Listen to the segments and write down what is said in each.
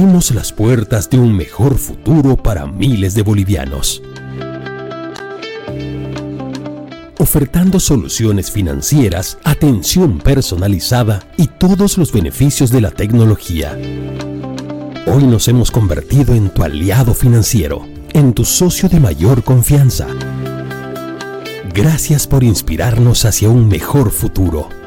abrimos las puertas de un mejor futuro para miles de bolivianos. Ofertando soluciones financieras, atención personalizada y todos los beneficios de la tecnología. Hoy nos hemos convertido en tu aliado financiero, en tu socio de mayor confianza. Gracias por inspirarnos hacia un mejor futuro.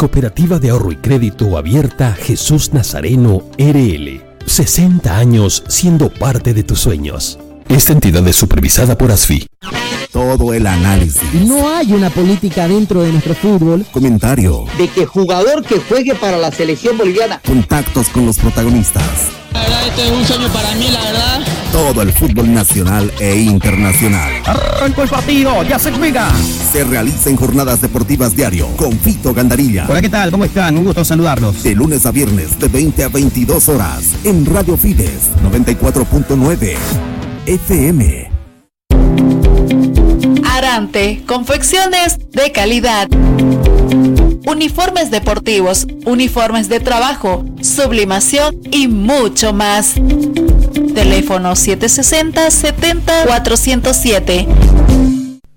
Cooperativa de Ahorro y Crédito Abierta Jesús Nazareno RL. 60 años siendo parte de tus sueños. Esta entidad es supervisada por ASFI. Todo el análisis. No hay una política dentro de nuestro fútbol. Comentario. De que jugador que juegue para la selección boliviana. Contactos con los protagonistas. La verdad, este es un sueño para mí, la verdad. Todo el fútbol nacional e internacional. Arrancó el partido, ya se juega. Se realiza en jornadas deportivas diario con Fito Gandarilla. Hola, ¿qué tal? ¿Cómo están? Un gusto saludarlos. De lunes a viernes, de 20 a 22 horas, en Radio Fides 94.9 FM. Arante, confecciones de calidad. Uniformes deportivos, uniformes de trabajo, sublimación y mucho más. Teléfono 760 70 407.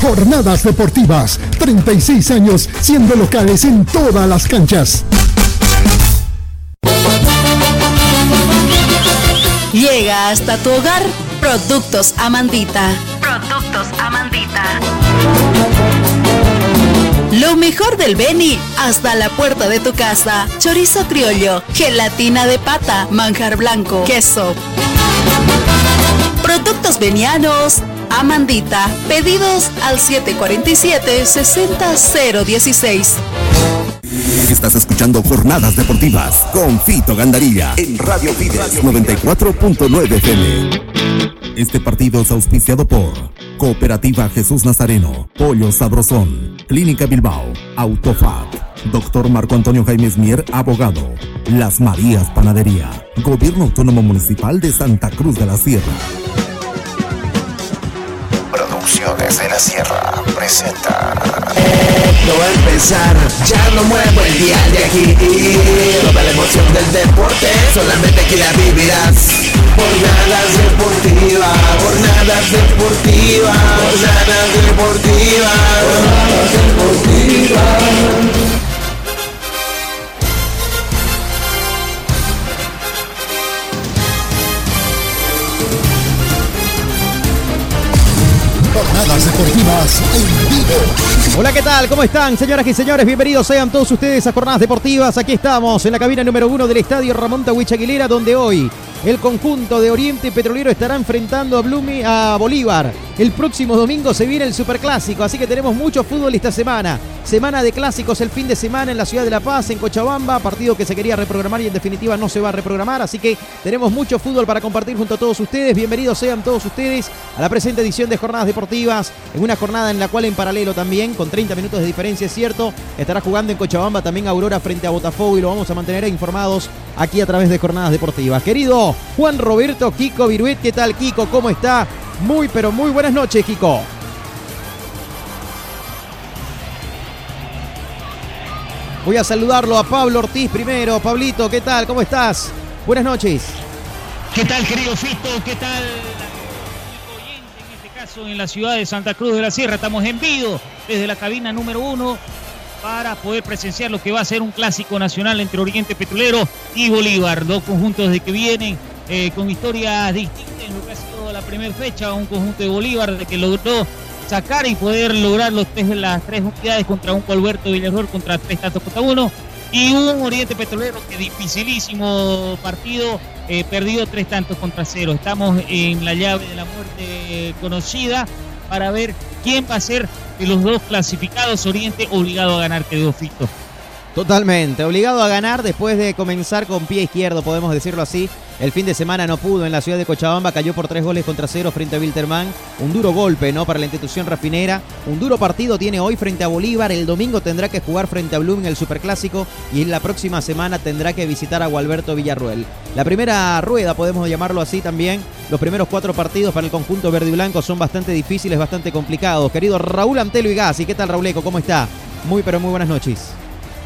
Jornadas Deportivas, 36 años siendo locales en todas las canchas. Llega hasta tu hogar Productos Amandita. Productos Amandita. Lo mejor del Beni hasta la puerta de tu casa. Chorizo criollo, gelatina de pata, manjar blanco, queso. Productos venianos Amandita. Pedidos al 747-60016. Estás escuchando Jornadas Deportivas con Fito Gandarilla en Radio Fides 94.9 FM. Este partido es auspiciado por Cooperativa Jesús Nazareno, Pollo Sabrosón, Clínica Bilbao, Autofat, Doctor Marco Antonio Jaime Mier, abogado, Las Marías Panadería, Gobierno Autónomo Municipal de Santa Cruz de la Sierra. De la Sierra presenta. No va a empezar, ya no muevo el día de aquí. Toda la emoción del deporte, solamente aquí la vivirás. Jornadas deportivas, jornadas deportivas, jornadas deportivas, jornadas deportivas. Jornadas Deportivas en vivo. Hola, ¿qué tal? ¿Cómo están, señoras y señores? Bienvenidos sean todos ustedes a Jornadas Deportivas. Aquí estamos en la cabina número uno del estadio Ramón Tawich Aguilera, donde hoy el conjunto de Oriente Petrolero estará enfrentando a Blumi a Bolívar. El próximo domingo se viene el Superclásico, así que tenemos mucho fútbol esta semana. Semana de clásicos el fin de semana en la ciudad de La Paz, en Cochabamba, partido que se quería reprogramar y en definitiva no se va a reprogramar, así que tenemos mucho fútbol para compartir junto a todos ustedes. Bienvenidos sean todos ustedes a la presente edición de Jornadas Deportivas, en una jornada en la cual en paralelo también, con 30 minutos de diferencia es cierto, estará jugando en Cochabamba también Aurora frente a Botafogo y lo vamos a mantener informados aquí a través de Jornadas Deportivas. Querido Juan Roberto Kiko Viruet, ¿qué tal Kiko? ¿Cómo está? Muy pero muy buenas noches Kiko. Voy a saludarlo a Pablo Ortiz primero. Pablito, ¿qué tal? ¿Cómo estás? Buenas noches. ¿Qué tal, querido Fito? ¿Qué tal? En este caso, en la ciudad de Santa Cruz de la Sierra, estamos en vivo desde la cabina número uno para poder presenciar lo que va a ser un clásico nacional entre Oriente Petrolero y Bolívar. Dos conjuntos de que vienen eh, con historias distintas en lo que ha sido la primera fecha, un conjunto de Bolívar de que logró sacar y poder lograr los tres, las tres unidades contra un Colberto Villarreal contra tres tantos contra uno. Y un Oriente Petrolero que dificilísimo partido, eh, perdido tres tantos contra cero. Estamos en la llave de la muerte conocida para ver quién va a ser de los dos clasificados Oriente obligado a ganar, querido Fito. Totalmente, obligado a ganar después de comenzar con pie izquierdo, podemos decirlo así. El fin de semana no pudo en la ciudad de Cochabamba, cayó por tres goles contra cero frente a Wilterman. Un duro golpe, ¿no? Para la institución rafinera. Un duro partido tiene hoy frente a Bolívar. El domingo tendrá que jugar frente a Bloom en el Superclásico y en la próxima semana tendrá que visitar a Gualberto Villarruel. La primera rueda, podemos llamarlo así también. Los primeros cuatro partidos para el conjunto verde y blanco son bastante difíciles, bastante complicados. Querido Raúl Antelo y Gassi, ¿qué tal Rauleco? ¿Cómo está? Muy pero muy buenas noches.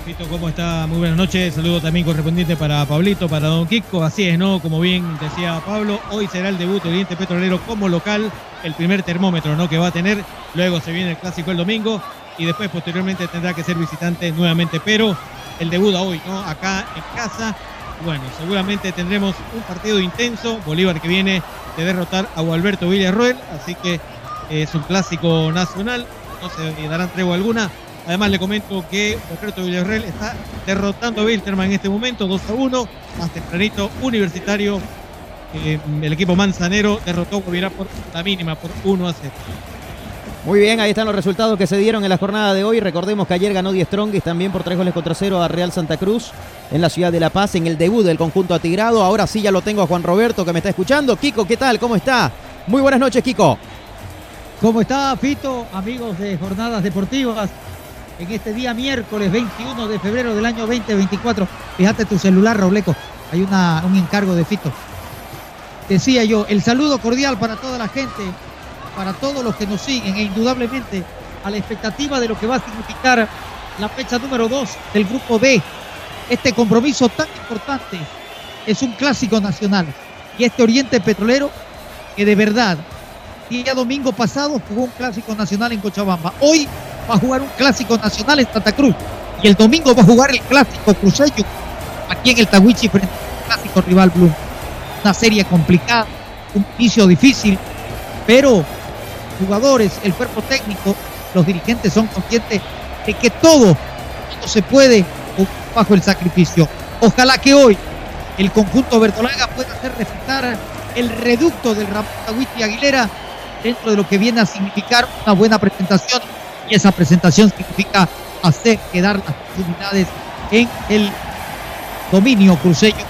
Fito, ¿cómo está? Muy buenas noches. Saludo también correspondiente para Pablito, para Don Kiko. Así es, ¿no? Como bien decía Pablo, hoy será el debut de Oriente Petrolero como local, el primer termómetro, ¿no? Que va a tener. Luego se viene el clásico el domingo y después posteriormente tendrá que ser visitante nuevamente. Pero el debut hoy, ¿no? Acá en casa. Bueno, seguramente tendremos un partido intenso. Bolívar que viene de derrotar a Gualberto Villarroel. Así que es un clásico nacional. No se darán tregua alguna. Además le comento que Roberto Villarreal está derrotando a Wilterman en este momento, 2 a 1. Más tempranito, Universitario, eh, el equipo manzanero derrotó a por la mínima, por 1 a 0. Muy bien, ahí están los resultados que se dieron en la jornada de hoy. Recordemos que ayer ganó 10 Strongest también por 3 goles contra 0 a Real Santa Cruz en la ciudad de La Paz en el debut del conjunto atigrado. Ahora sí ya lo tengo a Juan Roberto que me está escuchando. Kiko, ¿qué tal? ¿Cómo está? Muy buenas noches, Kiko. ¿Cómo está, Fito? Amigos de Jornadas Deportivas en este día miércoles 21 de febrero del año 2024. Fíjate tu celular, Robleco. Hay una, un encargo de Fito. Decía yo, el saludo cordial para toda la gente, para todos los que nos siguen e indudablemente a la expectativa de lo que va a significar la fecha número 2 del grupo B. Este compromiso tan importante es un clásico nacional. Y este Oriente Petrolero, que de verdad, día domingo pasado jugó un clásico nacional en Cochabamba. Hoy va a jugar un clásico nacional en Santa Cruz. Y el domingo va a jugar el clásico cruceño aquí en el Tawichi frente al clásico rival Blue. Una serie complicada, un inicio difícil, pero jugadores, el cuerpo técnico, los dirigentes son conscientes de que todo, todo se puede bajo el sacrificio. Ojalá que hoy el conjunto verdolaga pueda hacer respetar el reducto del Ramón y Aguilera dentro de lo que viene a significar una buena presentación y esa presentación significa hacer quedar las oportunidades en el dominio cruceño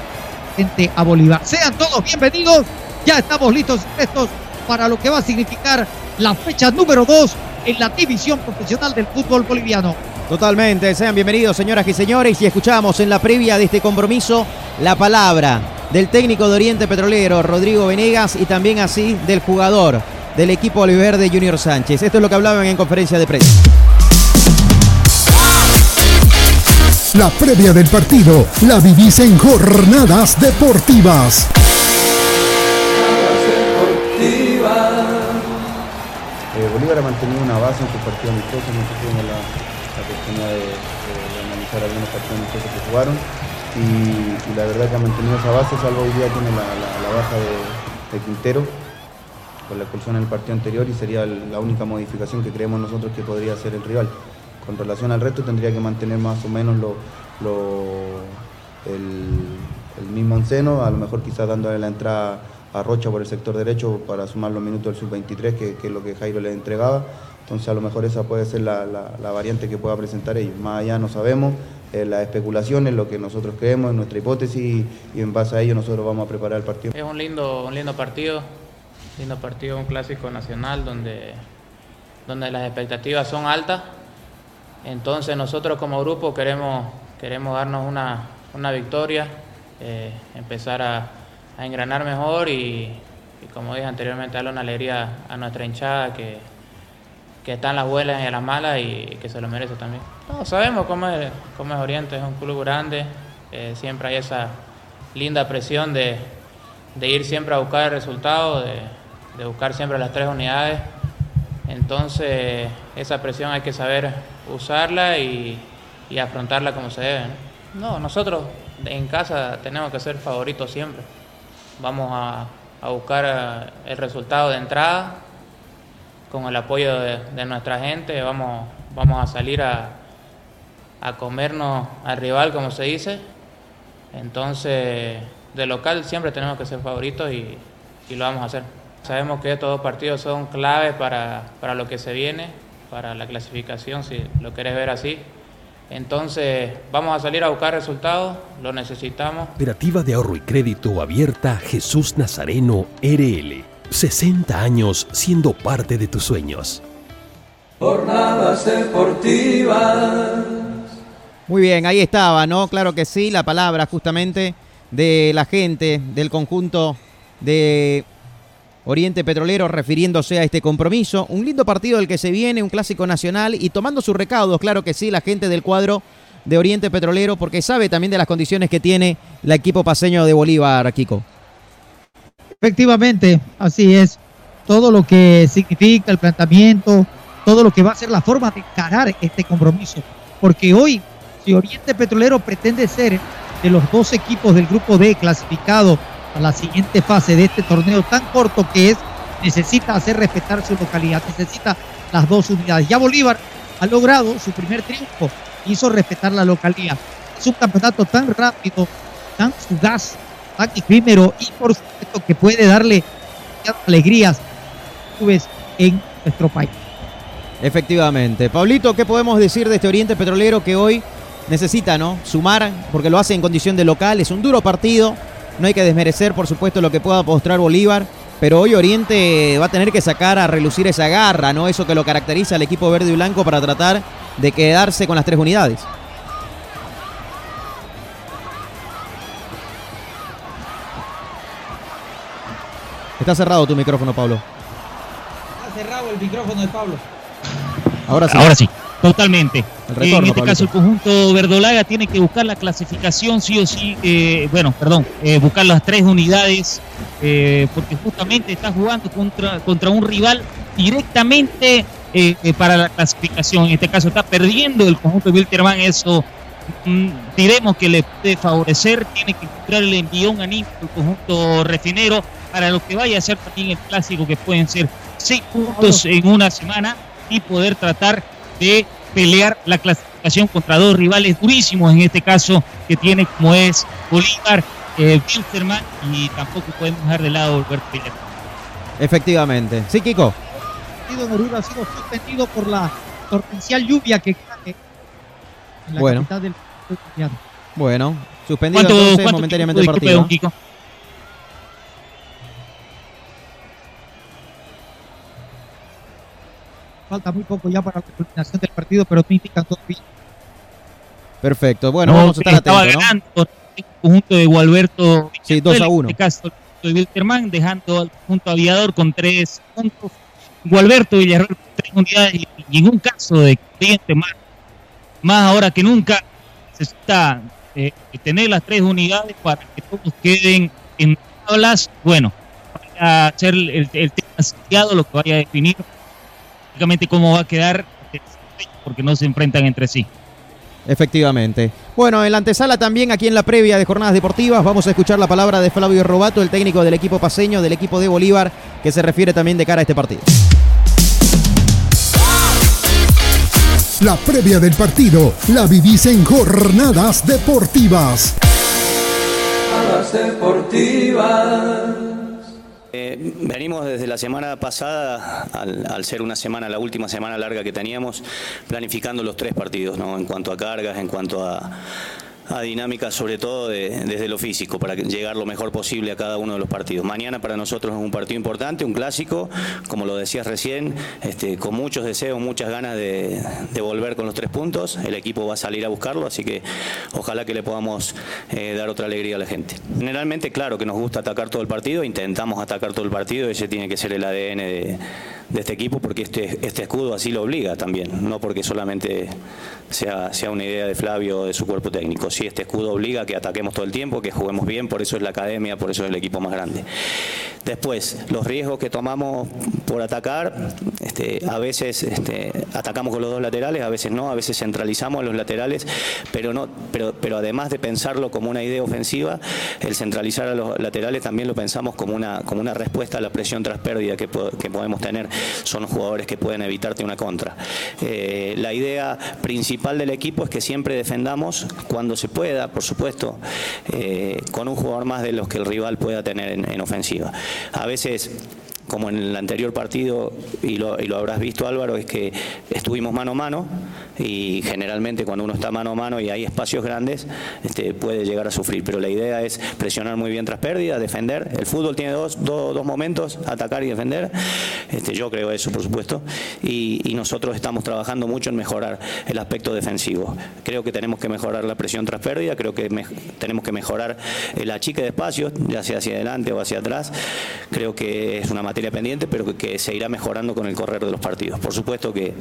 frente a Bolívar. Sean todos bienvenidos, ya estamos listos y prestos para lo que va a significar la fecha número 2 en la división profesional del fútbol boliviano. Totalmente, sean bienvenidos señoras y señores y escuchamos en la previa de este compromiso la palabra del técnico de Oriente Petrolero, Rodrigo Venegas, y también así del jugador del equipo Oliverde Junior Sánchez. Esto es lo que hablaban en conferencia de prensa. La previa del partido la vivís en Jornadas Deportivas. Eh, Bolívar ha mantenido una base en su partido amistoso, no tuvimos la, la oportunidad de, analizar algunos partidos amistosos que jugaron y, la verdad que ha mantenido esa base, salvo hoy día tiene la, baja de Quintero, con la expulsión en el partido anterior y sería la única modificación que creemos nosotros que podría hacer el rival. Con relación al resto tendría que mantener más o menos lo, el, mismo onceno, a lo mejor quizás dándole la entrada a Rocha por el sector derecho para sumar los minutos del sub-23, que, es lo que Jairo le entregaba. Entonces a lo mejor esa puede ser la, variante que pueda presentar ellos. Más allá no sabemos, eh, las especulaciones, lo que nosotros creemos, nuestra hipótesis y, en base a ello nosotros vamos a preparar el partido. Es un lindo, un lindo partido, lindo partido, un clásico nacional donde, donde las expectativas son altas. Entonces nosotros como grupo queremos, queremos darnos una, victoria, eh, empezar a, engranar mejor y, como dije anteriormente, darle una alegría a nuestra hinchada que, que está las buenas y en las malas y, que se lo merece también. No, sabemos cómo es, cómo es Oriente, es un club grande, eh, siempre hay esa linda presión de, de ir siempre a buscar el resultado, de, de buscar siempre las tres unidades. Entonces, esa presión hay que saber usarla y, afrontarla como se debe. ¿no? nosotros en casa tenemos que ser favoritos siempre. Vamos a, a buscar eh, el resultado de entrada. Con el apoyo de, de nuestra gente vamos, vamos a salir a, a comernos al rival, como se dice. Entonces, de local siempre tenemos que ser favoritos y, y lo vamos a hacer. Sabemos que estos dos partidos son claves para, para lo que se viene, para la clasificación, si lo querés ver así. Entonces, vamos a salir a buscar resultados, lo necesitamos. Cooperativa de ahorro y crédito abierta Jesús Nazareno RL. 60 años siendo parte de tus sueños. Jornadas deportivas. Muy bien, ahí estaba, ¿no? Claro que sí, la palabra justamente de la gente del conjunto de Oriente Petrolero refiriéndose a este compromiso. Un lindo partido del que se viene, un clásico nacional y tomando sus recaudos, claro que sí, la gente del cuadro de Oriente Petrolero porque sabe también de las condiciones que tiene el equipo paseño de Bolívar, Kiko. Efectivamente, así es. Todo lo que significa el planteamiento, todo lo que va a ser la forma de encarar este compromiso. Porque hoy, si Oriente Petrolero pretende ser de los dos equipos del grupo D clasificado a la siguiente fase de este torneo tan corto que es, necesita hacer respetar su localidad, necesita las dos unidades. Ya Bolívar ha logrado su primer triunfo, hizo respetar la localidad. Es un campeonato tan rápido, tan fugaz, tan efímero y por supuesto que puede darle alegrías en nuestro país. Efectivamente. Pablito, ¿qué podemos decir de este Oriente Petrolero que hoy necesita, ¿no? Sumar, porque lo hace en condición de local. Es un duro partido. No hay que desmerecer, por supuesto, lo que pueda mostrar Bolívar. Pero hoy Oriente va a tener que sacar a relucir esa garra, ¿no? Eso que lo caracteriza al equipo verde y blanco para tratar de quedarse con las tres unidades. Está cerrado tu micrófono, Pablo. Está cerrado el micrófono de Pablo. Ahora sí. Ahora sí. Totalmente. Retorno, en este Pablito. caso, el conjunto verdolaga tiene que buscar la clasificación, sí o sí. eh, bueno, perdón, eh, buscar las tres unidades, eh, porque justamente está jugando contra, contra un rival directamente eh, para la clasificación. En este caso, está perdiendo el conjunto de Wilterman. Eso mm, diremos que le puede favorecer. Tiene que encontrar el envión anímico el conjunto refinero para lo que vaya a ser también el clásico, que pueden ser seis puntos en una semana y poder tratar de pelear la clasificación contra dos rivales durísimos, en este caso que tiene como es Bolívar, eh, Wilstermann y tampoco podemos dejar de lado Alberto Villar. Efectivamente. Sí, Kiko. El partido en Oruro ha sido suspendido por la torrencial lluvia que cae en la Bueno. capital del. Bueno, suspendido ¿Cuánto- entonces momentáneamente el partido. disculpe, don Kiko? Falta muy poco ya para la culminación del partido, pero no indican todavía. Perfecto. Bueno, No, vamos a estar estaba atentos, ¿no? ganando el conjunto de Gualberto. Sí, 2 a 1. En este caso, el de Wilterman, dejando al conjunto aviador con tres puntos. Gualberto Villarreal con tres unidades y, un caso de cliente más, más ahora que nunca necesita eh, tener las tres unidades para que todos queden en tablas. Bueno, para hacer el, el tema asociado, lo que vaya a definir prácticamente cómo va a quedar porque no se enfrentan entre sí. Efectivamente. Bueno, en la antesala también, aquí en la previa de jornadas deportivas, vamos a escuchar la palabra de Flavio Robato, el técnico del equipo paseño, del equipo de Bolívar, que se refiere también de cara a este partido. La previa del partido la vivís en Jornadas Deportivas. Jornadas deportivas. Eh, venimos desde la semana pasada, al, al ser una semana, la última semana larga que teníamos, planificando los tres partidos, ¿no? En cuanto a cargas, en cuanto a, a dinámica, sobre todo de- desde lo físico, para llegar lo mejor posible a cada uno de los partidos. Mañana para nosotros es un partido importante, un clásico, como lo decías recién, este, con muchos deseos, muchas ganas de, de volver con los tres puntos. El equipo va a salir a buscarlo, así que ojalá que le podamos eh, dar otra alegría a la gente. Generalmente, claro que nos gusta atacar todo el partido, intentamos atacar todo el partido, ese tiene que ser el ADN de, de este equipo porque este, este escudo así lo obliga también, no porque solamente sea, sea una idea de Flavio o de su cuerpo técnico. Sí, este escudo obliga a que ataquemos todo el tiempo, que juguemos bien, por eso es la academia, por eso es el equipo más grande. Después, los riesgos que tomamos por atacar, este, a veces este, atacamos con los dos laterales, a veces no, a veces centralizamos los laterales, pero, no, pero, pero además de pensarlo como una idea ofensiva, el centralizar a los laterales también lo pensamos como una, como una respuesta a la presión tras pérdida que podemos tener. Son jugadores que pueden evitarte una contra. Eh, la idea principal del equipo es que siempre defendamos cuando se pueda, por supuesto, eh, con un jugador más de los que el rival pueda tener en ofensiva. A veces como en el anterior partido, y lo, habrás visto Álvaro, es que estuvimos mano a mano y generalmente cuando uno está mano a mano y hay espacios grandes, este, puede llegar a sufrir. Pero la idea es presionar muy bien tras pérdida, defender. El fútbol tiene dos, momentos, atacar y defender. Este, yo creo eso, por supuesto. Y, nosotros estamos trabajando mucho en mejorar el aspecto defensivo. Creo que tenemos que mejorar la presión tras pérdida, creo que tenemos que mejorar el achique de espacios, ya sea hacia adelante o hacia atrás. Creo que es una materia pendiente, pero que, se irá mejorando con el correr de los partidos. Por supuesto que,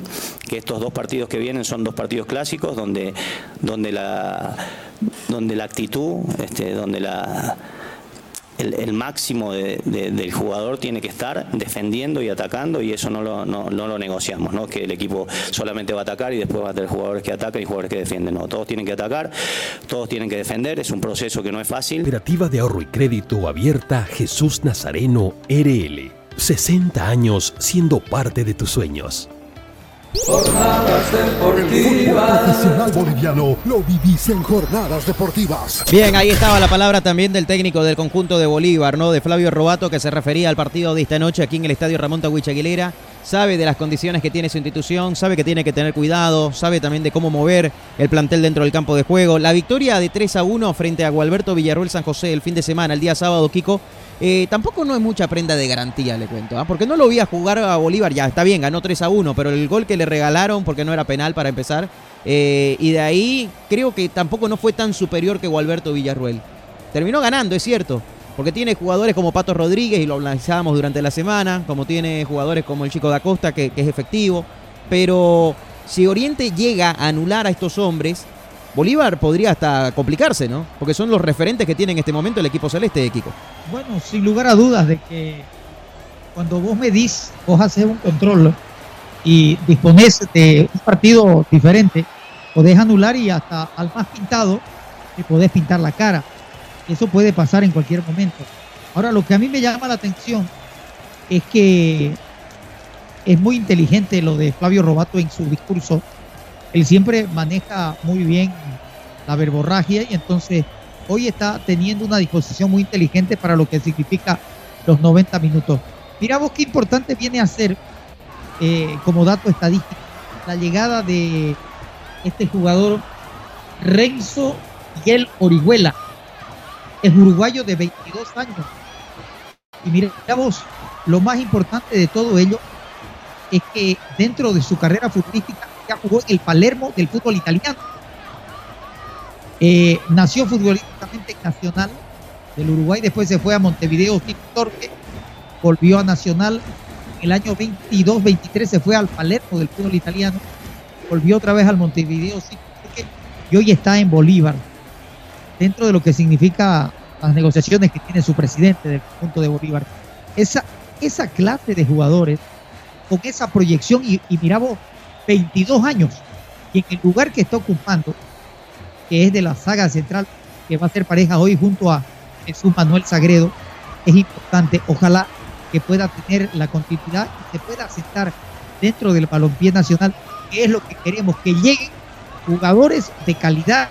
estos dos partidos que vienen son dos partidos clásicos donde, donde, la, donde la actitud, este, donde la el, máximo del jugador tiene que estar defendiendo y atacando y eso no lo, no, lo negociamos, ¿no? que el equipo solamente va a atacar y después va a tener jugadores que atacan y jugadores que defienden. No, todos tienen que atacar, todos tienen que defender, es un proceso que no es fácil. Operativa de ahorro y crédito abierta Jesús Nazareno RL. 60 años siendo parte de tus sueños. Jornadas deportivas. profesional boliviano lo vivís en jornadas deportivas. Bien, ahí estaba la palabra también del técnico del conjunto de Bolívar, ¿no? De Flavio Robato, que se refería al partido de esta noche aquí en el estadio Ramón Tawich Aguilera. Sabe de las condiciones que tiene su institución, sabe que tiene que tener cuidado, sabe también de cómo mover el plantel dentro del campo de juego. La victoria de 3 a 1 frente a Gualberto Villarruel San José el fin de semana, el día sábado, Kiko, eh, tampoco no es mucha prenda de garantía, le cuento. ¿ah? Porque no lo vi a jugar a Bolívar, ya está bien, ganó 3 a 1, pero el gol que le regalaron, porque no era penal para empezar, eh, y de ahí creo que tampoco no fue tan superior que Gualberto Villarruel. Terminó ganando, es cierto, porque tiene jugadores como Pato Rodríguez, y lo analizábamos durante la semana, como tiene jugadores como el chico da Costa, que es efectivo, pero si Oriente llega a anular a estos hombres, Bolívar podría hasta complicarse, ¿no? Porque son los referentes que tiene en este momento el equipo celeste Kiko. Bueno, sin lugar a dudas de que cuando vos medís, vos haces un control y dispones de un partido diferente, podés anular y hasta al más pintado le podés pintar la cara. Eso puede pasar en cualquier momento. Ahora, lo que a mí me llama la atención es que es muy inteligente lo de Flavio Robato en su discurso él siempre maneja muy bien la verborragia y entonces hoy está teniendo una disposición muy inteligente para lo que significa los 90 minutos. Mira vos qué importante viene a ser eh, como dato estadístico la llegada de este jugador Renzo Miguel Orihuela, es uruguayo de 22 años. Y mira vos, lo más importante de todo ello es que dentro de su carrera futbolística ya jugó el Palermo del fútbol italiano. Eh, nació futbolísticamente Nacional del Uruguay, después se fue a Montevideo Torque, volvió a Nacional, el año 22-23 se fue al Palermo del fútbol italiano, volvió otra vez al Montevideo Torque y hoy está en Bolívar, dentro de lo que significa las negociaciones que tiene su presidente del punto de Bolívar. Esa, clase de jugadores, con esa proyección, y, mira 22 años. Y en el lugar que está ocupando, que es de la saga central, que va a ser pareja hoy junto a Jesús Manuel Sagredo, es importante. Ojalá que pueda tener la continuidad y se pueda aceptar dentro del balompié nacional, que es lo que queremos, que lleguen jugadores de calidad,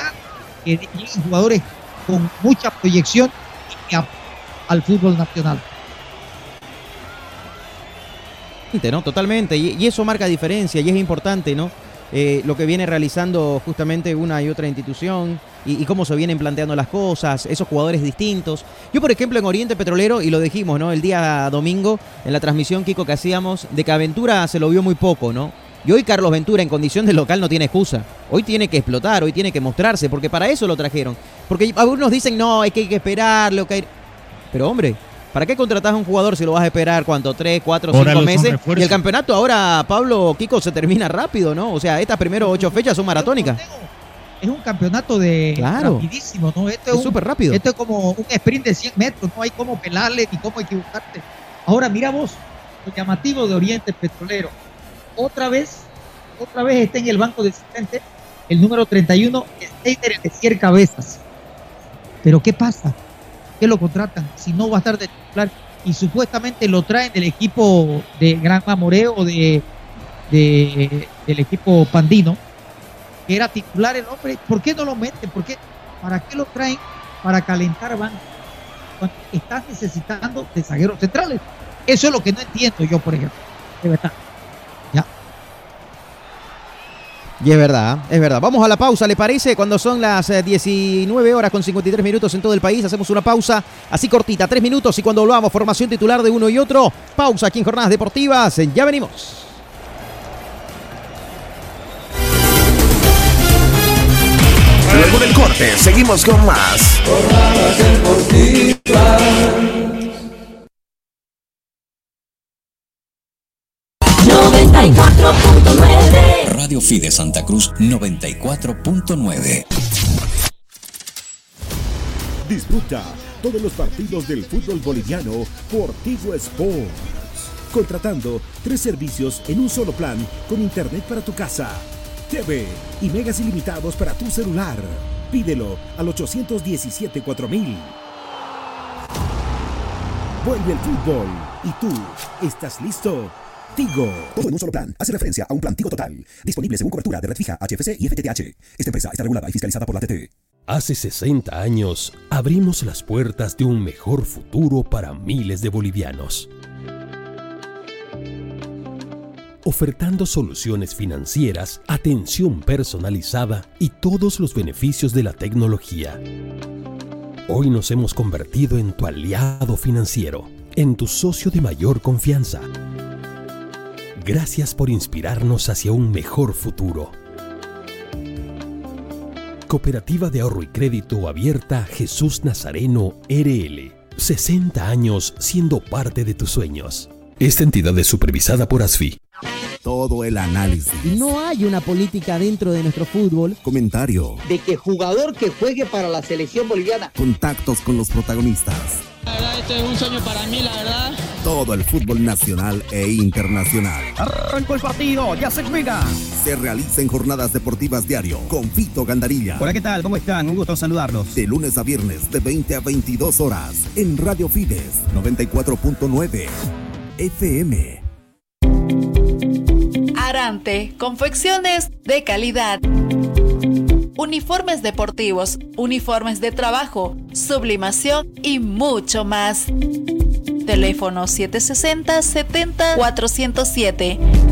que lleguen jugadores con mucha proyección y que al fútbol nacional. ¿No? Totalmente, y, eso marca diferencia y es importante, ¿no? Eh, lo que viene realizando justamente una y otra institución y, cómo se vienen planteando las cosas, esos jugadores distintos. Yo, por ejemplo, en Oriente Petrolero, y lo dijimos, ¿no? El día domingo, en la transmisión, Kiko, que hacíamos, de que Aventura se lo vio muy poco, ¿no? Y hoy Carlos Ventura en condición de local no tiene excusa. Hoy tiene que explotar, hoy tiene que mostrarse, porque para eso lo trajeron. Porque algunos dicen, no, hay que, hay que esperarlo, Pero hombre, ¿Para qué contratas a un jugador si lo vas a esperar cuánto? ¿Tres, cuatro, Ahora cinco meses? Y el campeonato ahora, Pablo Kiko, se termina rápido, ¿no? O sea, estas primeras ocho fechas son maratónicas. Es un campeonato de Claro. rapidísimo, ¿no? Esto Es súper rápido. Esto es como un sprint de 100 metros, no hay cómo pelarle ni cómo equivocarte. Ahora mira vos, lo llamativo de Oriente Petrolero. Otra vez, otra vez está en el banco de suplente el número 31, Steiner de 100 cabezas. Pero ¿qué pasa? ¿Qué lo contratan? Si no va a estar de titular y supuestamente lo traen del equipo de Gran Mamoreo de, de- del equipo Pandino, que era titular el hombre, ¿por qué no lo meten? ¿Por qué? ¿Para qué lo traen? Para calentar banco. Cuando estás necesitando de zagueros centrales. Eso es lo que no entiendo yo, por ejemplo. De verdad. Y es verdad, es verdad. Vamos a la pausa, ¿le parece? Cuando son las eh, 19 horas con 53 minutos en todo el país, hacemos una pausa así cortita, tres minutos y cuando volvamos, formación titular de uno y otro, pausa aquí en Jornadas Deportivas, ya venimos. Luego del corte, seguimos con más. Radio Fide Santa Cruz 94.9. Disfruta todos los partidos del fútbol boliviano por Tigo Sports. Contratando tres servicios en un solo plan con internet para tu casa, TV y megas ilimitados para tu celular. Pídelo al 817 4000. Vuelve el fútbol y tú, ¿estás listo? Tigo. Todo en un solo plan. Hace referencia a un plan Tigo Total. Disponible según cobertura de red fija, HFC y FTTH. Esta empresa está regulada y fiscalizada por la TT. Hace 60 años abrimos las puertas de un mejor futuro para miles de bolivianos. Ofertando soluciones financieras, atención personalizada y todos los beneficios de la tecnología. Hoy nos hemos convertido en tu aliado financiero, en tu socio de mayor confianza. Gracias por inspirarnos hacia un mejor futuro. Cooperativa de Ahorro y Crédito Abierta Jesús Nazareno RL. 60 años siendo parte de tus sueños. Esta entidad es supervisada por ASFI. Todo el análisis. No hay una política dentro de nuestro fútbol. Comentario. De que jugador que juegue para la selección boliviana. Contactos con los protagonistas. La verdad, este es un sueño para mí, la verdad. Todo el fútbol nacional e internacional. Arrancó el partido, ya se juega. Se realiza en jornadas deportivas diario con Fito Gandarilla. Hola, ¿qué tal? ¿Cómo están? Un gusto saludarlos. De lunes a viernes de 20 a 22 horas en Radio Fides 94.9 FM. Arante, confecciones de calidad. Uniformes deportivos, uniformes de trabajo, sublimación y mucho más. Teléfono 760-70-407.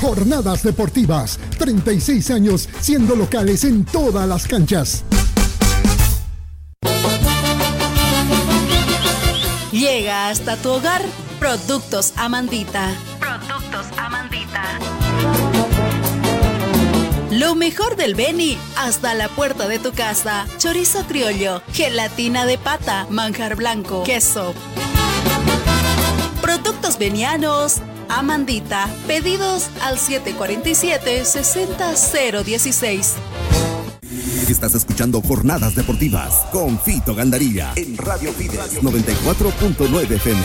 Jornadas deportivas, 36 años siendo locales en todas las canchas. Llega hasta tu hogar Productos Amandita. Productos Amandita. Lo mejor del Beni hasta la puerta de tu casa. Chorizo criollo, gelatina de pata, manjar blanco, queso. Productos venianos. Amandita. Pedidos al 747-60016. Estás escuchando Jornadas Deportivas con Fito Gandarilla en Radio Fides 94.9 FM.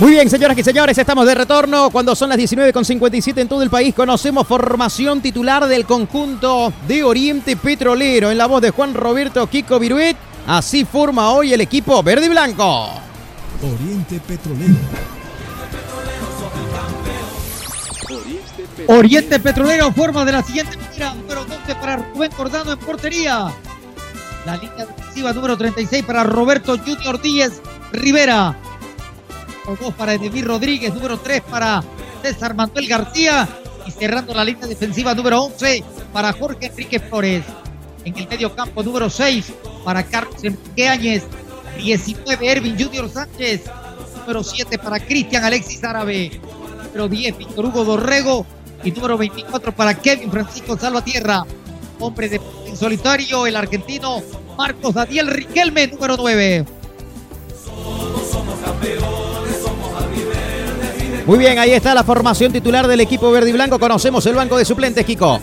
Muy bien, señoras y señores, estamos de retorno. Cuando son las 19.57 en todo el país, conocemos formación titular del conjunto de Oriente Petrolero. En la voz de Juan Roberto Kiko Viruet, así forma hoy el equipo verde y blanco. Oriente Petrolero. Oriente Petrolero forma de la siguiente manera. Número 12 para Rubén Cordano en portería. La línea defensiva número 36 para Roberto Junior Díez Rivera. Número 2 para Edemir Rodríguez. Número 3 para César Manuel García. Y cerrando la línea defensiva número 11 para Jorge Enrique Flores. En el medio campo número 6 para Carlos Enrique Áñez. 19 Ervin Junior Sánchez. Número 7 para Cristian Alexis Árabe. Número 10 Víctor Hugo Dorrego. Y número 24 para Kevin Francisco Salvatierra. Hombre de en solitario, el argentino Marcos Daniel Riquelme, número 9. Muy bien, ahí está la formación titular del equipo verde y blanco. Conocemos el banco de suplentes, Kiko.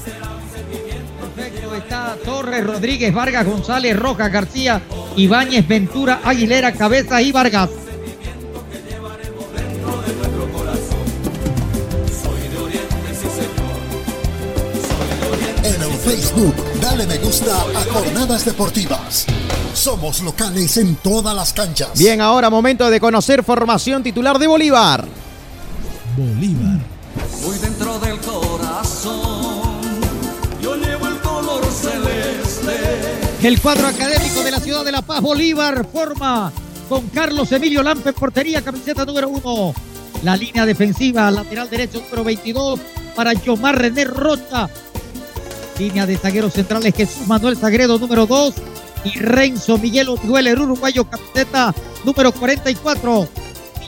Torres, Rodríguez, Vargas, González, Roca, García, Ibáñez, Ventura, Aguilera, Cabeza y Vargas. En el Facebook, dale me gusta a Jornadas Deportivas. Somos locales en todas las canchas. Bien, ahora momento de conocer formación titular de Bolívar. Bolívar. Muy El cuadro académico de la ciudad de La Paz, Bolívar, forma con Carlos Emilio Lampe portería, camiseta número uno. La línea defensiva, lateral derecho número 22 para Yomar René Rocha. Línea de zagueros centrales Jesús Manuel Sagredo número 2 y Renzo Miguel Dueler uruguayo camiseta número 44.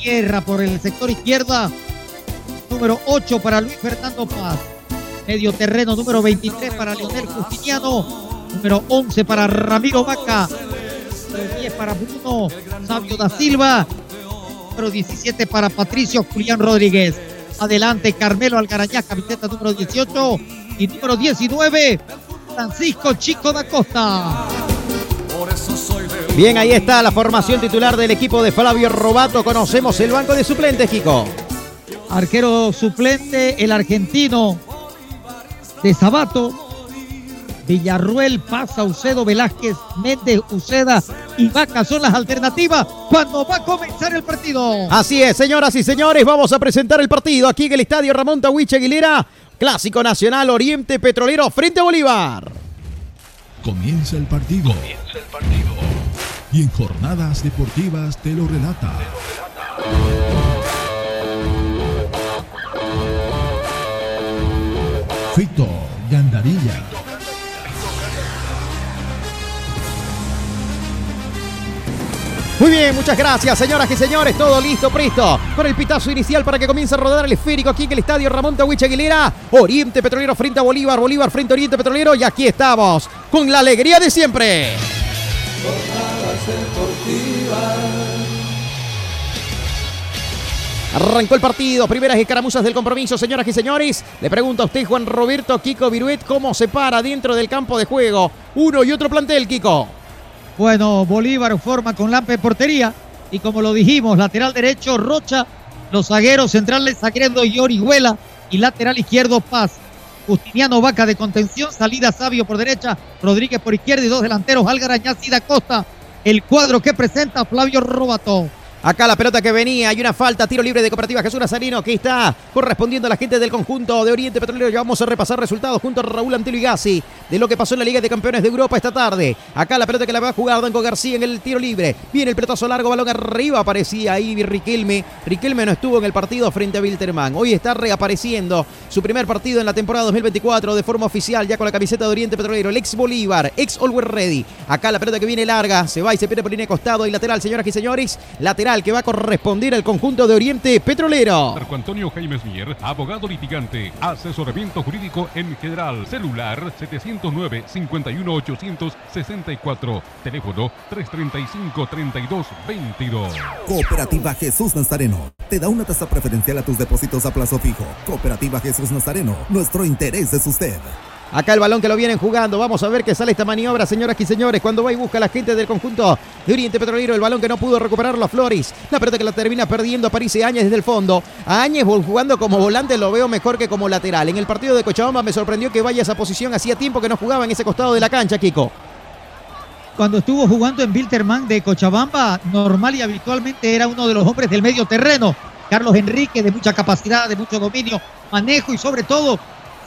Tierra por el sector izquierda número 8 para Luis Fernando Paz. Medio terreno número 23 para Leonel Justiniano. Número 11 para Ramiro Vaca. Número 10 para Bruno Sabio da Silva. Número 17 para Patricio Julián Rodríguez. Adelante Carmelo Algarañá, camiseta número 18. Y número 19, Francisco Chico da Costa. Bien, ahí está la formación titular del equipo de Flavio Robato. Conocemos el banco de suplentes, Kiko. Arquero suplente, el argentino de Sabato. Villarruel, Paz, Saucedo, Velázquez, Méndez, Uceda y Vaca son las alternativas cuando va a comenzar el partido. Así es, señoras y señores, vamos a presentar el partido aquí en el estadio Ramón Tawich Aguilera. Clásico Nacional Oriente Petrolero frente a Bolívar. Comienza el partido. Y en Jornadas Deportivas te lo relata. Fito Gandarilla. Muy bien, muchas gracias, señoras y señores. Todo listo, presto. Con el pitazo inicial para que comience a rodar el esférico aquí en el estadio Ramón Tawich Aguilera. Oriente Petrolero frente a Bolívar, Bolívar frente a Oriente Petrolero. Y aquí estamos, con la alegría de siempre. Arrancó el partido, primeras escaramuzas del compromiso, señoras y señores. Le pregunto a usted, Juan Roberto Kiko Viruet, cómo se para dentro del campo de juego uno y otro plantel, Kiko. Bueno, Bolívar forma con Lampe portería. Y como lo dijimos, lateral derecho Rocha, los zagueros centrales Sagredo y Orihuela y lateral izquierdo Paz. Justiniano Vaca de contención, salida Sabio por derecha, Rodríguez por izquierda y dos delanteros, Algarañaz y da Costa. El cuadro que presenta Flavio Robato. Acá la pelota que venía, hay una falta, tiro libre de Cooperativa Jesús Nazarino que está correspondiendo a la gente del conjunto de Oriente Petrolero. Ya vamos a repasar resultados junto a Raúl Antelo y Gassi de lo que pasó en la Liga de Campeones de Europa esta tarde. Acá la pelota que la va a jugar Danco García en el tiro libre. Viene el pelotazo largo, balón arriba, aparecía ahí Riquelme. Riquelme no estuvo en el partido frente a Wilterman. Hoy está reapareciendo su primer partido en la temporada 2024 de forma oficial, ya con la camiseta de Oriente Petrolero. El ex Bolívar, ex Always Ready. Acá la pelota que viene larga, se va y se pierde por línea de costado y lateral, señoras y señores. Lateral que va a corresponder al conjunto de Oriente Petrolero. Marco Antonio Jaimes Mier, abogado litigante, asesoramiento jurídico en general, celular 709 51 864, teléfono 335 32 22. Cooperativa Jesús Nazareno te da una tasa preferencial a tus depósitos a plazo fijo. Cooperativa Jesús Nazareno, nuestro interés es usted. Acá el balón que lo vienen jugando. Vamos a ver qué sale esta maniobra, señoras y señores. Cuando va y busca la gente del conjunto de Oriente Petrolero, el balón que no pudo recuperarlo a Flores. La pelota que la termina perdiendo aparece Áñez desde el fondo. A Áñez jugando como volante lo veo mejor que como lateral. En el partido de Cochabamba me sorprendió que vaya a esa posición. Hacía tiempo que no jugaba en ese costado de la cancha, Kiko. Cuando estuvo jugando en Bilterman de Cochabamba, normal y habitualmente era uno de los hombres del medio terreno. Carlos Enrique, de mucha capacidad, de mucho dominio, manejo y sobre todo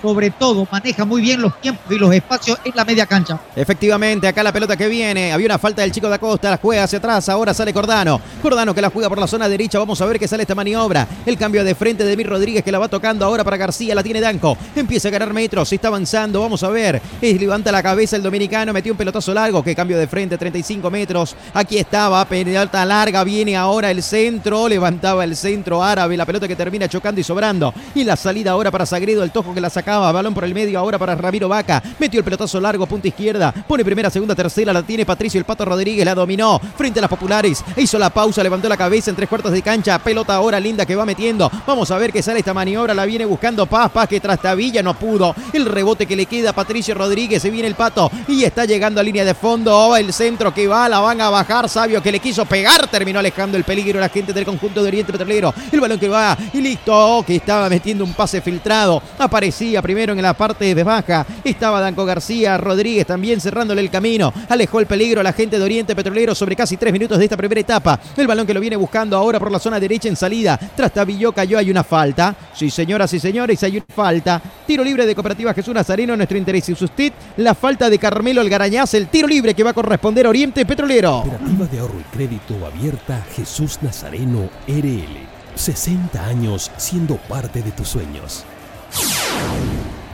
sobre todo maneja muy bien los tiempos y los espacios en la media cancha. Efectivamente, acá la pelota que viene. Había una falta del chico de Acosta, la juega hacia atrás. Ahora sale Cordano. Cordano que la juega por la zona derecha. Vamos a ver qué sale esta maniobra. El cambio de frente de Mir Rodríguez que la va tocando ahora para García. La tiene Danco. Empieza a ganar metros. Se está avanzando. Vamos a ver. Levanta la cabeza el dominicano. Metió un pelotazo largo. Que cambio de frente, 35 metros. Aquí estaba. Pelota larga. Viene ahora el centro. Levantaba el centro árabe. La pelota que termina chocando y sobrando. Y la salida ahora para Sagredo. El tojo que la balón por el medio ahora para Ramiro Vaca, metió el pelotazo largo, punta izquierda, pone primera, segunda, tercera, la tiene Patricio el Pato Rodríguez, la dominó frente a las populares, hizo la pausa, levantó la cabeza en tres cuartos de cancha, pelota ahora linda que va metiendo, vamos a ver qué sale esta maniobra, la viene buscando Paz, Paz que trastabilla, no pudo, el rebote que le queda a Patricio Rodríguez, se viene el Pato y está llegando a línea de fondo, el centro que va, la van a bajar, Sabio que le quiso pegar, terminó alejando el peligro la gente del conjunto de Oriente Petrolero, el balón que va y listo, que estaba metiendo un pase filtrado, aparecía primero en la parte de baja. Estaba Danco García Rodríguez también cerrándole el camino. Alejó el peligro a la gente de Oriente Petrolero sobre casi tres minutos de esta primera etapa. El balón que lo viene buscando ahora por la zona derecha en salida. Tras Tabilló cayó, hay una falta. Sí, señoras y señores, hay una falta. Tiro libre de Cooperativa Jesús Nazareno, nuestro interés y usted. La falta de Carmelo Algarañaz, el tiro libre que va a corresponder a Oriente Petrolero. Cooperativa de ahorro y crédito abierta Jesús Nazareno RL. 60 años siendo parte de tus sueños.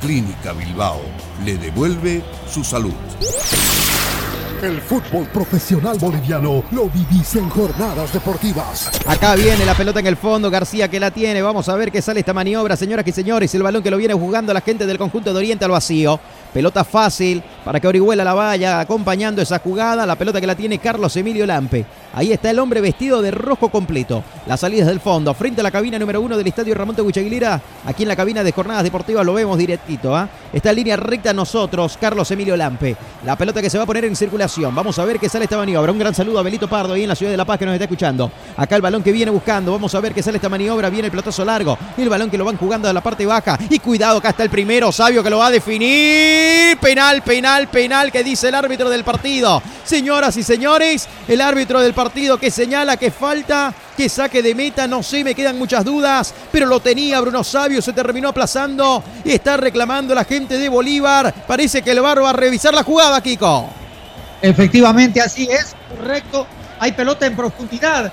Clínica Bilbao le devuelve su salud. El fútbol profesional boliviano lo vivís en jornadas deportivas. Acá viene la pelota en el fondo, García que la tiene. Vamos a ver qué sale esta maniobra, señoras y señores. El balón que lo viene jugando la gente del conjunto de Oriente al vacío. Pelota fácil para que Orihuela la vaya acompañando esa jugada. La pelota que la tiene Carlos Emilio Lampe. Ahí está el hombre vestido de rojo completo. Las salidas del fondo, frente a la cabina número uno del estadio Ramón de. Aquí en la cabina de Jornadas Deportivas lo vemos directito. ¿ah? Está en línea recta nosotros, Carlos Emilio Lampe. La pelota que se va a poner en circulación. Vamos a ver qué sale esta maniobra. Un gran saludo a Belito Pardo ahí en la ciudad de La Paz que nos está escuchando. Acá el balón que viene buscando. Vamos a ver qué sale esta maniobra. Viene el pelotazo largo. El balón que lo van jugando de la parte baja. Y cuidado, acá está el primero. Sabio que lo va a definir. Penal, penal, penal que dice el árbitro del partido. Señoras y señores, el árbitro del partido que señala que falta, que saque de meta, no sé, me quedan muchas dudas, pero lo tenía Bruno Sabio, se terminó aplazando y está reclamando la gente de Bolívar. Parece que el VAR va a revisar la jugada, Kiko. Efectivamente, así es, correcto. Hay pelota en profundidad.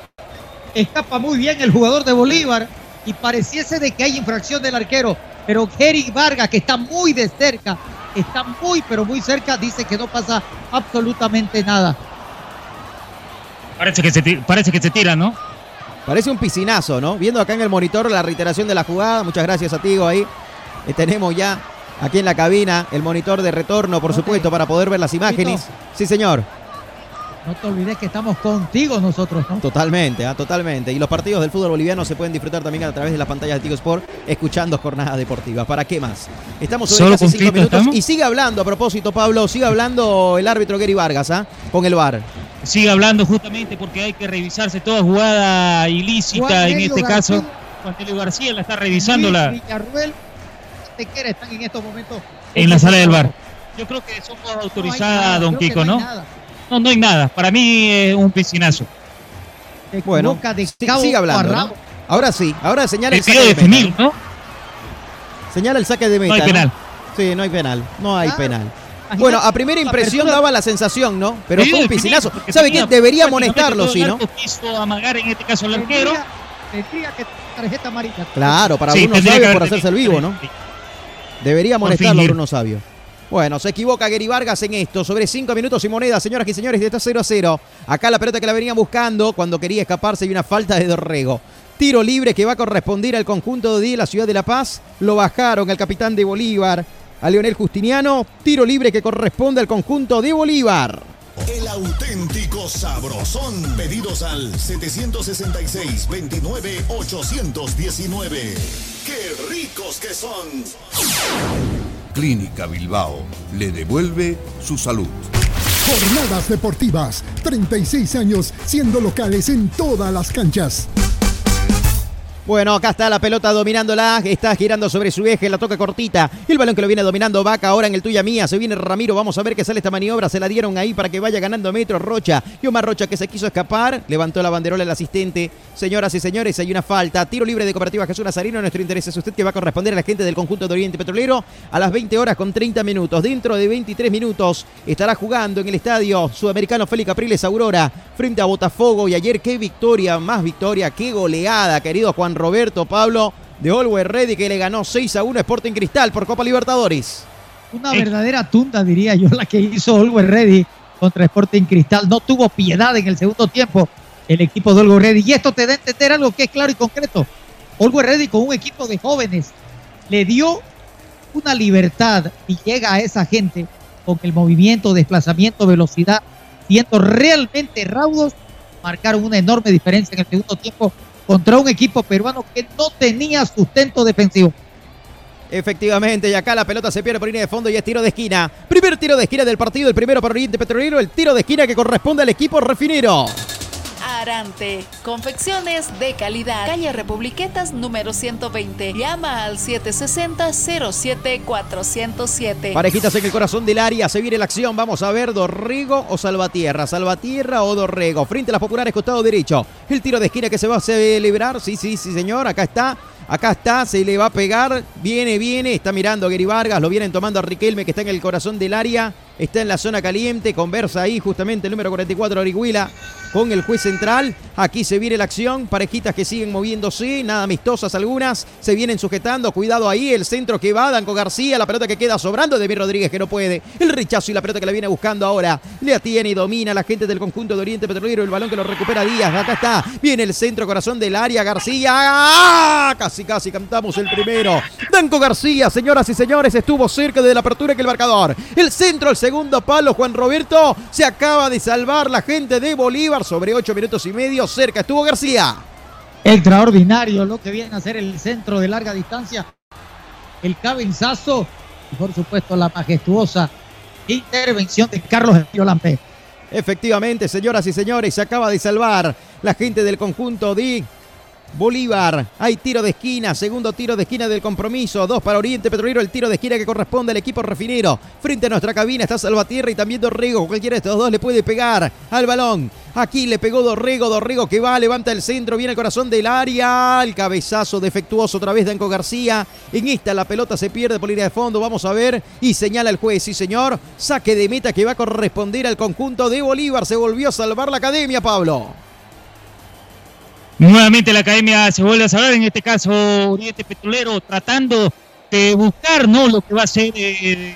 Escapa muy bien el jugador de Bolívar y pareciese de que hay infracción del arquero. Pero Eric Vargas, que está muy de cerca, está muy, pero muy cerca, dice que no pasa absolutamente nada. Parece que se, parece que se tira, ¿no? Parece un piscinazo, ¿no? Viendo acá en el monitor la reiteración de la jugada. Muchas gracias a Tigo ahí. Eh, tenemos ya aquí en la cabina el monitor de retorno, por supuesto, para poder ver las imágenes. Sí, señor. No te olvides que estamos contigo nosotros, ¿no? Totalmente, ¿ah? totalmente. Y los partidos del fútbol boliviano se pueden disfrutar también a través de las pantallas de Tigo Sport, escuchando jornadas deportivas. ¿Para qué más? Estamos sobre casi cinco minutos. Y sigue hablando, a propósito, Pablo, sigue hablando el árbitro Gary Vargas, ¿ah? Con el VAR. Sigue hablando justamente porque hay que revisarse toda jugada ilícita, en este caso. Juan García la está revisando la. Villarruel, están en estos momentos. En la sala del VAR. Yo creo que son todas autorizadas, don Kiko, ¿no? No, no hay nada. Para mí es un piscinazo. Bueno, sigue hablando. Ahora sí, ahora señala el, saque de definir, ¿no? Señala el saque de meta. No hay penal. Sí, no hay penal. No hay penal. Bueno, a primera impresión daba la sensación, ¿no? Pero fue un piscinazo. ¿Sabe qué? Debería amonestarlo, sí, ¿no? Quiso amagar en este caso el arquero. Tendría que tarjeta amarilla. Claro, para Bruno Sabio por hacerse el vivo, ¿no? Debería amonestarlo Bruno Sabio. Bueno, se equivoca Gary Vargas en esto. Sobre cinco minutos y moneda, señoras y señores, de está 0 a 0. Acá la pelota que la venían buscando cuando quería escaparse y una falta de Dorrego. Tiro libre que va a corresponder al conjunto de la ciudad de La Paz. Lo bajaron al capitán de Bolívar, a Leonel Justiniano. Tiro libre que corresponde al conjunto de Bolívar. El auténtico sabrosón. Pedidos al 766-29-819. ¡Qué ricos que son! Clínica Bilbao le devuelve su salud. Jornadas deportivas, 36 años siendo locales en todas las canchas. Bueno, acá está la pelota dominándola, está girando sobre su eje, la toca cortita. El balón que lo viene dominando Vaca ahora en el tuya mía. Se viene Ramiro, vamos a ver qué sale esta maniobra. Se la dieron ahí para que vaya ganando metros Rocha. Y Omar Rocha que se quiso escapar, levantó la banderola el asistente. Señoras y señores, hay una falta. Tiro libre de Cooperativa Jesús Nazarino. Nuestro interés es usted que va a corresponder a la gente del conjunto de Oriente Petrolero a las 20 horas con 30 minutos. Dentro de 23 minutos estará jugando en el estadio sudamericano Félix Capriles Aurora frente a Botafogo. Y ayer qué victoria, más victoria, qué goleada, querido Juan Roberto Pablo de Always Ready que le ganó 6 a 1 Sporting Cristal por Copa Libertadores. Una verdadera tunda, diría yo, la que hizo Always Ready contra Sporting Cristal. No tuvo piedad en el segundo tiempo el equipo de Always Ready. Y esto te da a entender algo que es claro y concreto. Always Ready con un equipo de jóvenes le dio una libertad y llega a esa gente con el movimiento, desplazamiento, velocidad, siendo realmente raudos, marcaron una enorme diferencia en el segundo tiempo contra un equipo peruano que no tenía sustento defensivo. Efectivamente, y acá la pelota se pierde por línea de fondo y es tiro de esquina. Primer tiro de esquina del partido, el primero para Oriente Petrolero, el tiro de esquina que corresponde al equipo refinero. Arante, confecciones de calidad. Calle Republiquetas número 120. Llama al 760-07407. Parejitas en el corazón del área, se viene la acción. Vamos a ver Dorrego o Salvatierra. Salvatierra o Dorrego. Frente a las populares, costado derecho. El tiro de esquina que se va a celebrar. Sí, sí, sí, señor. Acá está. Acá está, se le va a pegar. Viene, viene. Está mirando a Vargas. Lo vienen tomando a Riquelme, que está en el corazón del área. Está en la zona caliente. Conversa ahí justamente el número 44, Orihuela, con el juez central. Aquí se viene la acción. Parejitas que siguen moviéndose. Nada amistosas algunas. Se vienen sujetando. Cuidado ahí. El centro que va. Danco García. La pelota que queda sobrando. De Rodríguez que no puede. El rechazo y la pelota que la viene buscando ahora. Le atiene y domina la gente del conjunto de Oriente Petrolero. El balón que lo recupera Díaz. Acá está. Viene el centro corazón del área. García. ¡Ah! Casi, casi cantamos el primero. Danco García, señoras y señores, estuvo cerca de la apertura que el marcador. El centro, el segundo palo. Juan Roberto se acaba de salvar la gente de Bolívar sobre ocho minutos y medio. Cerca estuvo García. Extraordinario lo que viene a ser el centro de larga distancia. El cabezazo y por supuesto la majestuosa intervención de Carlos Lampe. Efectivamente, señoras y señores, se acaba de salvar la gente del conjunto de Bolívar. Hay tiro de esquina, segundo tiro de esquina del compromiso. Dos para Oriente Petrolero, el tiro de esquina que corresponde al equipo refinero. Frente a nuestra cabina está Salvatierra y también Dorrego. Cualquiera de estos dos le puede pegar al balón. Aquí le pegó Dorrego, Dorrego que va, levanta el centro, viene el corazón del área. El cabezazo defectuoso otra vez de Anco García. En esta la pelota se pierde por línea de fondo. Vamos a ver. Y señala el juez, sí señor. Saque de meta que va a corresponder al conjunto de Bolívar. Se volvió a salvar la academia, Pablo. Nuevamente la academia se vuelve a salvar, en este caso Oriente Petrolero, tratando de buscar ¿no? lo que va a ser eh,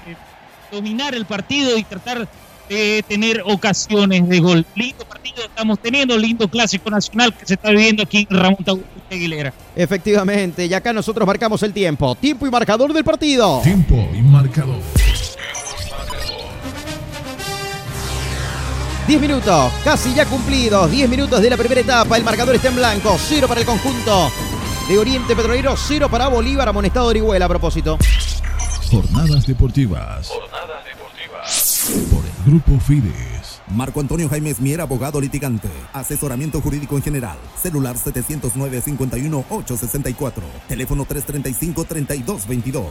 dominar el partido y tratar de tener ocasiones de gol. Lindo partido estamos teniendo, lindo clásico nacional que se está viviendo aquí en Ramón Aguilera. Efectivamente, y acá nosotros marcamos el tiempo. Tiempo y marcador del partido. Tiempo y marcador. 10 minutos, casi ya cumplidos. 10 minutos de la primera etapa. El marcador está en blanco. Cero para el conjunto de Oriente Petrolero. Cero para Bolívar. Amonestado Orihuela a propósito. Jornadas deportivas. Jornadas deportivas. Por el Grupo Fides. Marco Antonio Jaime Mier, abogado litigante. Asesoramiento jurídico en general. Celular 709-51-864. Teléfono 335-3222.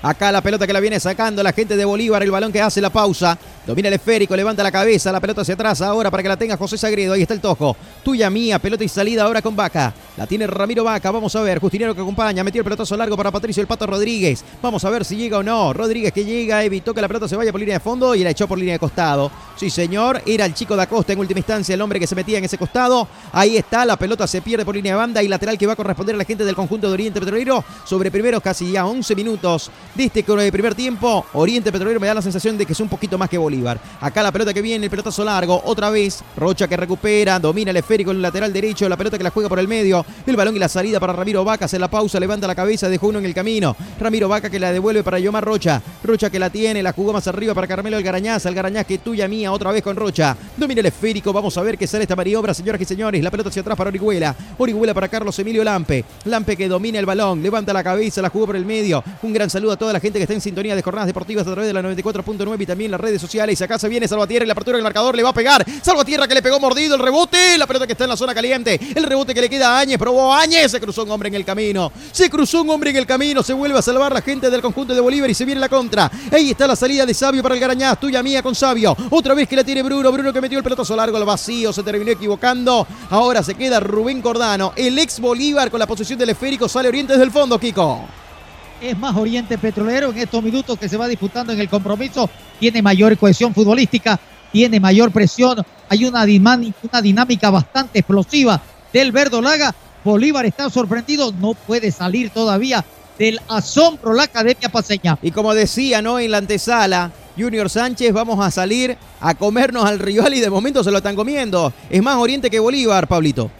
Acá la pelota que la viene sacando la gente de Bolívar, el balón que hace la pausa. Domina el esférico, levanta la cabeza, la pelota hacia atrás ahora para que la tenga José Sagredo. Ahí está el tojo. Tuya mía, pelota y salida ahora con Vaca. La tiene Ramiro Vaca, vamos a ver. Justinero que acompaña, metió el pelotazo largo para Patricio el Pato Rodríguez. Vamos a ver si llega o no. Rodríguez que llega, evitó que la pelota se vaya por línea de fondo y la echó por línea de costado. Sí, señor, era el chico da Costa en última instancia, el hombre que se metía en ese costado. Ahí está, la pelota se pierde por línea de banda y lateral que va a corresponder a la gente del conjunto de Oriente Petrolero sobre primeros casi ya 11 minutos de este primer tiempo. Oriente Petrolero me da la sensación de que es un poquito más que Bolívar. Acá la pelota que viene, el pelotazo largo, otra vez. Rocha que recupera, domina el esférico en el lateral derecho, la pelota que la juega por el medio. El balón y la salida para Ramiro Vaca, hace la pausa, levanta la cabeza, dejó uno en el camino. Ramiro Vaca que la devuelve para Yomar Rocha. Rocha que la tiene, la jugó más arriba para Carmelo Algarañaz. Algarañaz que tuya mía, otra vez con Rocha. Domina el esférico, vamos a ver qué sale esta maniobra, señoras y señores. La pelota hacia atrás para Orihuela. Orihuela para Carlos Emilio Lampe. Lampe que domina el balón, levanta la cabeza, la jugó por el medio. Un gran saludo a toda la gente que está en sintonía de jornadas deportivas a través de la 94.9 y también las redes sociales. Acá se viene Salvatierra y la apertura del marcador le va a pegar. Salvatierra que le pegó mordido el rebote. La pelota que está en la zona caliente. El rebote que le queda a Áñez. Probó Áñez. Se cruzó un hombre en el camino. Se cruzó un hombre en el camino. Se vuelve a salvar la gente del conjunto de Bolívar y se viene la contra. Ahí está la salida de Sabio para el Garañaz. Tuya mía con Sabio. Otra vez que la tiene Bruno. Bruno que metió el pelotazo largo al vacío. Se terminó equivocando. Ahora se queda Rubén Cordano. El ex Bolívar con la posesión del esférico sale Oriente desde el fondo, Kiko. Es más Oriente Petrolero en estos minutos que se va disputando en el compromiso. Tiene mayor cohesión futbolística, tiene mayor presión. Hay una, una dinámica bastante explosiva del Verdolaga. Bolívar está sorprendido, no puede salir todavía del asombro la Academia Paseña. Y como decía, ¿no? En la antesala, Junior Sánchez, vamos a salir a comernos al rival y de momento se lo están comiendo. Es más Oriente que Bolívar, Pablito.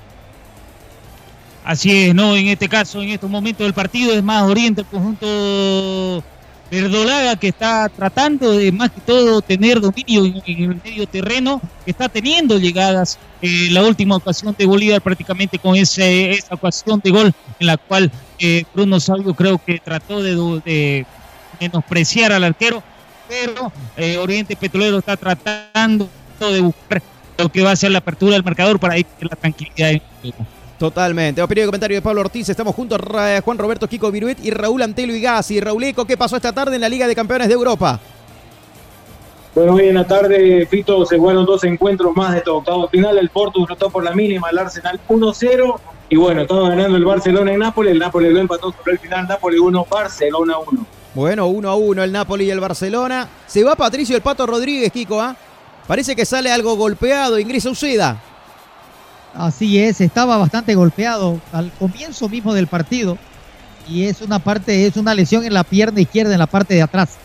Así es, ¿no? En este caso, en estos momentos del partido, es más Oriente el conjunto Verdolaga que está tratando de más que todo tener dominio en, el medio terreno, que está teniendo llegadas. Eh, la última ocasión de Bolívar prácticamente con ese, esa ocasión de gol en la cual eh, Bruno Salvo creo que trató de, menospreciar al arquero, pero eh, Oriente Petrolero está tratando de buscar lo que va a ser la apertura del marcador para ir la tranquilidad. En el Totalmente. Opinión y comentario de Pablo Ortiz. Estamos juntos a Juan Roberto Kiko Viruet y Raúl Antelo y Gassi. Eco, ¿qué pasó esta tarde en la Liga de Campeones de Europa? Bueno, hoy en la tarde, Fito, se jugaron dos encuentros más de todo octavo final. El Porto derrotó por la mínima el Arsenal 1-0. Y bueno, estaba ganando el Barcelona en Nápoles. El Nápoles lo empató sobre el final. Nápoles 1, Barcelona 1. Bueno, 1 1 el Nápoles y el Barcelona. Se va Patricio el Pato Rodríguez, Kiko, ¿ah? Parece que sale algo golpeado. Ingresa Uceda. Así es, estaba bastante golpeado al comienzo mismo del partido y es una parte, es una lesión en la pierna izquierda en la parte de atrás.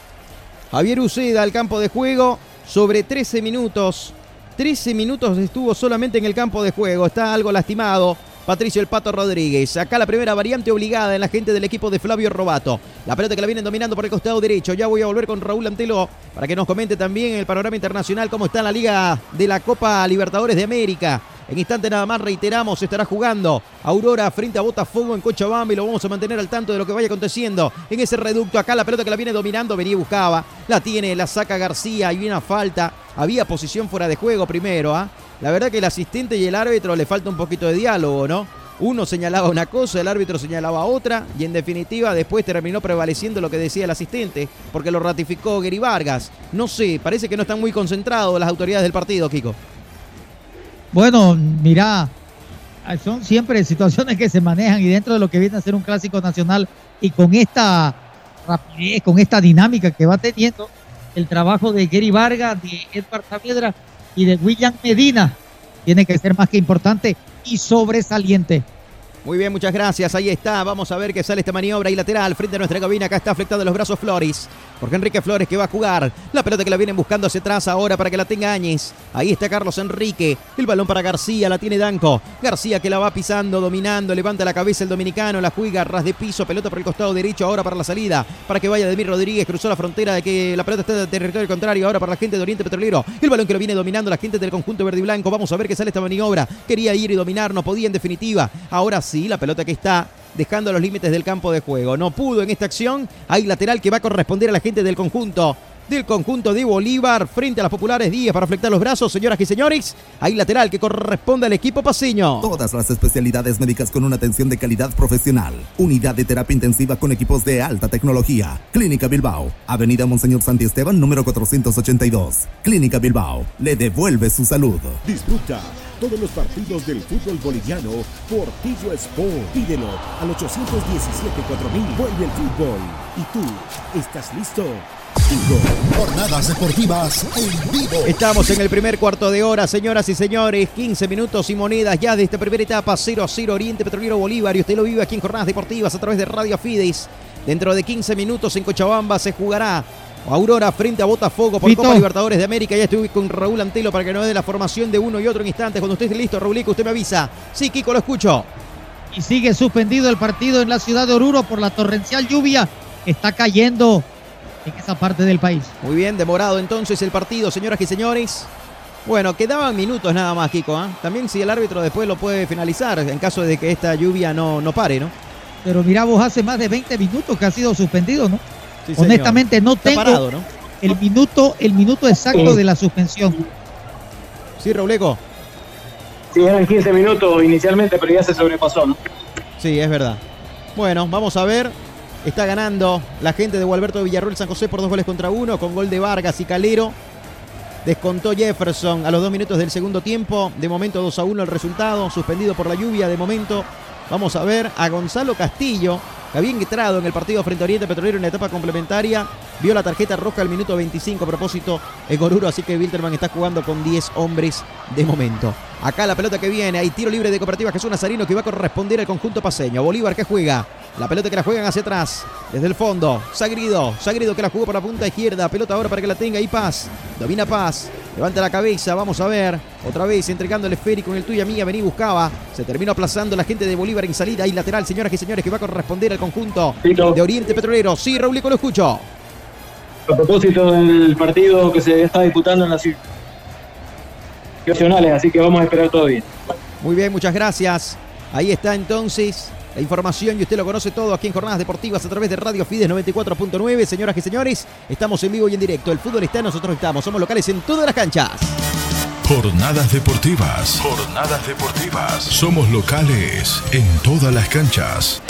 Javier Uceda al campo de juego sobre 13 minutos. 13 minutos estuvo solamente en el campo de juego, está algo lastimado. Patricio El Pato Rodríguez. Acá la primera variante obligada en la gente del equipo de Flavio Robato. La pelota que la vienen dominando por el costado derecho. Ya voy a volver con Raúl Antelo para que nos comente también el panorama internacional cómo está la Liga de la Copa Libertadores de América. En instante nada más reiteramos, estará jugando Aurora frente a Botafogo en Cochabamba y lo vamos a mantener al tanto de lo que vaya aconteciendo en ese reducto. Acá la pelota que la viene dominando, venía y buscaba, la tiene, la saca García y viene a falta. Había posición fuera de juego primero, ¿ah? La verdad que el asistente y el árbitro le falta un poquito de diálogo, ¿no? Uno señalaba una cosa, el árbitro señalaba otra y en definitiva después terminó prevaleciendo lo que decía el asistente porque lo ratificó Gary Vargas. No sé, parece que no están muy concentrados las autoridades del partido, Kiko. Bueno, mira, son siempre situaciones que se manejan y dentro de lo que viene a ser un clásico nacional y con esta rapidez, con esta dinámica que va teniendo el trabajo de Gary Vargas, de Edward Saavedra y de William Medina, tiene que ser más que importante y sobresaliente. Muy bien, muchas gracias. Ahí está. Vamos a ver qué sale esta maniobra y lateral frente a nuestra cabina. Acá está afectado los brazos Flores. Porque Enrique Flores que va a jugar. La pelota que la vienen buscando hacia atrás ahora para que la tenga Áñez. Ahí está Carlos Enrique. El balón para García. La tiene Danco. García que la va pisando, dominando. Levanta la cabeza el dominicano. La juega ras de piso. Pelota por el costado derecho ahora para la salida. Para que vaya Demir Rodríguez. Cruzó la frontera de que la pelota está en territorio contrario. Ahora para la gente de Oriente Petrolero. El balón que lo viene dominando la gente del conjunto verde y blanco. Vamos a ver qué sale esta maniobra. Quería ir y dominar. No podía en definitiva. Ahora sí, la pelota que está dejando los límites del campo de juego. No pudo en esta acción. Hay lateral que va a corresponder a la gente del conjunto del conjunto de Bolívar frente a las populares 10 para flectar los brazos, señoras y señores. Hay lateral que corresponde al equipo paseño. Todas las especialidades médicas con una atención de calidad profesional. Unidad de terapia intensiva con equipos de alta tecnología. Clínica Bilbao, Avenida Monseñor Santi Esteban, número 482. Clínica Bilbao, le devuelve su salud. Disfruta todos los partidos del fútbol boliviano por Tigo Sport. Pídelo al 817-4000. Vuelve el fútbol. ¿Y tú estás listo? Jornadas deportivas en vivo. Estamos en el primer cuarto de hora, señoras y señores. 15 minutos y monedas ya de esta primera etapa. 0 a 0 Oriente Petrolero Bolívar. Y usted lo vive aquí en Jornadas Deportivas a través de Radio Fides. Dentro de 15 minutos en Cochabamba se jugará Aurora frente a Botafogo por Copa Libertadores de América. Ya estoy con Raúl Antelo para que nos dé la formación de uno y otro en instantes. Cuando usted esté listo, Raulico, usted me avisa. Sí, Kiko, lo escucho. Y sigue suspendido el partido en la ciudad de Oruro por la torrencial lluvia que está cayendo en esa parte del país. Muy bien, demorado entonces el partido, señoras y señores. Bueno, quedaban minutos nada más, Kiko. ¿ah? También si el árbitro después lo puede finalizar en caso de que esta lluvia no, no pare, ¿no? Pero mira, vos hace más de 20 minutos que ha sido suspendido, ¿no? Sí, señor. Honestamente no Está tengo parado, ¿no? el minuto, el minuto exacto de la suspensión. Sí, Robleco. Sí, eran 15 minutos inicialmente, pero ya se sobrepasó, ¿no? Sí, es verdad. Bueno, vamos a ver. Está ganando la gente de Gualberto de Villarroel San José por dos goles contra uno, con gol de Vargas y Calero. Descontó Jefferson a los dos minutos del segundo tiempo. De momento 2 a 1 el resultado, suspendido por la lluvia. De momento vamos a ver a Gonzalo Castillo, había entrado en el partido frente a Oriente Petrolero en la etapa complementaria. Vio la tarjeta roja al minuto 25 a propósito en Goruro, así que Wilterman está jugando con 10 hombres de momento. Acá la pelota que viene, hay tiro libre de Cooperativa Jesús Nazarino que va a corresponder al conjunto paseño. Bolívar que juega, la pelota que la juegan hacia atrás, desde el fondo. Sagrido, Sagrido que la jugó por la punta izquierda. Pelota ahora para que la tenga y Paz. Domina Paz. Levanta la cabeza, vamos a ver. Otra vez entregando el esférico en el tuya mía. Vení, buscaba. Se terminó aplazando la gente de Bolívar en salida y lateral, señoras y señores, que va a corresponder al conjunto de Oriente Petrolero. Sí, Raulico, lo escucho. A propósito del partido que se está disputando en las nacionales, así que vamos a esperar todo bien. Muy bien, muchas gracias. Ahí está entonces la información y usted lo conoce todo aquí en Jornadas Deportivas a través de Radio Fides 94.9. Señoras y señores, estamos en vivo y en directo. El fútbol está, nosotros estamos. Somos locales en todas las canchas. Jornadas deportivas. Jornadas deportivas. Somos locales en todas las canchas.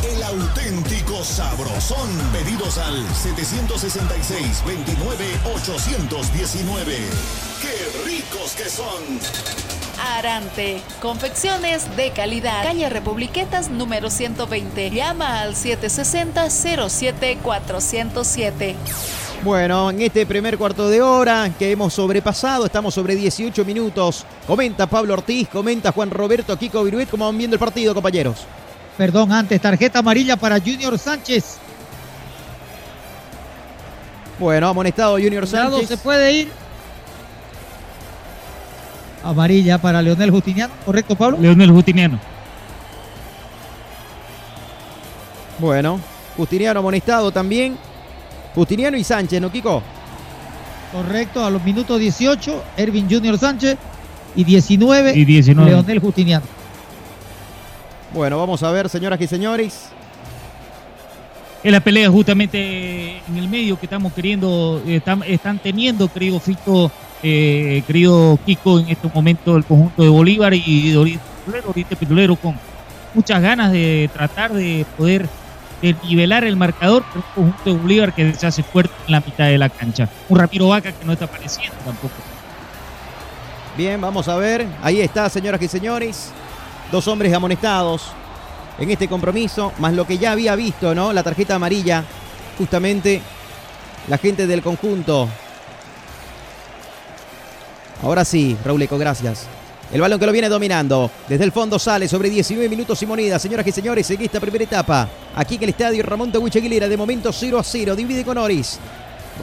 El auténtico sabrosón. Pedidos al 766 29 819. ¡Qué ricos que son! Arante, confecciones de calidad. Calle Republiquetas número 120. Llama al 760-07407. Bueno, en este primer cuarto de hora que hemos sobrepasado, estamos sobre 18 minutos. Comenta Pablo Ortiz, comenta Juan Roberto Kiko Viruet, cómo van viendo el partido, compañeros. Perdón, antes, tarjeta amarilla para Junior Sánchez. Bueno, amonestado Junior Sánchez. se puede ir. Amarilla para Leonel Justiniano, ¿correcto, Pablo? Leonel Justiniano. Bueno, Justiniano amonestado también. Justiniano y Sánchez, ¿no, Kiko? Correcto, a los minutos 18, Ervin Junior Sánchez y 19, Y 19. Leonel Justiniano. Bueno, vamos a ver, señoras y señores. Es la pelea justamente en el medio que estamos queriendo, están, están teniendo, querido Fito, eh, querido Kiko, en estos momentos el conjunto de Bolívar y Oriente Petrolero con muchas ganas de tratar de poder de nivelar el marcador, pero un conjunto de Bolívar que se hace fuerte en la mitad de la cancha. Un Ramiro Vaca que no está apareciendo tampoco. Bien, vamos a ver. Ahí está, señoras y señores. Dos hombres amonestados en este compromiso, más lo que ya había visto, ¿no? La tarjeta amarilla, justamente la gente del conjunto. Ahora sí, Rauleco, gracias. El balón que lo viene dominando. Desde el fondo sale sobre 19 minutos y moneda. Señoras y señores, en esta primera etapa. Aquí en el estadio Ramón Tahuiche Aguilera. De momento 0 a 0. Divide con Oris.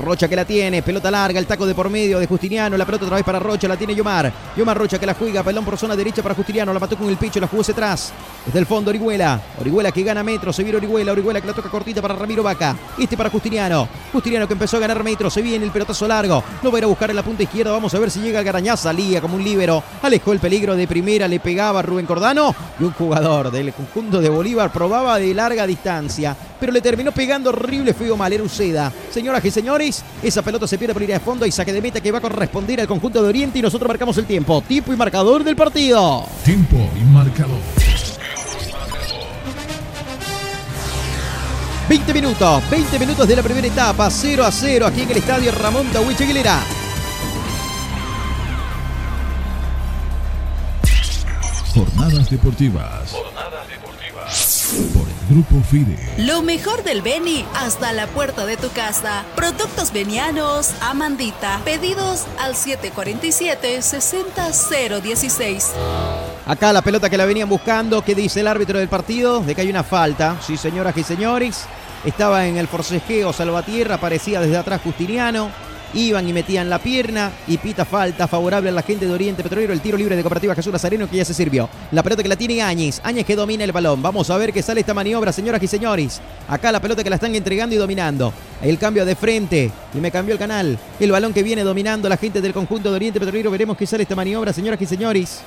Rocha que la tiene, pelota larga, el taco de por medio de Justiniano, la pelota otra vez para Rocha, la tiene Yomar. Yomar Rocha que la juega, pelón por zona derecha para Justiniano, la mató con el pecho, la jugó hacia atrás. Desde el fondo Orihuela, Orihuela que gana metros, se viene Orihuela, Orihuela que la toca cortita para Ramiro Vaca. Este para Justiniano, Justiniano que empezó a ganar metros, se viene el pelotazo largo, lo va a ir a buscar en la punta izquierda, vamos a ver si llega el Garañá, salía como un líbero, alejó el peligro de primera, le pegaba Rubén Cordano y un jugador del conjunto de Bolívar probaba de larga distancia, pero le terminó pegando horrible, feo mal, era Uceda. Señoras y señores, esa pelota se pierde por ir a fondo y saque de meta que va a corresponder al conjunto de Oriente y nosotros marcamos el tiempo. Tipo y marcador del partido. Tiempo y marcador. 20 minutos, 20 minutos de la primera etapa, 0 a 0 aquí en el estadio Ramón Tahuiche Aguilera. Jornadas deportivas. Jornadas deportivas. Por el Grupo Fide. Lo mejor del Beni hasta la puerta de tu casa. Productos venianos, Amandita. Pedidos al 747-60016. Acá la pelota que la venían buscando, ¿qué dice el árbitro del partido? De que hay una falta. Sí, señoras y señores. Estaba en el forcejeo Salvatierra, aparecía desde atrás Justiniano. Iban y metían la pierna y pita falta favorable a la gente de Oriente Petrolero. El tiro libre de Cooperativa Jesús Nazareno que ya se sirvió. La pelota que la tiene Áñez. Áñez que domina el balón. Vamos a ver qué sale esta maniobra, señoras y señores. Acá la pelota que la están entregando y dominando. El cambio de frente. Y me cambió el canal. El balón que viene dominando la gente del conjunto de Oriente Petrolero. Veremos qué sale esta maniobra, señoras y señores.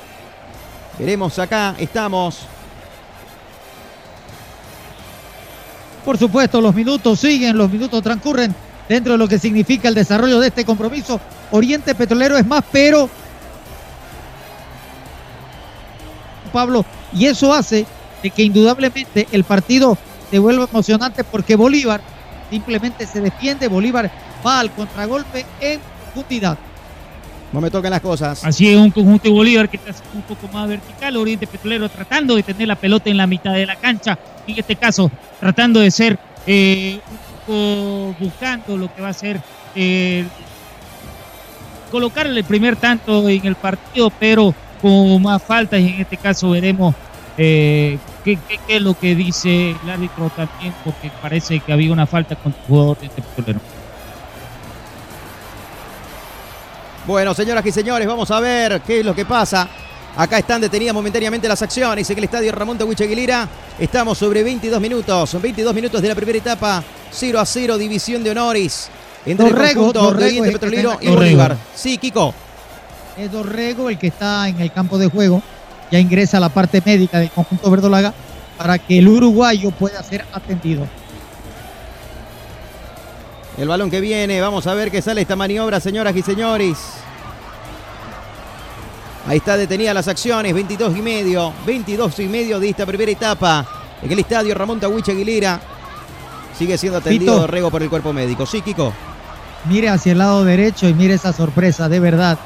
Veremos acá. Estamos. Por supuesto, los minutos siguen, los minutos transcurren dentro de lo que significa el desarrollo de este compromiso. Oriente Petrolero es más, pero Pablo, y eso hace de que indudablemente el partido se vuelva emocionante porque Bolívar simplemente se defiende, Bolívar va al contragolpe en profundidad. No me toquen las cosas. Así es, un conjunto de Bolívar que está un poco más vertical, Oriente Petrolero tratando de tener la pelota en la mitad de la cancha, en este caso tratando de ser eh, un buscando lo que va a ser eh, colocarle el primer tanto en el partido, pero con más faltas y en este caso veremos eh, qué, es lo que dice el árbitro también, porque parece que había una falta con el jugador de este petrolero. Bueno, señoras y señores, vamos a ver qué es lo que pasa. Acá están detenidas momentáneamente las acciones en el estadio Ramón Tahuiche Aguilera. Estamos sobre 22 minutos, 22 minutos de la primera etapa, 0 a 0, división de honores entre el Dorrego, de Dorrego Oriente el que Petrolero y Bolívar. Sí, Kiko. Es Dorrego el que está en el campo de juego. Ya ingresa a la parte médica del conjunto verdolaga para que el uruguayo pueda ser atendido. El balón que viene, vamos a ver qué sale esta maniobra, señoras y señores. Ahí está detenida las acciones, 22 y medio, 22 y medio de esta primera etapa. En el estadio Ramón Tahuiche Aguilera. Sigue siendo atendido. Dorrego por el cuerpo médico. Sí, Kiko. Mire hacia el lado derecho y mire esa sorpresa, de verdad.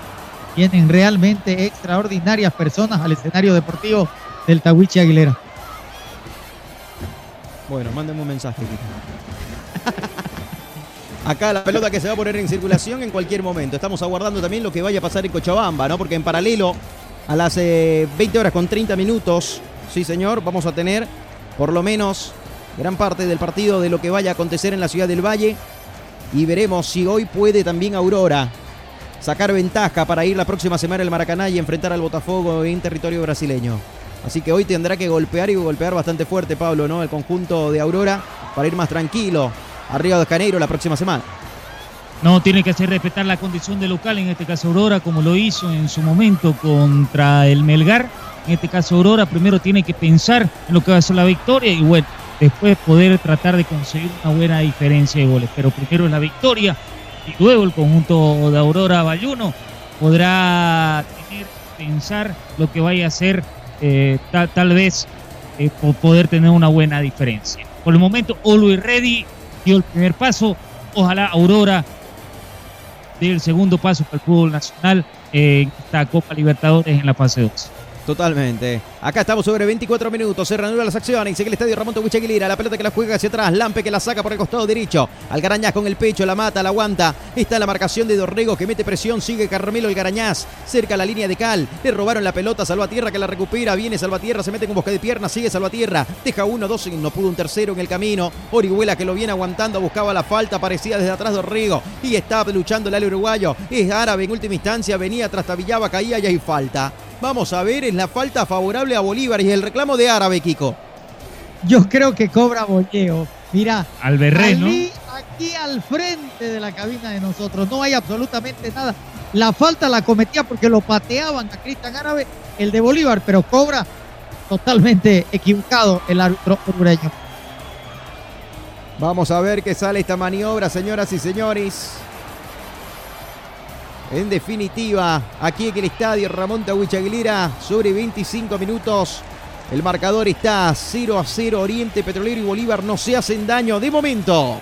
Vienen realmente extraordinarias personas al escenario deportivo del Tawichi Aguilera. Bueno, mándenme un mensaje. Kiko. Acá la pelota que se va a poner en circulación en cualquier momento. Estamos aguardando también lo que vaya a pasar en Cochabamba, ¿no? Porque en paralelo a las eh, 20 horas con 30 minutos, sí señor, vamos a tener por lo menos gran parte del partido de lo que vaya a acontecer en la ciudad del Valle. Y veremos si hoy puede también Aurora sacar ventaja para ir la próxima semana al Maracaná y enfrentar al Botafogo en territorio brasileño. Así que hoy tendrá que golpear y golpear bastante fuerte, Pablo, ¿no? El conjunto de Aurora para ir más tranquilo a Río de Janeiro la próxima semana. No, tiene que hacer respetar la condición de local, en este caso Aurora, como lo hizo en su momento contra el Melgar. En este caso Aurora primero tiene que pensar en lo que va a ser la victoria y bueno, después poder tratar de conseguir una buena diferencia de goles. Pero primero la victoria y luego el conjunto de Aurora Bayuno podrá tener, pensar lo que vaya a ser eh, tal, tal vez eh, po- poder tener una buena diferencia. Por el momento, Always Ready dio el primer paso. Ojalá Aurora dé el segundo paso para el fútbol nacional en esta Copa Libertadores en la fase 2. Totalmente. Acá estamos sobre 24 minutos. Se reanudan las acciones. Sigue el estadio Ramón Toguiche Aguilera. La pelota que la juega hacia atrás. Lampe que la saca por el costado derecho. Algarañaz con el pecho. La mata, la aguanta. Está la marcación de Dorrego que mete presión. Sigue Carmelo Algarañaz. Cerca la línea de Cal. Le robaron la pelota. Salvatierra que la recupera. Viene Salvatierra. Se mete con bosque de pierna. Sigue Salvatierra. Deja uno, dos. No pudo un tercero en el camino. Orihuela que lo viene aguantando. Buscaba la falta. Parecía desde atrás Dorrego. Y estaba luchando el al uruguayo. Es árabe en última instancia. Venía trastabillaba. Caía y hay falta. Vamos a ver, es la falta favorable a Bolívar y el reclamo de Árabe, Kiko. Yo creo que cobra bolleo. Mira, Alberré, ¿no? aquí al frente de la cabina de nosotros, no hay absolutamente nada. La falta la cometía porque lo pateaban a Cristian Árabe, el de Bolívar, pero cobra totalmente equivocado el árbitro hondureño. Vamos a ver qué sale esta maniobra, señoras y señores. En definitiva, aquí en el estadio Ramón Tahuicha Aguilera, sobre 25 minutos. El marcador está 0 a 0. Oriente Petrolero y Bolívar no se hacen daño de momento.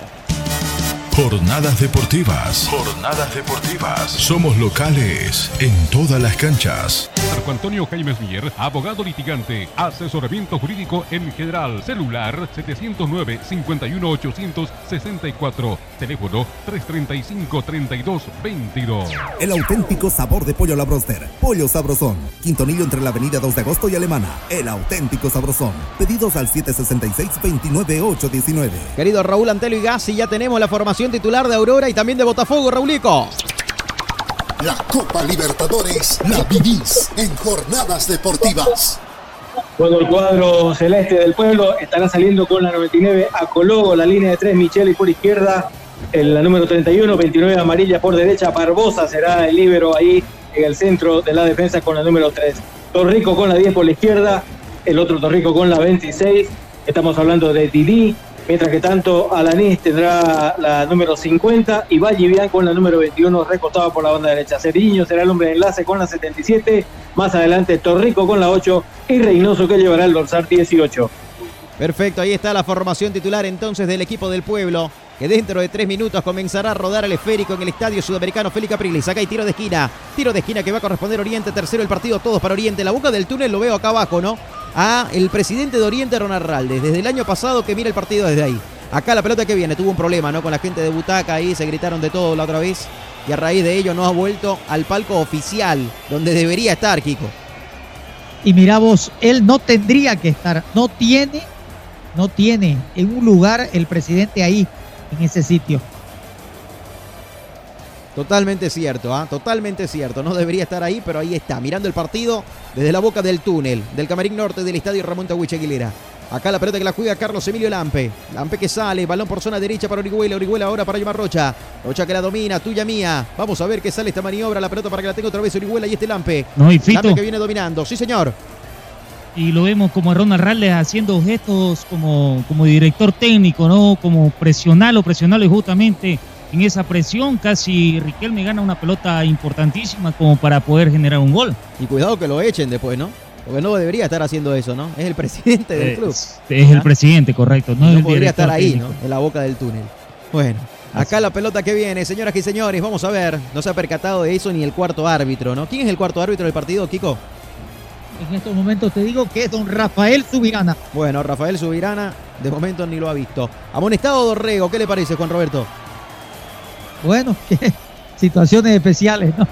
Jornadas deportivas. Jornadas deportivas. Somos locales en todas las canchas. Marco Antonio Jaimes Mier, abogado litigante, asesoramiento jurídico en general, celular 709-51864, teléfono 335-3222. El auténtico sabor de pollo a la broster. Pollo Sabrosón. Quintonillo entre la avenida 2 de agosto y Alemana. El auténtico sabrosón. Pedidos al 766-29819. Querido Raúl Antelo y Gassi, ya tenemos la formación titular de Aurora y también de Botafogo, Raulico. La Copa Libertadores la vivís en jornadas deportivas. Bueno, el cuadro celeste del pueblo estará saliendo con la 99 a Cologo, la línea de tres, Micheli por izquierda, el, la número 31, 29 amarilla por derecha, Barbosa será el líbero ahí en el centro de la defensa con la número 3. Torrico con la 10 por la izquierda, el otro Torrico con la 26, estamos hablando de Didi, Mientras que tanto Alanís tendrá la número 50 y Vallivian con la número 21 recostado por la banda derecha. Ceriño será el hombre de enlace con la 77. Más adelante Torrico con la 8 y Reynoso que llevará el dorsal 18. Perfecto, ahí está la formación titular entonces del equipo del pueblo. Que dentro de tres minutos comenzará a rodar el esférico en el estadio sudamericano Félix Capriles. Acá hay tiro de esquina. Tiro de esquina que va a corresponder Oriente. Tercero el partido, todos para Oriente. La boca del túnel lo veo acá abajo, ¿no? A el presidente de Oriente, Ronald Raldes. Desde el año pasado que mira el partido desde ahí. Acá la pelota que viene, tuvo un problema, ¿no? Con la gente de Butaca ahí, se gritaron de todo la otra vez. Y a raíz de ello no ha vuelto al palco oficial, donde debería estar, Kiko. Y mira vos, él no tendría que estar, no tiene, no tiene en un lugar el presidente ahí, en ese sitio. Totalmente cierto, ¿ah? totalmente cierto. No debería estar ahí, pero ahí está, mirando el partido desde la boca del túnel del Camarín Norte del Estadio Ramón Tawich Aguilera. Acá la pelota que la juega Carlos Emilio Lampe. Lampe que sale, balón por zona derecha para Orihuela. Orihuela ahora para Yomar Rocha. Rocha que la domina, tuya mía. Vamos a ver qué sale esta maniobra. La pelota para que la tenga otra vez Orihuela y este Lampe. No, y Fito. Lampe que viene dominando. Sí, señor. Y lo vemos como a Ronald Ralles haciendo gestos como, como director técnico, ¿no? Como presionarlo, presionarlo y justamente en esa presión casi Riquelme gana una pelota importantísima como para poder generar un gol. Y cuidado que lo echen después, ¿no? Porque no debería estar haciendo eso, ¿no? Es el presidente del club. Es, es el presidente, correcto. No, No, es el podría estar ahí, técnico. ¿no? En la boca del túnel. Bueno, acá la pelota que viene, señoras y señores, vamos a ver. No se ha percatado de eso ni el cuarto árbitro, ¿no? ¿Quién es el cuarto árbitro del partido, Kiko? En estos momentos te digo que es don Rafael Subirana. Bueno, Rafael Subirana, de momento ni lo ha visto. Amonestado Dorrego, ¿qué le parece, Juan Roberto? Bueno, que situaciones especiales, ¿no?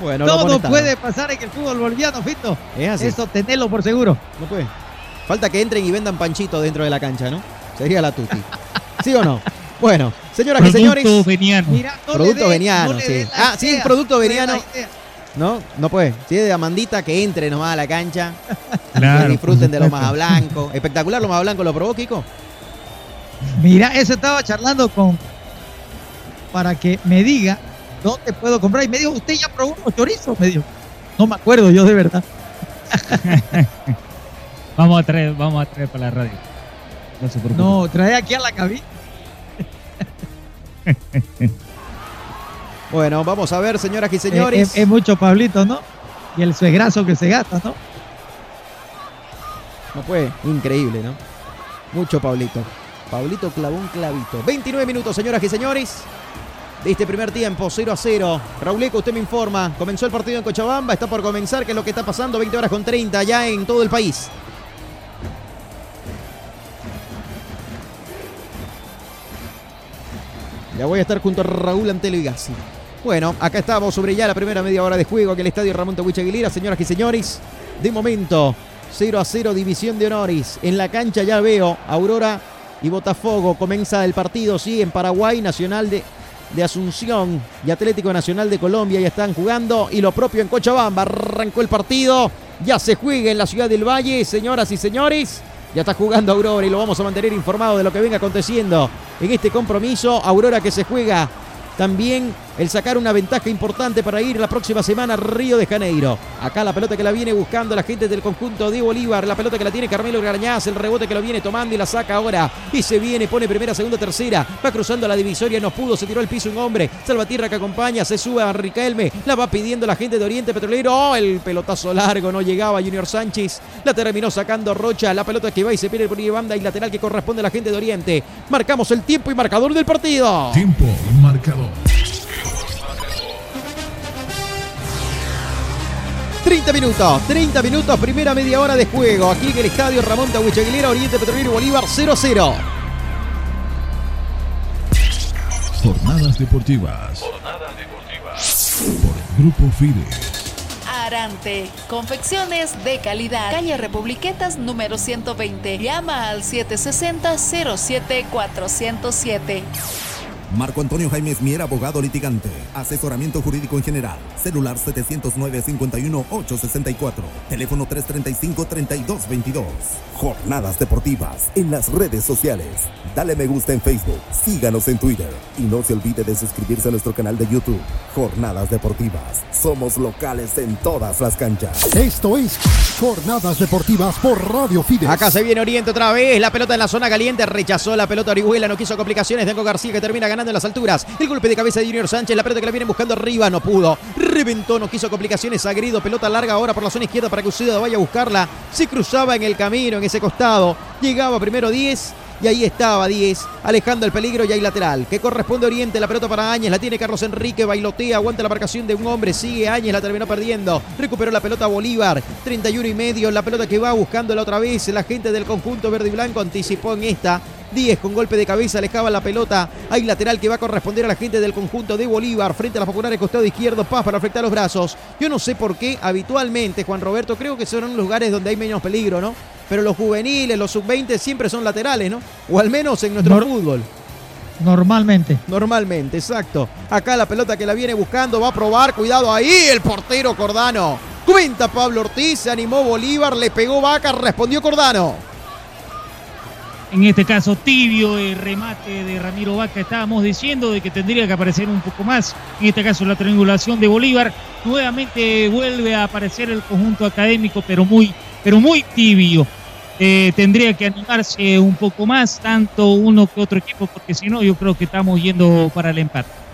Bueno, Todo puede pasar en el fútbol boliviano, Fito. Es así. Eso tenerlo por seguro. No puede. Falta que entren y vendan panchito dentro de la cancha, ¿no? Sería la tuti. ¿Sí o no? Bueno, señoras y señores. Producto veniano. Mira, no le producto veniano, no sí. Ah, sí, producto no veniano. No, no puede. Si es de Amandita, que entre nomás a la cancha. Claro, que disfruten de lo supuesto. más blanco. Espectacular lo más blanco, ¿lo probó, Kiko? Mira, eso estaba charlando con para que me diga dónde puedo comprar. Y me dijo, usted ya probó unos chorizos, me dijo. No me acuerdo yo de verdad. Vamos a traer, vamos a traer para la radio. No se preocupe. No, trae aquí a la cabina. Bueno, vamos a ver, señoras y Es, señores. es- mucho Pablito, ¿no? Y el suegrazo que se gasta, ¿no? No puede. Increíble, ¿no? Mucho Pablito. Pablito clavó un clavito. 29 minutos, señoras y señores. De este primer tiempo, 0 a 0. Rauleco, usted me informa. Comenzó el partido en Cochabamba. Está por comenzar. ¿Qué es lo que está pasando? 20 horas con 30 ya en todo el país. Ya voy a estar junto a Raúl Antelo y Gassi. Bueno, acá estamos sobre ya la primera media hora de juego en el estadio Ramón Tawich Aguilera. Señoras y señores, de momento, 0 a 0, división de honores. En la cancha ya veo Aurora y Botafogo. Comienza el partido, sí, en Paraguay, Nacional de, de Asunción y Atlético Nacional de Colombia ya están jugando. Y lo propio en Cochabamba. Arrancó el partido. Ya se juega en la ciudad del Valle, señoras y señores. Ya está jugando Aurora y lo vamos a mantener informado de lo que venga aconteciendo en este compromiso. Aurora que se juega también el sacar una ventaja importante para ir la próxima semana a Río de Janeiro. Acá la pelota que la viene buscando la gente del conjunto de Bolívar. La pelota que la tiene Carmelo Garñaz. El rebote que lo viene tomando y la saca ahora. Y se viene, pone primera, segunda, tercera. Va cruzando la divisoria. No pudo, se tiró al piso un hombre. Salvatierra que acompaña. Se sube a Riquelme. La va pidiendo la gente de Oriente Petrolero. Oh, el pelotazo largo. No llegaba Junior Sánchez. La terminó sacando Rocha. La pelota que va y se pierde por banda y lateral que corresponde a la gente de Oriente. Marcamos el tiempo y marcador del partido. Tiempo y marcador. 30 minutos, 30 minutos, primera media hora de juego. Aquí en el estadio Ramón Tawich Aguilera, Oriente Petrolero Bolívar 0 0. Jornadas deportivas. Por Grupo Fide. Arante, confecciones de calidad. Calle Republiquetas número 120. Llama al 760-07407. Marco Antonio Jaime Mier, abogado litigante. Asesoramiento jurídico en general. Celular 709-51864. Teléfono 335-3222. Jornadas deportivas en las redes sociales. Dale me gusta en Facebook. Síganos en Twitter. Y no se olvide de suscribirse a nuestro canal de YouTube. Jornadas deportivas. Somos locales en todas las canchas. Esto es Jornadas Deportivas por Radio Fides. Acá se viene Oriente otra vez. La pelota en la zona caliente. Rechazó la pelota Orihuela. No quiso complicaciones. Dengo García que termina ganando en las alturas. El golpe de cabeza de Junior Sánchez. La pelota que la vienen buscando arriba. No pudo. Reventó. No quiso complicaciones. Agrido. Pelota larga ahora por la zona izquierda para que Uceda vaya a buscarla. Se cruzaba en el camino, en ese costado. Llegaba primero 10. Y ahí estaba 10, alejando el peligro y hay lateral. Que corresponde Oriente, la pelota para Áñez, la tiene Carlos Enrique, bailotea, aguanta la marcación de un hombre, sigue Áñez, la terminó perdiendo. Recuperó la pelota Bolívar, 31 y medio, la pelota que va buscando la otra vez. La gente del conjunto verde y blanco anticipó en esta. 10 con golpe de cabeza, alejaba la pelota. Hay lateral que va a corresponder a la gente del conjunto de Bolívar frente a las populares costado izquierdo. Paz para afectar los brazos. Yo no sé por qué habitualmente, Juan Roberto, creo que son lugares donde hay menos peligro, ¿no? Pero los juveniles, los sub-20 siempre son laterales, ¿no? O al menos en nuestro Nor- fútbol. Normalmente. Normalmente, exacto. Acá la pelota que la viene buscando, va a probar, cuidado ahí, el portero Cordano. Cuenta Pablo Ortiz, se animó Bolívar, le pegó Vaca, respondió Cordano. En este caso, tibio el remate de Ramiro Vaca. Estábamos diciendo de que tendría que aparecer un poco más. En este caso, la triangulación de Bolívar. Nuevamente vuelve a aparecer el conjunto académico, pero muy, pero muy tibio. Eh, tendría que animarse un poco más, tanto uno que otro equipo, porque si no, yo creo que estamos yendo para el empate.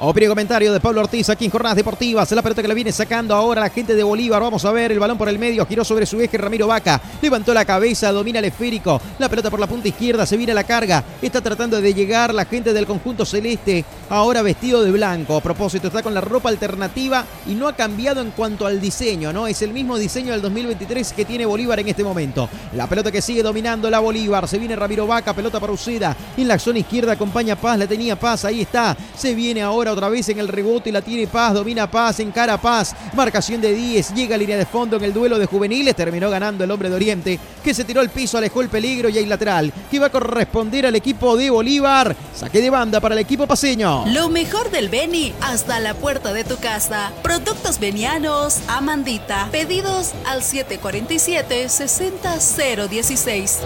Opinión comentario de Pablo Ortiz aquí en Jornadas Deportivas. La pelota que la viene sacando ahora la gente de Bolívar. Vamos a ver el balón por el medio. Giró sobre su eje Ramiro Vaca. Levantó la cabeza, domina el esférico. La pelota por la punta izquierda. Se viene a la carga. Está tratando de llegar la gente del conjunto celeste. Ahora vestido de blanco. A propósito, está con la ropa alternativa y no ha cambiado en cuanto al diseño, ¿no? Es el mismo diseño del 2023 que tiene Bolívar en este momento. La pelota que sigue dominando la Bolívar. Se viene Ramiro Vaca. Pelota para Uceda. En la zona izquierda acompaña Paz. La tenía Paz. Ahí está. Se viene ahora otra vez en el rebote y la tiene Paz, domina Paz, encara Paz, marcación de 10, llega a línea de fondo en el duelo de juveniles, terminó ganando el hombre de Oriente, que se tiró al piso, alejó el peligro y hay lateral, que va a corresponder al equipo de Bolívar, saque de banda para el equipo paseño. Lo mejor del Beni hasta la puerta de tu casa. Productos venianos, Amandita. Pedidos al 747-60016.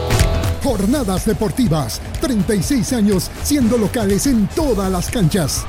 Jornadas Deportivas, 36 años siendo locales en todas las canchas.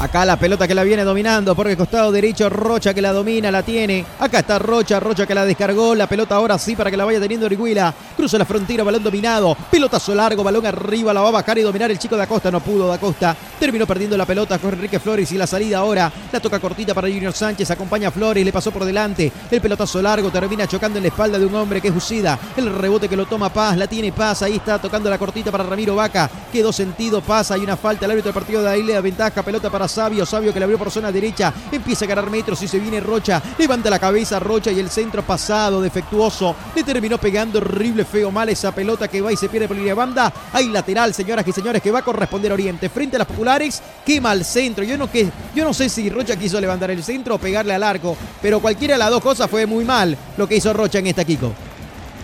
Acá la pelota que la viene dominando por el costado derecho, Rocha que la domina, la tiene. Acá está Rocha, Rocha que la descargó. La pelota ahora sí para que la vaya teniendo Orihuela. Cruza la frontera, balón dominado. Pelotazo largo, balón arriba, la va a bajar y dominar el chico de Acosta. No pudo de Acosta. Terminó perdiendo la pelota con Enrique Flores y la salida ahora. La toca cortita para Junior Sánchez. Acompaña a Flores, le pasó por delante. El pelotazo largo termina chocando en la espalda de un hombre que es Usida. El rebote que lo toma Paz, la tiene Paz. Ahí está tocando la cortita para Ramiro Vaca. Quedó sentido Paz. Hay una falta. El árbitro del partido de ahí ventaja. Pelota para Sabio. Sabio que la abrió por zona derecha. Empieza a ganar metros y se viene Rocha. Levanta la cabeza Rocha y el centro pasado, defectuoso. Le terminó pegando horrible, feo, mal esa pelota que va y se pierde por línea banda. Hay lateral, señoras y señores, que va a corresponder a Oriente. Frente a las populares, quema el centro. Yo no, que, yo no sé si Rocha quiso levantar el centro o pegarle al arco, pero cualquiera de las dos cosas fue muy mal lo que hizo Rocha en esta Kiko.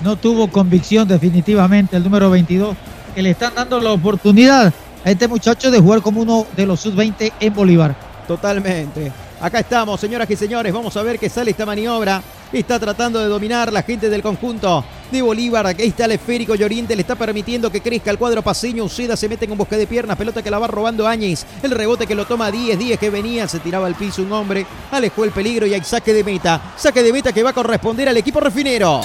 No tuvo convicción definitivamente el número 22, que le están dando la oportunidad este muchacho de jugar como uno de los sub-20 en Bolívar. Totalmente. Acá estamos, señoras y señores. Vamos a ver qué sale esta maniobra. Está tratando de dominar la gente del conjunto de Bolívar. Aquí está el esférico y le está permitiendo que crezca el cuadro paseño. Uceda se mete con bosque de piernas. Pelota que la va robando Áñez. El rebote que lo toma 10. 10 que venía. Se tiraba al piso un hombre. Alejó el peligro y hay saque de meta. Saque de meta que va a corresponder al equipo refinero.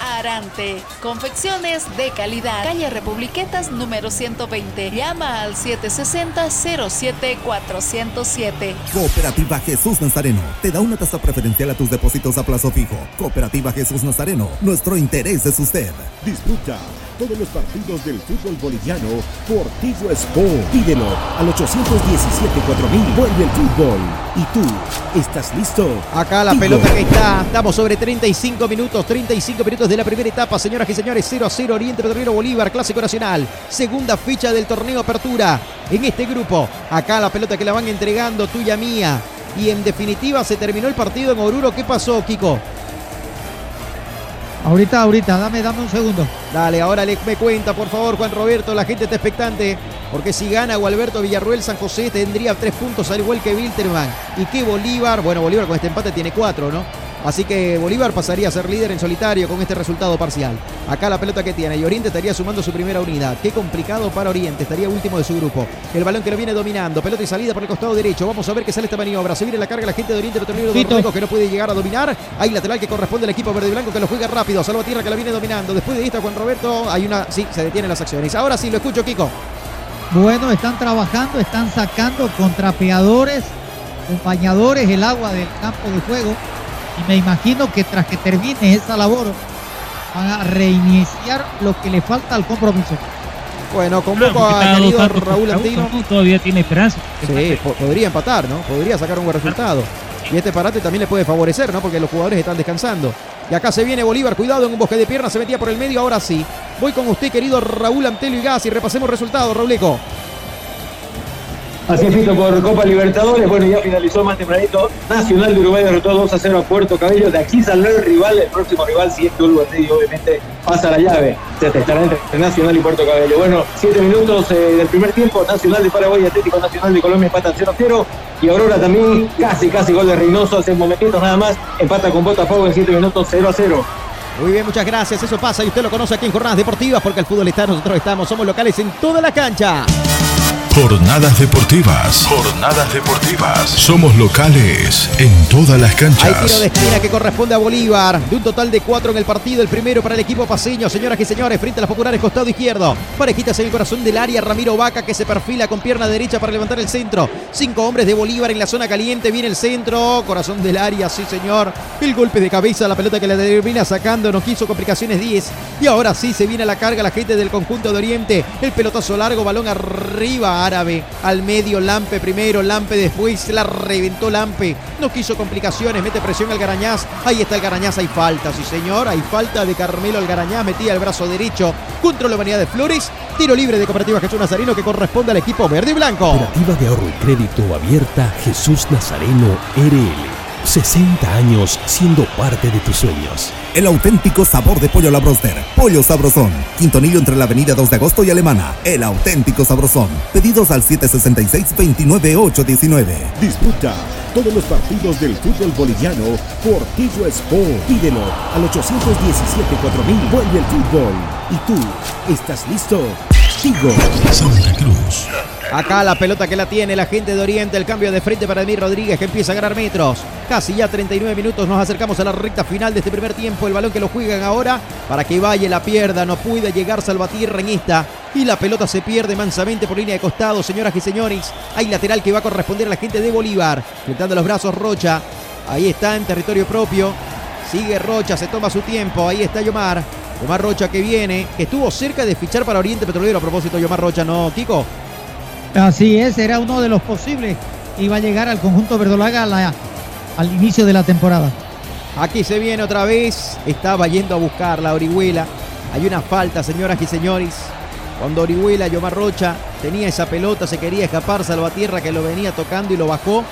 Arante, confecciones de calidad. Calle Republiquetas número 120. Llama al 760-07407. Cooperativa Jesús Nazareno te da una tasa preferencial a tus depósitos a plazo fijo. Cooperativa Jesús Nazareno, nuestro interés es usted. Disfruta todos los partidos del fútbol boliviano por Tigo Sport. Pídelo al 817-4000. Vuelve el fútbol. ¿Y tú estás listo? Acá la Tigo. pelota que está. Estamos sobre 35 minutos. 35 minutos de la primera etapa, señoras y señores. 0 a 0 Oriente Petrolero Bolívar, Clásico Nacional. Segunda ficha del torneo Apertura en este grupo. Acá la pelota que la van entregando, tuya mía. Y en definitiva se terminó el partido en Oruro. ¿Qué pasó, Kiko? Ahorita, ahorita, dame, dame un segundo. Dale, ahora le, me cuenta, por favor, Juan Roberto. La gente está expectante. Porque si gana Gualberto Villarruel, San José tendría tres puntos al igual que Wilterman. Y que Bolívar, bueno, Bolívar con este empate tiene cuatro, ¿no? Así que Bolívar pasaría a ser líder en solitario con este resultado parcial. Acá la pelota que tiene y Oriente estaría sumando su primera unidad. Qué complicado para Oriente, estaría último de su grupo. El balón que lo viene dominando, pelota y salida por el costado derecho. Vamos a ver qué sale esta maniobra. Se viene la carga la gente de Oriente de Marruecos que no puede llegar a dominar. Hay lateral que corresponde al equipo verde y blanco que lo juega rápido. Salva tierra que la viene dominando. Después de esta Juan Roberto hay una sí, se detienen las acciones. Ahora sí lo escucho Kiko. Bueno, están trabajando, están sacando contrapeadores, acompañadores el agua del campo de juego y me imagino que tras que termine esa labor van a reiniciar lo que le falta al compromiso. Bueno, convoco a querido Raúl Antino. Todavía tiene esperanza. Sí, podría empatar, ¿no? Podría sacar un buen resultado. Y este parate también le puede favorecer, ¿no? Porque los jugadores están descansando. Y acá se viene Bolívar, cuidado en un bosque de piernas, se metía por el medio, ahora sí. Voy con usted, querido Raúl Antelo y Gas, y repasemos resultados, Rauleco. Así es, por Copa Libertadores. Bueno, ya finalizó más tempranito. Nacional de Uruguay derrotó 2 a 0 a Puerto Cabello. De aquí saldrá el rival, el próximo rival, si es que Uruguay obviamente pasa la llave. Se estará entre Nacional y Puerto Cabello. Bueno, 7 minutos eh, del primer tiempo. Nacional de Paraguay, Atlético Nacional de Colombia empatan 0 a 0. Y Aurora también, casi, casi gol de Reynoso. Hace momentitos nada más. Empata con Botafogo en 7 minutos 0 a 0. Muy bien, muchas gracias. Eso pasa y usted lo conoce aquí en Jornadas Deportivas porque el fútbol está, nosotros estamos, somos locales en toda la cancha. Jornadas deportivas. Jornadas deportivas. Somos locales en todas las canchas. Hay tiro de esquina que corresponde a Bolívar. De un total de cuatro en el partido. El primero para el equipo paseño. Señoras y señores, frente a las populares, costado izquierdo. Parejitas en el corazón del área. Ramiro Vaca que se perfila con pierna derecha para levantar el centro. Cinco hombres de Bolívar en la zona caliente. Viene el centro. Corazón del área, sí señor. El golpe de cabeza. La pelota que la termina sacando. No quiso complicaciones 10. Y ahora sí se viene a la carga la gente del conjunto de Oriente. El pelotazo largo. Balón arriba árabe. Al medio, Lampe primero, Lampe después, la reventó Lampe. No quiso complicaciones, mete presión al Garañaz. Ahí está el Garañaz, hay falta, sí señor. Hay falta de Carmelo al Garañaz, metía el brazo derecho contra la humanidad de Flores. Tiro libre de Cooperativa Jesús Nazareno que corresponde al equipo verde y blanco. Cooperativa de ahorro y crédito abierta Jesús Nazareno RL. 60 años siendo parte de tus sueños. El auténtico sabor de pollo a la broster. Pollo Sabrosón. Quintonillo entre la avenida 2 de agosto y Alemana. El auténtico sabrosón. Pedidos al 766-29819. Disfruta todos los partidos del fútbol boliviano por Tigo Sport. Pídelo al 817-4000. Vuelve el fútbol. ¿Y tú estás listo? Tigo. Santa Cruz. Acá la pelota que la tiene la gente de Oriente, el cambio de frente para Emir Rodríguez que empieza a ganar metros. Casi ya 39 minutos, nos acercamos a la recta final de este primer tiempo. El balón que lo juegan ahora para que vaya la pierda, no puede llegar Salvatierra en esta. Y la pelota se pierde mansamente por línea de costado, señoras y señores. Hay lateral que va a corresponder a la gente de Bolívar. Flotando los brazos Rocha. Ahí está en territorio propio. Sigue Rocha, se toma su tiempo. Ahí está Yomar. Yomar Rocha que viene, que estuvo cerca de fichar para Oriente Petrolero. A propósito, Yomar Rocha, ¿no, Kiko? Así es, era uno de los posibles. Iba a llegar al conjunto verdolaga al inicio de la temporada. Aquí se viene otra vez. Estaba yendo a buscar la Orihuela. Hay una falta, señoras y señores. Cuando Orihuela, Yomar Rocha, tenía esa pelota, se quería escapar Salvatierra que lo venía tocando y lo bajó.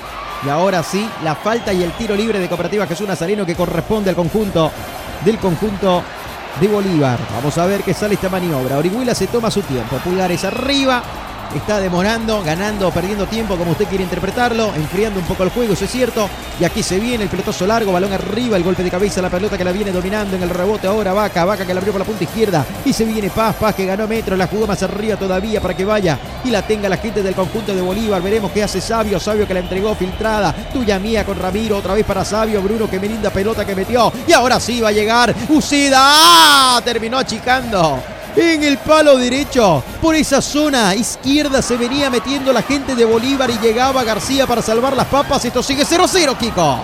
Y ahora sí, la falta y el tiro libre de Cooperativa Jesús Nazareno que corresponde al conjunto del conjunto de Bolívar. Vamos a ver qué sale esta maniobra. Orihuela se toma su tiempo. Pulgares arriba está demorando, ganando perdiendo tiempo, como usted quiere interpretarlo, enfriando un poco el juego, eso es cierto. Y aquí se viene el pelotazo largo, balón arriba, el golpe de cabeza, la pelota que la viene dominando en el rebote ahora, Vaca, Vaca que la abrió por la punta izquierda. Y se viene Paz, Paz que ganó metro, la jugó más arriba todavía para que vaya y la tenga la gente del conjunto de Bolívar. Veremos qué hace Sabio, Sabio que la entregó filtrada, tuya mía con Ramiro, otra vez para Sabio, Bruno que me linda pelota que metió. Y ahora sí va a llegar Ucida, ¡Ah! terminó achicando en el palo derecho. Por esa zona izquierda se venía metiendo la gente de Bolívar y llegaba García para salvar las papas. Esto sigue 0-0, Kiko.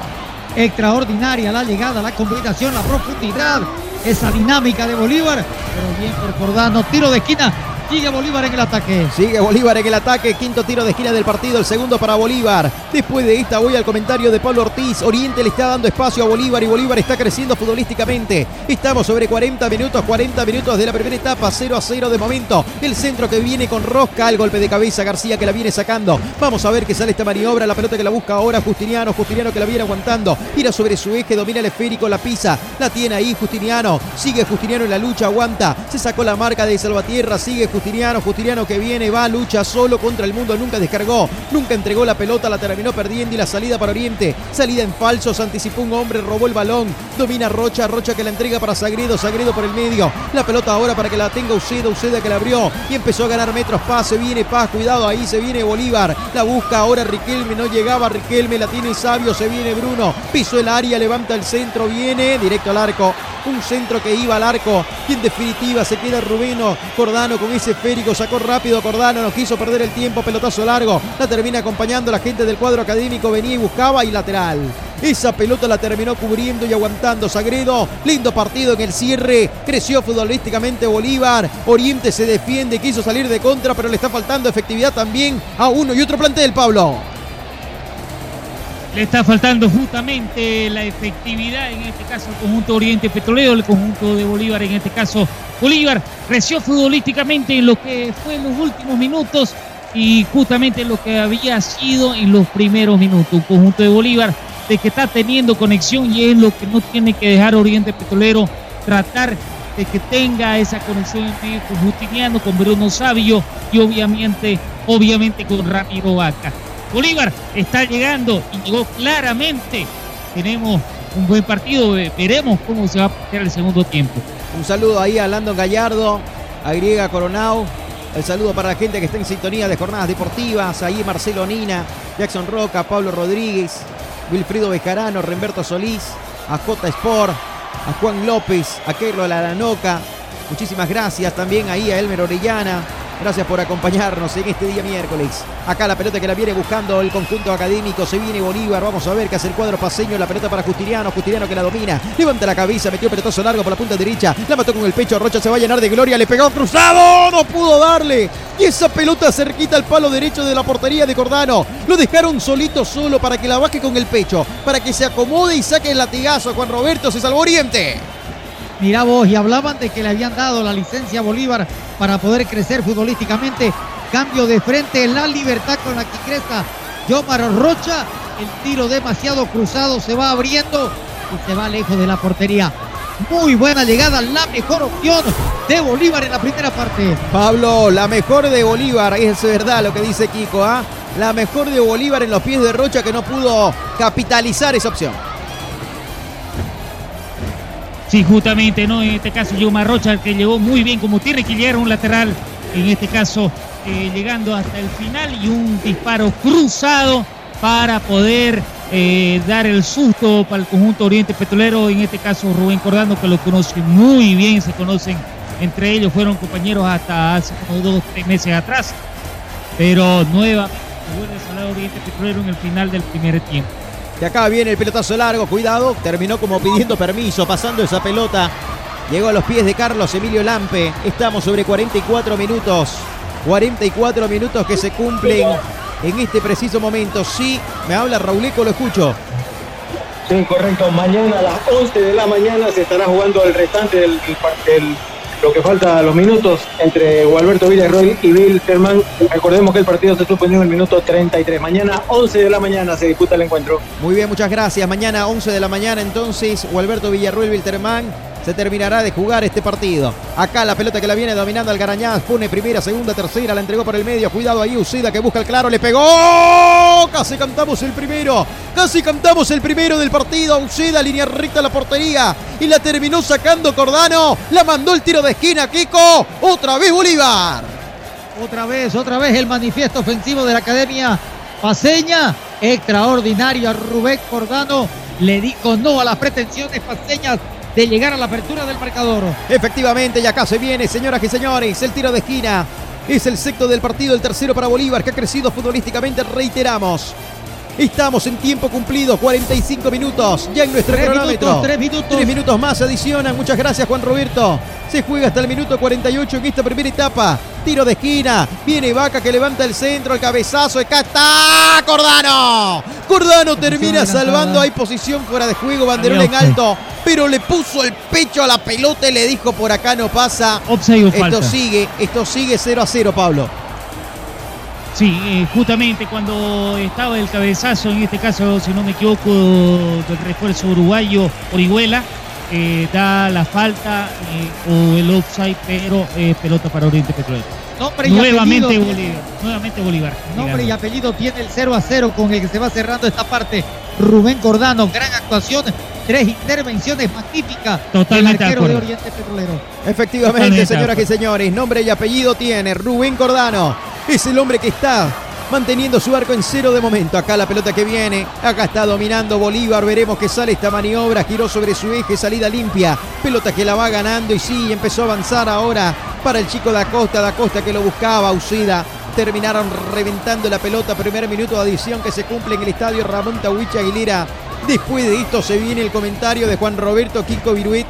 Extraordinaria la llegada, la combinación, la profundidad, esa dinámica de Bolívar. Pero bien por Jordano, tiro de esquina Sigue Bolívar en el ataque. Sigue Bolívar en el ataque. Quinto tiro de esquina del partido. El segundo para Bolívar. Después de esta voy al comentario de Pablo Ortiz. Oriente le está dando espacio a Bolívar y Bolívar está creciendo futbolísticamente. Estamos sobre 40 minutos. 40 minutos de la primera etapa. 0 a 0 de momento. El centro que viene con Rosca. El golpe de cabeza García que la viene sacando. Vamos a ver qué sale esta maniobra. La pelota que la busca ahora Justiniano. Justiniano que la viene aguantando. Gira sobre su eje. Domina el esférico. La pisa. La tiene ahí Justiniano. Sigue Justiniano en la lucha. Aguanta. Se sacó la marca de Salvatierra. Sigue Justiniano. Justiniano que viene, va, lucha solo contra el mundo. Nunca descargó, nunca entregó la pelota, la terminó perdiendo y la salida para Oriente. Salida en falso, se anticipó un hombre, robó el balón. Domina Rocha, Rocha que la entrega para Sagredo, Sagredo por el medio. La pelota ahora para que la tenga Uceda, Uceda que la abrió y empezó a ganar metros. Pase, viene Paz, cuidado ahí, se viene Bolívar. La busca ahora Riquelme, no llegaba Riquelme, la tiene Sabio, se viene Bruno. Pisó el área, levanta el centro, viene directo al arco. Un centro que iba al arco y en definitiva se queda Rubeno Cordano con ese esférico. Sacó rápido Cordano, no quiso perder el tiempo, pelotazo largo. La termina acompañando la gente del cuadro académico, venía y buscaba y lateral. Esa pelota la terminó cubriendo y aguantando Sagredo. Lindo partido en el cierre. Creció futbolísticamente Bolívar. Oriente se defiende, quiso salir de contra, pero le está faltando efectividad también a uno y otro plantel, Pablo. Le está faltando justamente la efectividad, en este caso el conjunto Oriente Petrolero, el conjunto de Bolívar, en este caso Bolívar, creció futbolísticamente en lo que fue en los últimos minutos y justamente en lo que había sido en los primeros minutos. Un conjunto de Bolívar de que está teniendo conexión y es lo que no tiene que dejar Oriente Petrolero, tratar de que tenga esa conexión con Justiniano, con Bruno Sabio y obviamente, obviamente con Ramiro Vaca. Bolívar está llegando y llegó claramente. Tenemos un buen partido, veremos cómo se va a plantear el segundo tiempo. Un saludo ahí a Landon Gallardo, a Griega Coronao. El saludo para la gente que está en sintonía de jornadas deportivas. Ahí Marcelo Nina, Jackson Roca, Pablo Rodríguez, Wilfrido Bejarano, Remberto Solís, a J Sport, a Juan López, a Keilo Laranoca. Muchísimas gracias también ahí a Elmer Orellana, Gracias por acompañarnos en este día miércoles. Acá la pelota que la viene buscando el conjunto académico. Se viene Bolívar. Vamos a ver qué hace el cuadro paseño. La pelota para Justiniano. Justiniano que la domina. Levanta la cabeza. Metió pelotazo largo por la punta derecha. La mató con el pecho. Rocha se va a llenar de gloria. Le pegó cruzado. No pudo darle. Y esa pelota cerquita al palo derecho de la portería de Cordano. Lo dejaron solito solo para que la baje con el pecho. Para que se acomode y saque el latigazo Juan Roberto. Se salvó Oriente. Mirá vos, y hablaban de que le habían dado la licencia a Bolívar para poder crecer futbolísticamente. Cambio de frente, la libertad con la que cresta Yomar Rocha. El tiro demasiado cruzado se va abriendo y se va lejos de la portería. Muy buena llegada, la mejor opción de Bolívar en la primera parte. Pablo, la mejor de Bolívar, es verdad lo que dice Kiko, ¿ah? La mejor de Bolívar en los pies de Rocha que no pudo capitalizar esa opción. Sí, justamente, ¿no? En este caso, Yoma Rocha, que llegó muy bien, como llegar un lateral, en este caso, eh, llegando hasta el final y un disparo cruzado para poder eh, dar el susto para el conjunto Oriente Petrolero, en este caso Rubén Cordano, que lo conoce muy bien, se conocen entre ellos, fueron compañeros hasta hace como dos, tres meses atrás, pero nuevamente vuelve a Oriente Petrolero en el final del primer tiempo. De acá viene el pelotazo largo, cuidado, terminó como pidiendo permiso, pasando esa pelota. Llegó a los pies de Carlos Emilio Lampe. Estamos sobre 44 minutos. 44 minutos que se cumplen en este preciso momento. Sí, me habla Rauleco, lo escucho. Sí, correcto. Mañana a las 11 de la mañana se estará jugando el restante del, del lo que falta los minutos entre Gualberto Villarroel y Bill Terman. Recordemos que el partido se suspendió en el minuto 33. Mañana 11 de la mañana se disputa el encuentro. Muy bien, muchas gracias. Mañana 11 de la mañana entonces Gualberto Villarroel Vilterman se terminará de jugar este partido. Acá la pelota que la viene dominando Algarañaz. Pone primera, segunda, tercera. La entregó por el medio. Cuidado ahí. Ucida que busca el claro. Le pegó. Casi cantamos el primero. Casi cantamos el primero del partido. Ucida, línea recta a la portería. Y la terminó sacando Cordano. La mandó el tiro de esquina. Kiko. Otra vez Bolívar. Otra vez, otra vez el manifiesto ofensivo de la Academia Paseña. Extraordinario a Rubén Cordano. Le dijo no a las pretensiones paseñas de llegar a la apertura del marcador. Efectivamente, y acá se viene, señoras y señores, el tiro de esquina. Es el sexto del partido, el tercero para Bolívar, que ha crecido futbolísticamente, reiteramos. Estamos en tiempo cumplido, 45 minutos ya en nuestro tres cronómetro. Minutos, tres minutos. Tres minutos más adicionan. Muchas gracias, Juan Roberto. Se juega hasta el minuto 48 en esta primera etapa. Tiro de esquina. Viene Vaca que levanta el centro, el cabezazo. Acá está Cordano. Cordano termina salvando. Hay posición fuera de juego. Banderón en alto. Pero le puso el pecho a la pelota y le dijo por acá no pasa. esto sigue, esto sigue 0 a 0, Pablo. Sí, eh, justamente cuando estaba el cabezazo, en este caso, si no me equivoco, del refuerzo uruguayo Orihuela, eh, da la falta eh, o el offside, pero pelota para Oriente Petrolero. Nombre y Nuevamente apellido. Bolívar. Nuevamente Bolívar. Nombre y apellido tiene el 0 a 0 con el que se va cerrando esta parte. Rubén Cordano, gran actuación, tres intervenciones magníficas. Totalmente del arquero de. Oriente Petrolero. Efectivamente, Totalmente señoras y señores, nombre y apellido tiene Rubén Cordano. Es el hombre que está manteniendo su arco en cero de momento. Acá la pelota que viene, acá está dominando Bolívar. Veremos que sale esta maniobra. Giró sobre su eje, salida limpia. Pelota que la va ganando y sí, empezó a avanzar ahora para el chico da Costa. Da Costa que lo buscaba, Usida. Terminaron reventando la pelota. Primer minuto de adición que se cumple en el estadio Ramón Tahuicha Aguilera. Después de esto se viene el comentario de Juan Roberto Kiko Viruet,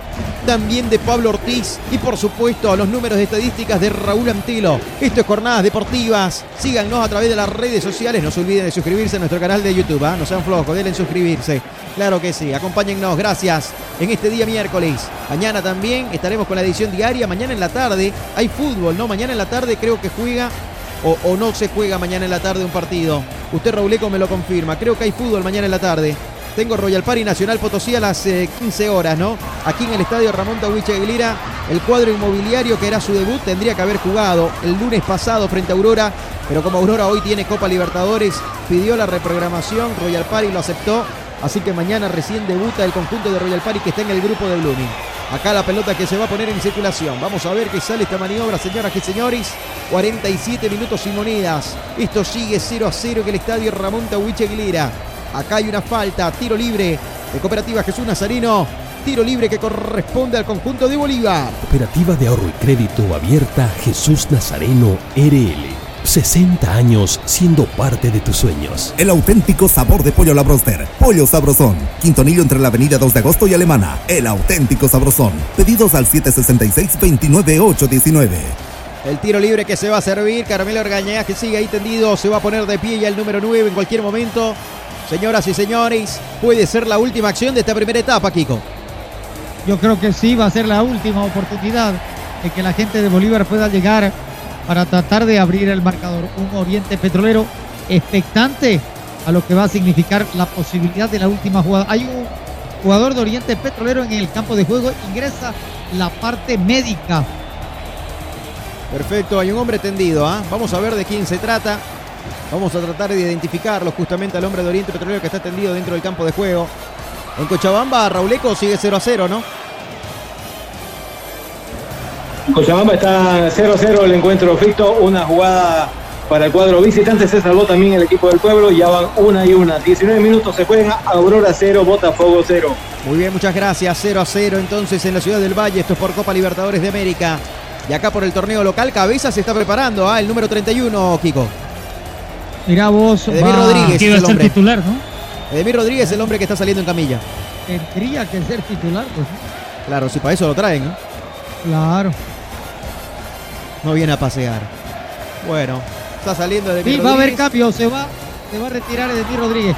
también de Pablo Ortiz y por supuesto los números de estadísticas de Raúl Antelo. Esto es Jornadas Deportivas. Síganos a través de las redes sociales. No se olviden de suscribirse a nuestro canal de YouTube. ¿ah? No sean flojos, denle en suscribirse. Claro que sí. Acompáñennos. Gracias. En este día miércoles. Mañana también estaremos con la edición diaria. Mañana en la tarde hay fútbol, ¿no? Mañana en la tarde creo que juega o, o no se juega mañana en la tarde un partido. Usted, Rauleco, me lo confirma. Creo que hay fútbol mañana en la tarde. Tengo Royal Party Nacional Potosí a las eh, 15 horas, ¿no? Aquí en el estadio Ramón Tahuiche Aguilera, el cuadro inmobiliario que era su debut tendría que haber jugado el lunes pasado frente a Aurora, pero como Aurora hoy tiene Copa Libertadores, pidió la reprogramación, Royal Party lo aceptó, así que mañana recién debuta el conjunto de Royal Party que está en el grupo de Blooming. Acá la pelota que se va a poner en circulación. Vamos a ver qué sale esta maniobra, señoras y señores. 47 minutos sin monedas. Esto sigue 0 a 0 en el estadio Ramón Tahuiche Aguilera. Acá hay una falta, tiro libre de Cooperativa Jesús Nazarino. Tiro libre que corresponde al conjunto de Bolívar. Cooperativa de ahorro y crédito abierta Jesús Nazareno RL. 60 años siendo parte de tus sueños. El auténtico sabor de pollo la broster. Pollo sabrosón. Quintonillo entre la avenida 2 de agosto y Alemana. El auténtico sabrosón. Pedidos al 766-29819. El tiro libre que se va a servir. Carmelo Orgaña que sigue ahí tendido. Se va a poner de pie ya el número 9 en cualquier momento. Señoras y señores, puede ser la última acción de esta primera etapa, Kiko. Yo creo que sí va a ser la última oportunidad de que la gente de Bolívar pueda llegar para tratar de abrir el marcador. Un Oriente Petrolero expectante a lo que va a significar la posibilidad de la última jugada. Hay un jugador de Oriente Petrolero en el campo de juego, ingresa la parte médica. Perfecto, hay un hombre tendido. ¿ah? Vamos a ver de quién se trata. Vamos a tratar de identificarlo justamente al hombre de Oriente Petrolero que está tendido dentro del campo de juego. En Cochabamba, Rauleco sigue 0 a 0, ¿no? Cochabamba está 0-0 el encuentro Fito, una jugada para el cuadro visitante, se salvó también el equipo del pueblo, ya van una y una, 19 minutos se juegan, Aurora 0, Botafogo 0. Muy bien, muchas gracias. 0 a 0 entonces en la ciudad del Valle. Esto es por Copa Libertadores de América. Y acá por el torneo local, Cabeza se está preparando. ¿ah? El número 31, Kiko. Mirá vos, Edemir va- Rodríguez ser hombre. titular, ¿no? Edemir Rodríguez es el hombre que está saliendo en camilla. tendría que ser titular, pues. Claro, si para eso lo traen, ¿no? Claro. No viene a pasear. Bueno, está saliendo Edemir Sí, va a haber Rodríguez. cambio, se va, se va a retirar Edmir Rodríguez.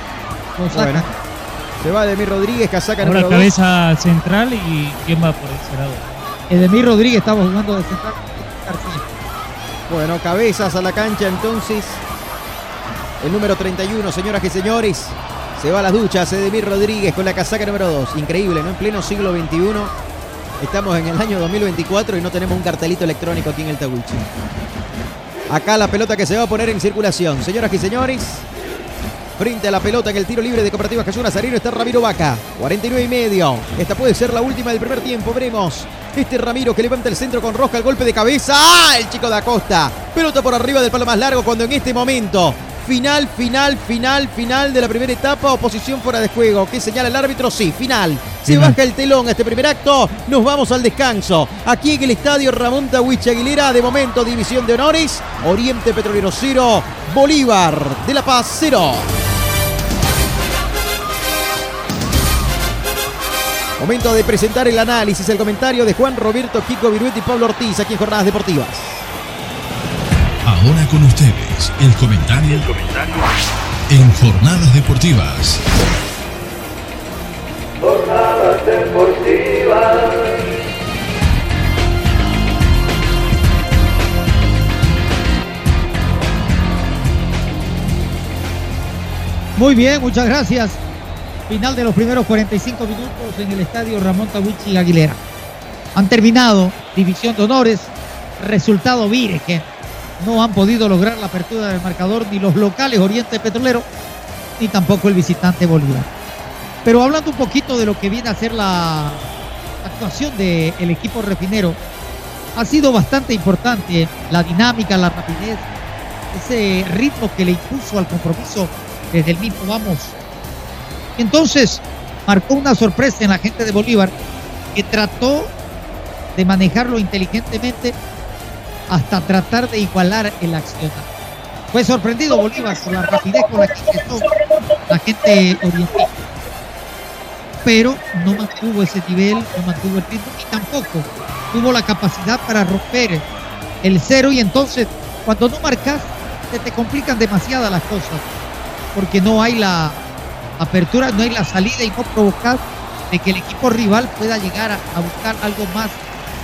Bueno, se va Edemir Rodríguez, casaca Ahora número 2. cabeza central y quién va por ese lado. Edemir Rodríguez estaba jugando de central. Bueno, cabezas a la cancha entonces. El número 31, señoras y señores. Se va a las duchas Edemir Rodríguez con la casaca número 2. Increíble, ¿no? En pleno siglo XXI. Estamos en el año 2024 y no tenemos un cartelito electrónico aquí en el Tawichi. Acá la pelota que se va a poner en circulación. Señoras y señores. Frente a la pelota en el tiro libre de Cooperativa Jesús Nazareno está Ramiro Vaca. 49 y medio. Esta puede ser la última del primer tiempo. Veremos. Este Ramiro que levanta el centro con Rosca. El golpe de cabeza. ¡Ah! El chico da Costa. Pelota por arriba del palo más largo cuando en este momento. Final, final, final, final de la primera etapa. Oposición fuera de juego. ¿Qué señala el árbitro? Sí, final. Se Final. baja el telón a este primer acto. Nos vamos al descanso. Aquí en el estadio Ramón Tawich Aguilera. De momento, división de honores. Oriente Petrolero 0. Bolívar de La Paz 0. Momento de presentar el análisis, el comentario de Juan Roberto Kiko Viruet y Pablo Ortiz aquí en Jornadas Deportivas. Ahora con ustedes, el comentario, en Jornadas Deportivas. Jornadas deportivas. Muy bien, muchas gracias. Final de los primeros 45 minutos en el estadio Ramón Tawichi Aguilera. Han terminado División de Honores, resultado Virgen. No han podido lograr la apertura del marcador ni los locales Oriente Petrolero ni tampoco el visitante Bolívar. Pero hablando un poquito de lo que viene a ser la actuación del equipo refinero, ha sido bastante importante la dinámica, la rapidez, ese ritmo que le impuso al compromiso desde el mismo vamos. Entonces marcó una sorpresa en la gente de Bolívar que trató de manejarlo inteligentemente hasta tratar de igualar el accionar. Fue sorprendido Bolívar por la rapidez con la que ingresó la gente oriental. Pero no mantuvo ese nivel, no mantuvo el ritmo y tampoco tuvo la capacidad para romper el cero y entonces cuando no marcas se te complican demasiadas las cosas porque no hay la apertura, no hay la salida y no provocar de que el equipo rival pueda llegar a buscar algo más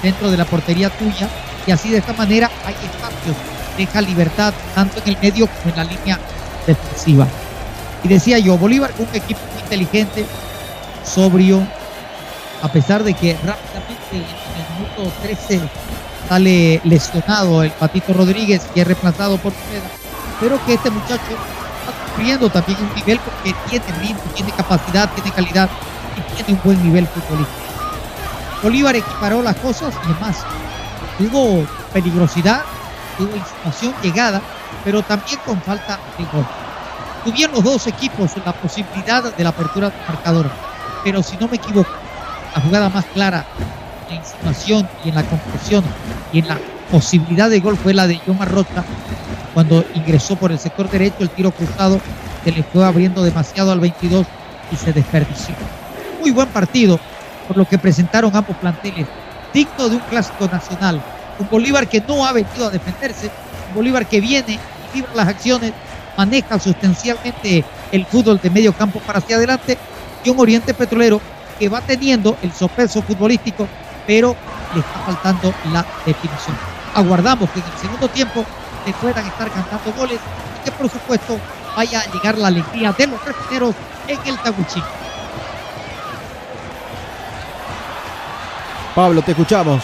dentro de la portería tuya y así de esta manera hay espacios, deja libertad tanto en el medio como en la línea defensiva. Y decía yo, Bolívar un equipo muy inteligente, sobrio, a pesar de que rápidamente en el minuto 13 sale lesionado el Patito Rodríguez y es reemplazado por Pineda, pero que este muchacho está cumpliendo también un nivel porque tiene ritmo, tiene capacidad, tiene calidad y tiene un buen nivel futbolístico. Bolívar equiparó las cosas y además tuvo peligrosidad, tuvo insinuación, llegada, pero también con falta de gol. Tuvieron los dos equipos la posibilidad de la apertura del marcador, pero si no me equivoco, la jugada más clara en insinuación y en la conclusión y en la posibilidad de gol fue la de John Marrota cuando ingresó por el sector derecho, el tiro cruzado se le fue abriendo demasiado al 22 y se desperdició. Muy buen partido por lo que presentaron ambos planteles, digno de un clásico nacional. Un Bolívar que no ha venido a defenderse, un Bolívar que viene y libra las acciones, maneja sustancialmente el fútbol de medio campo para hacia adelante y un Oriente Petrolero que va teniendo el sopeso futbolístico, pero le está faltando la definición. Aguardamos que en el segundo tiempo se puedan estar cantando goles y que por supuesto vaya a llegar la alegría de los refineros en el Taguchi. Pablo, te escuchamos.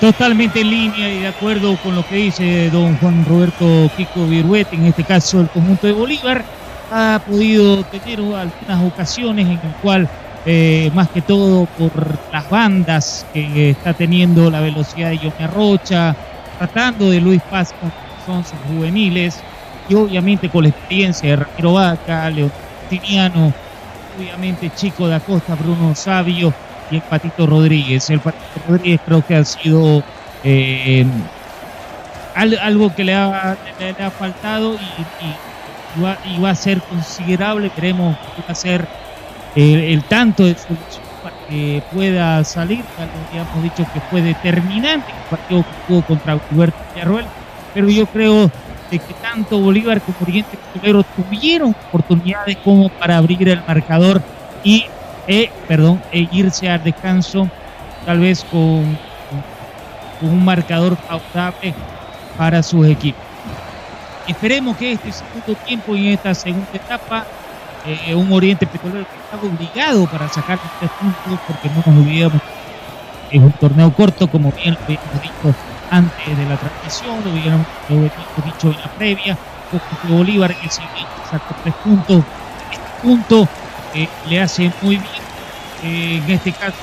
Totalmente en línea y de acuerdo con lo que dice don Juan Roberto Kiko Viruet, en este caso el conjunto de Bolívar, ha podido tener algunas ocasiones en el cual, eh, más que todo por las bandas que está teniendo la velocidad de Johnny Rocha, tratando de Luis Paz con son sus juveniles y obviamente con la experiencia de Ramiro Vaca, León Tiniano, obviamente Chico de Acosta, Bruno Sabio y el Patito Rodríguez. El Patito Rodríguez creo que ha sido eh, al- algo que le ha, le- le ha faltado y, y va, y va a ser considerable. Va a ser eh, el tanto de solución para que pueda salir. Ya habíamos dicho que fue determinante el partido que tuvo contra Huberto Villarroel, pero yo creo de que tanto Bolívar como Oriente Petrolero tuvieron oportunidades como para abrir el marcador y eh, perdón, e irse al descanso tal vez con, un marcador favorable para sus equipos. Esperemos que este segundo tiempo y esta segunda etapa eh, un Oriente Petrolero que estaba obligado para sacar tres puntos porque no nos olvidemos es un torneo corto como bien lo dicho antes de la transmisión, lo habíamos, dicho en la previa, Bolívar que si bien sacó tres puntos, este punto eh, le hace muy bien. Eh, en este caso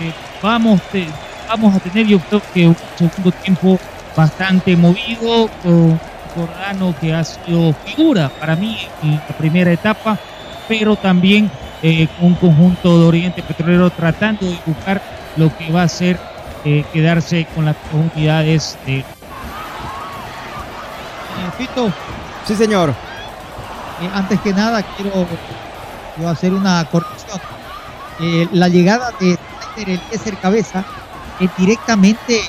eh, vamos, vamos a tener yo creo que un segundo tiempo bastante movido con Jordano que ha sido figura para mí en la primera etapa, pero también eh, un conjunto de Oriente Petrolero tratando de buscar lo que va a ser eh, quedarse con las unidades de Eh, Fito, Sí, señor. Eh, antes que nada, quiero yo hacer una corrección. Eh, la llegada de Snyder, el Kaiser Cabeza es directamente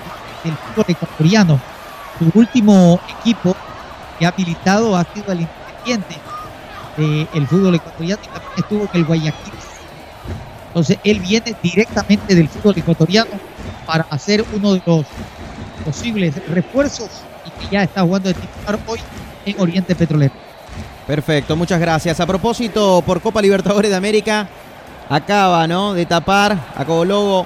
del fútbol ecuatoriano. Su último equipo que ha militado ha sido el Independiente del fútbol ecuatoriano y también estuvo en el Guayaquil. Entonces, él viene directamente del fútbol ecuatoriano para hacer uno de los posibles refuerzos y que ya está jugando de titular hoy en Oriente Petrolero. Perfecto, muchas gracias. A propósito, por Copa Libertadores de América, acaba, ¿no? De tapar a Colobo,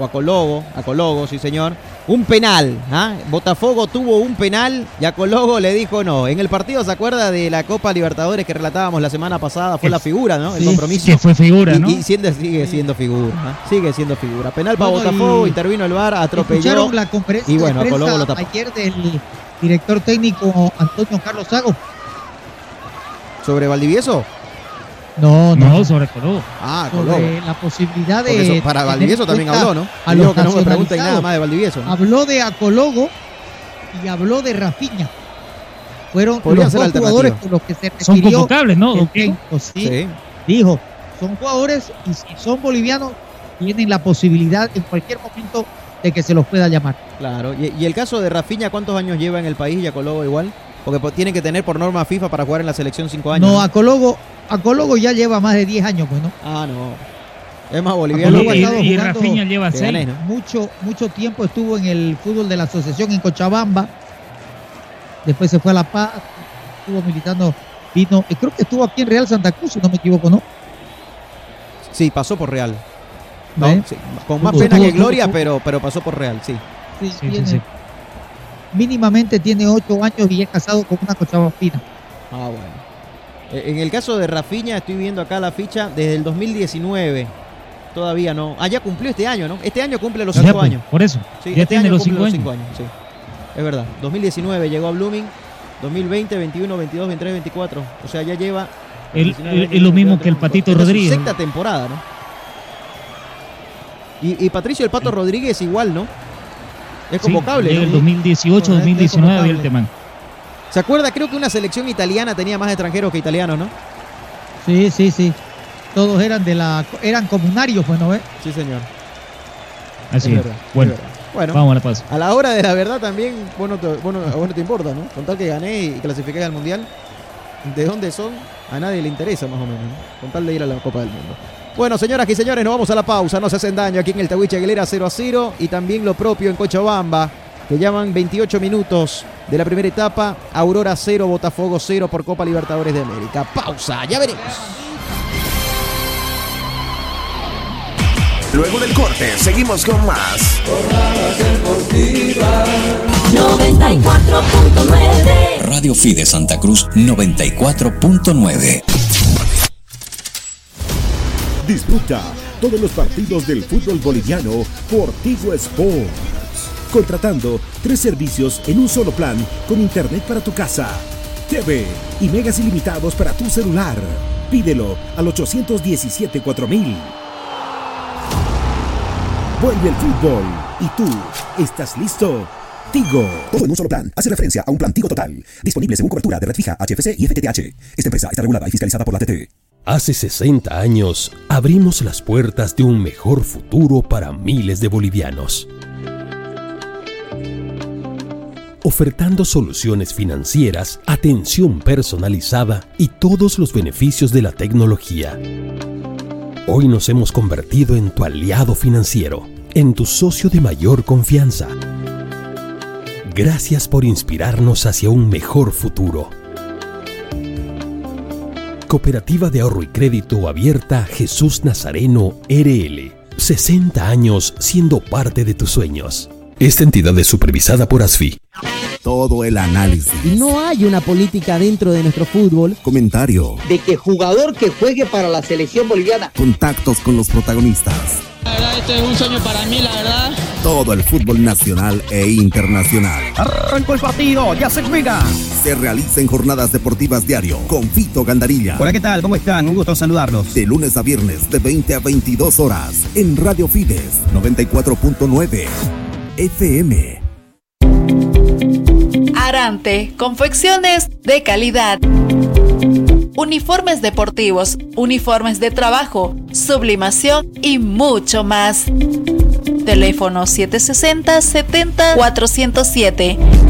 o a Colobo, a Colobo, sí señor, Un penal, ¿ah? Botafogo tuvo un penal y a Cologo le dijo no. En el partido, ¿se acuerda de la Copa Libertadores que relatábamos la semana pasada? Fue la figura, ¿no? El Sí, compromiso. que fue figura, Y- ¿no? Y, siendo- sigue siendo figura, ¿ah? Sigue siendo figura. Penal para Bueno, Botafogo, intervino el VAR, atropelló. ¿Escucharon la conferencia y bueno, de a lo tapó. ayer del director técnico Antonio Carlos Sago? ¿Sobre Valdivieso? No, no. No, sobre Colobo. Ah, Cologo. sobre la posibilidad de. Eso- para Valdivieso también habló, ¿no? A los que no me pregunten nada más de Valdivieso. ¿no? Habló de Acologo y habló de Rafiña. Fueron Podría los dos jugadores con los que se Son refirió convocables, ¿no, el sí. Sí. Dijo, son jugadores y si son bolivianos, tienen la posibilidad en cualquier momento de que se los pueda llamar. Claro. Y, y el caso de Rafinha, ¿cuántos años lleva en el país y a Cologo igual? Porque pues, tiene que tener por norma FIFA para jugar en la selección cinco años. No, Acologo, Acologo ya lleva más de 10 años, pues, ¿no? Ah, no. Es más boliviano. Acologo ha Y, estado y jugando Rafinha lleva que seis. ganés, ¿no? mucho, mucho tiempo estuvo en el fútbol de la asociación en Cochabamba. Después se fue a La Paz, estuvo militando, vino, eh, creo que estuvo aquí en Real Santa Cruz, si no me equivoco, ¿no? Sí, pasó por Real. ¿no? Sí, Con más pena que gloria, pero, pero pasó por Real, sí. Sí, Sí, sí. Mínimamente tiene 8 años y es casado con una cochabambina. Ah, bueno. Eh, En el caso de Rafinha, estoy viendo acá la ficha desde el 2019. Todavía no. Ah, ya cumplió este año, ¿no? Este año cumple los Ya, cinco pues, años. Por eso. Sí, ya este tiene año los cumple cinco años. sí. Es verdad. 2019 llegó a Blooming. 2020, 21, 22, 23, 24. O sea, ya lleva. El- 19, el- es lo mismo que el Patito Rodríguez. Sexta temporada, ¿no? Y, y Patricio el Pato Rodríguez igual, ¿no? Es Sí, convocable. llega ¿no? el 2018, Correcto, es 2019 convocable. el temán. ¿Se acuerda? Creo que una selección italiana tenía más extranjeros que italianos, ¿no? Sí, sí, sí. Todos eran de la, eran comunarios, pues, ¿no ves? Sí, señor. Así Es es. verdad, Bueno, es. Bueno, vamos a la pausa. a la hora de la verdad también, bueno, te, bueno, a vos no te importa, ¿no? Con tal que gané y clasifiqué al Mundial, ¿de dónde son? A nadie le interesa más o menos, ¿no? Con tal de ir a la Copa del Mundo. Bueno, señoras y señores, nos vamos a la pausa. No se hacen daño aquí en el Tahuiche Aguilera 0 a 0 y también lo propio en Cochabamba, que llaman 28 minutos de la primera etapa. Aurora 0, Botafogo 0 por Copa Libertadores de América. Pausa, ya veremos. Luego del corte, seguimos con más. 94.9 Radio Fide Santa Cruz 94.9 Disfruta todos los partidos del fútbol boliviano por Tigo Sports. Contratando tres servicios en un solo plan con internet para tu casa, TV y megas ilimitados para tu celular. Pídelo al 817 4000. Vuelve el fútbol y tú estás listo. Tigo. Todo en un solo plan. Hace referencia a un plan Tigo Total. Disponible según cobertura de red fija, HFC y FTTH. Esta empresa está regulada y fiscalizada por la TT. Hace 60 años abrimos las puertas de un mejor futuro para miles de bolivianos. Ofertando soluciones financieras, atención personalizada y todos los beneficios de la tecnología. Hoy nos hemos convertido en tu aliado financiero, en tu socio de mayor confianza. Gracias por inspirarnos hacia un mejor futuro. Cooperativa de Ahorro y Crédito Abierta Jesús Nazareno RL. 60 años siendo parte de tus sueños. Esta entidad es supervisada por ASFI. Todo el análisis, Y no hay una política dentro de nuestro fútbol comentario, De que jugador que juegue para la selección boliviana contactos con los protagonistas. La verdad, este es un sueño para mí, la verdad. Todo el fútbol nacional e internacional. Arrancó el partido, ya se juega. Se realiza en jornadas deportivas diario con Fito Gandarilla. Hola, ¿qué tal? ¿Cómo están? Un gusto saludarlos. De lunes a viernes de 20 a 22 horas en Radio Fides 94.9 FM. Arante, confecciones de calidad. Uniformes deportivos, uniformes de trabajo, sublimación y mucho más. Teléfono 760-70-407.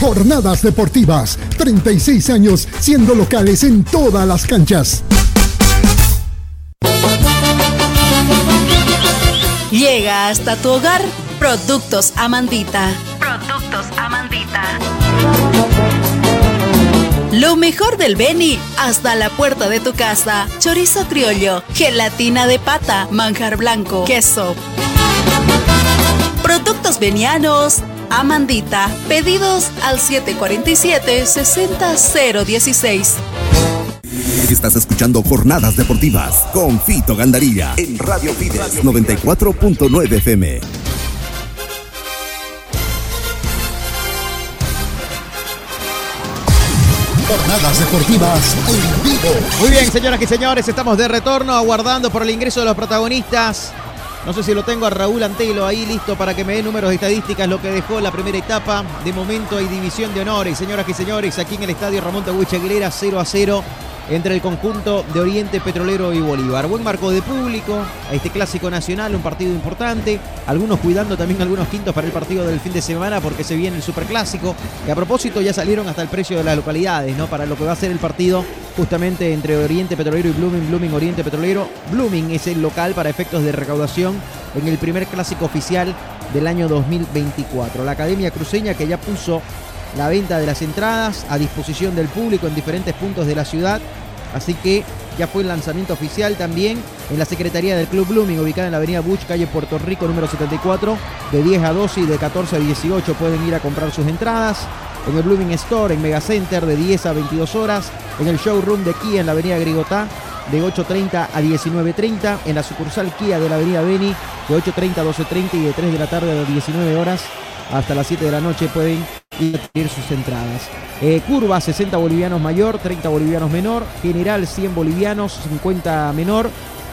Jornadas deportivas, 36 años siendo locales en todas las canchas. Llega hasta tu hogar Productos Amandita. Productos Amandita. Lo mejor del Beni hasta la puerta de tu casa. Chorizo criollo, gelatina de pata, manjar blanco, queso. Productos venianos. Amandita. Pedidos al 747-60016. Estás escuchando Jornadas Deportivas con Fito Gandarilla en Radio Fides 94.9 FM. Jornadas deportivas en vivo. Muy bien, señoras y señores, estamos de retorno aguardando por el ingreso de los protagonistas. No sé si lo tengo a Raúl Antelo ahí listo para que me dé números de estadísticas, lo que dejó la primera etapa. De momento hay división de honores, señoras y señores, aquí en el estadio Ramón Tahuicha Aguilera, 0 a 0 entre el conjunto de Oriente Petrolero y Bolívar. Buen marco de público, este clásico nacional, un partido importante. Algunos cuidando también algunos quintos para el partido del fin de semana porque se viene el superclásico. Que a propósito ya salieron hasta el precio de las localidades, ¿no? Para lo que va a ser el partido justamente entre Oriente Petrolero y Blooming, Blooming Oriente Petrolero. Blooming es el local para efectos de recaudación en el primer clásico oficial del año 2024. La Academia Cruceña que ya puso la venta de las entradas a disposición del público en diferentes puntos de la ciudad. Así que ya fue el lanzamiento oficial también en la Secretaría del Club Blooming, ubicada en la Avenida Bush, calle Puerto Rico, número 74, de 10 a 12 y de 14 a 18 pueden ir a comprar sus entradas. En el Blooming Store, en Mega Center, de 10 a 22 horas. En el showroom de Kia, en la Avenida Grigotá, de 8.30 a 19.30. En la sucursal Kia de la Avenida Beni, de 8.30 a 12.30 y de 3 de la tarde a 19 horas hasta las 7 de la noche pueden adquirir sus entradas. Eh, curva 60 bolivianos mayor, 30 bolivianos menor, general 100 bolivianos, 50 menor,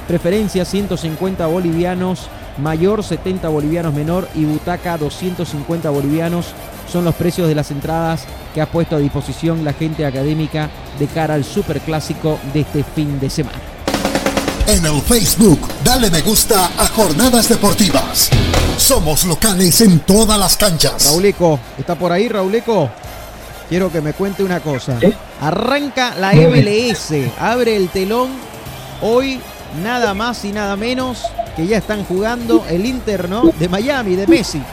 preferencia 150 bolivianos mayor, 70 bolivianos menor y butaca 250 bolivianos son los precios de las entradas que ha puesto a disposición la gente académica de cara al superclásico de este fin de semana. En el Facebook, dale me gusta a Jornadas Deportivas. Somos locales en todas las canchas. Rauleco, ¿está por ahí, Rauleco? Quiero que me cuente una cosa. Arranca la MLS, abre el telón. Hoy nada más y nada menos que ya están jugando el Inter, ¿no? De Miami, de Messi.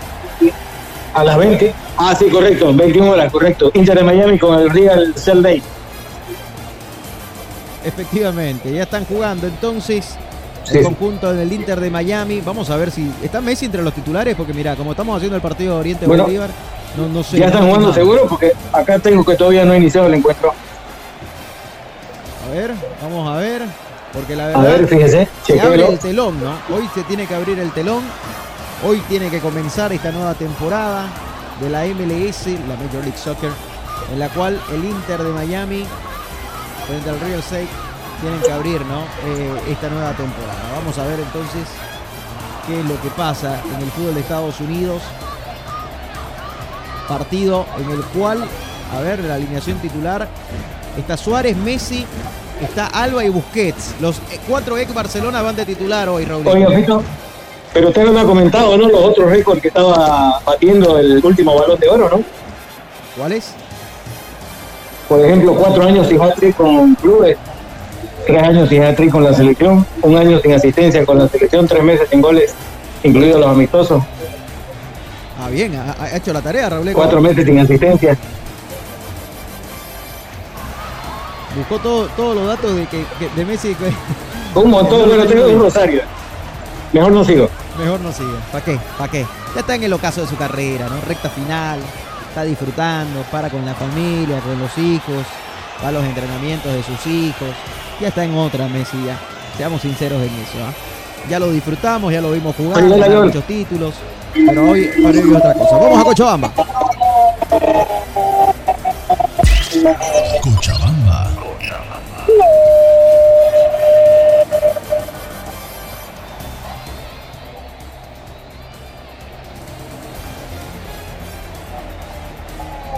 A las 20. Ah, sí, correcto. 21 horas, correcto. Inter de Miami con el Real Cell Day. Efectivamente, ya están jugando entonces el conjunto del Inter de Miami. Vamos a ver si está Messi entre los titulares, porque mira, como estamos haciendo el partido de Oriente Bueno, Bolívar, no, no sé. Ya están jugando nada. seguro porque acá tengo que todavía no ha iniciado el encuentro. A ver, vamos a ver, porque la A verdad ver, fíjese, se abre el telón, ¿no? Hoy se tiene que abrir el telón. Hoy tiene que comenzar esta nueva temporada de la MLS, la Major League Soccer, en la cual el Inter de Miami frente al Real State tienen que abrir, ¿no? Eh, esta nueva temporada. Vamos a ver entonces qué es lo que pasa en el fútbol de Estados Unidos. Partido en el cual, a ver, la alineación titular está Suárez, Messi, está Alba y Busquets. Los eh, cuatro ex Barcelona van de titular hoy, Raúl. Oiga, Fito, pero usted no me ha comentado, ¿no? Los otros récords que estaba batiendo el último balón de oro, ¿no? ¿Cuáles? Por ejemplo, cuatro años sin hat-trick con clubes, tres años sin hat-trick con la selección, un año sin asistencia con la selección, tres meses sin goles, incluidos los amistosos, Ah, bien, ha, hecho la tarea, Raúl. cuatro meses sin asistencia. Buscó todo- todos los datos de, que, que- de Messi. Un montón, bueno, tengo un rosario. Mejor no sigo. Mejor no sigue. ¿Para qué? ¿Para qué? Ya está en el ocaso de su carrera, ¿no? Recta final. Está disfrutando, para con la familia, con los hijos, va a los entrenamientos de sus hijos. Ya está en otra Messi, ya. Seamos sinceros en eso, ¿ah? Ya lo disfrutamos, ya lo vimos jugar, León. muchos títulos. Pero hoy, hoy es otra cosa. Vamos a Cochabamba. Cochabamba.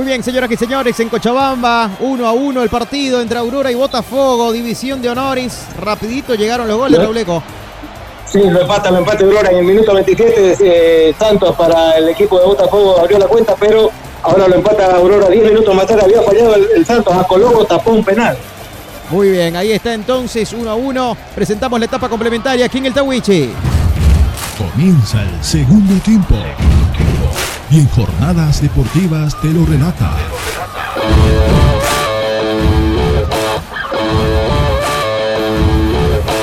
Muy bien, señoras y señores, en Cochabamba, 1 a 1 el partido entre Aurora y Botafogo, división de honores. Rapidito llegaron los goles. Robleco. Sí, lo empata, lo empata Aurora en el minuto 27. eh, Santos para el equipo de Botafogo abrió la cuenta, pero ahora lo empata Aurora 10 minutos más tarde. Había fallado el, el Santos a Colobo, tapó un penal. Muy bien, ahí está entonces 1 a 1. Presentamos la etapa complementaria aquí en el Tawichi. Comienza el segundo tiempo. Y en jornadas deportivas te lo relata.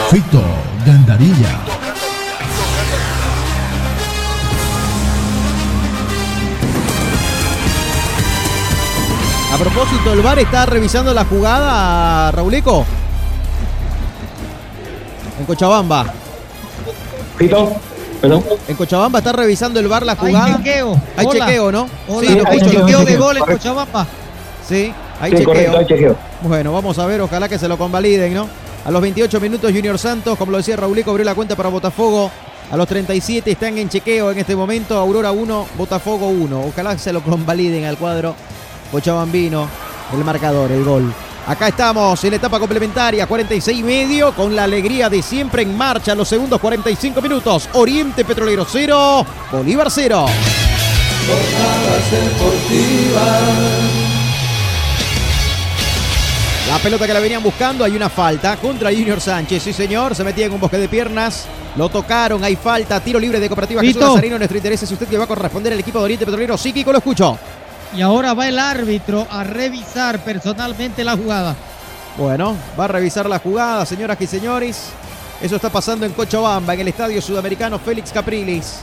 Fito Gandarilla. A propósito, el VAR está revisando la jugada, Rauleco. En Cochabamba. Fito, perdón. En Cochabamba está revisando el VAR la Hay jugada. chequeo. Hay Hola. chequeo, ¿no? Hola, Sí, lo hay chequeo de gol en Cochabamba. Sí, hay Sí, chequeo. correcto, hay chequeo. Bueno, vamos a ver, ojalá que se lo convaliden, ¿no? A los 28 minutos Junior Santos, como lo decía Rauleco, abrió la cuenta para Botafogo. A los 37 están en chequeo en este momento. Aurora 1, Botafogo 1. Ojalá que se lo convaliden al cuadro Cochabambino. El marcador, el gol. Acá estamos en la etapa complementaria, 46 y medio, con la alegría de siempre en marcha. Los segundos 45 minutos. Oriente Petrolero 0, Bolívar 0. La pelota que la venían buscando, hay una falta contra Junior Sánchez. Sí, señor, se metía en un bosque de piernas. Lo tocaron, hay falta. Tiro libre de Cooperativa Jesús. Nazareno. Nuestro interés es usted que va a corresponder al equipo de Oriente Petrolero. Sí, Kiko, lo escucho. Y ahora va el árbitro a revisar personalmente la jugada. Bueno, va a revisar la jugada, señoras y señores. Eso está pasando en Cochabamba, en el Estadio Sudamericano Félix Capriles.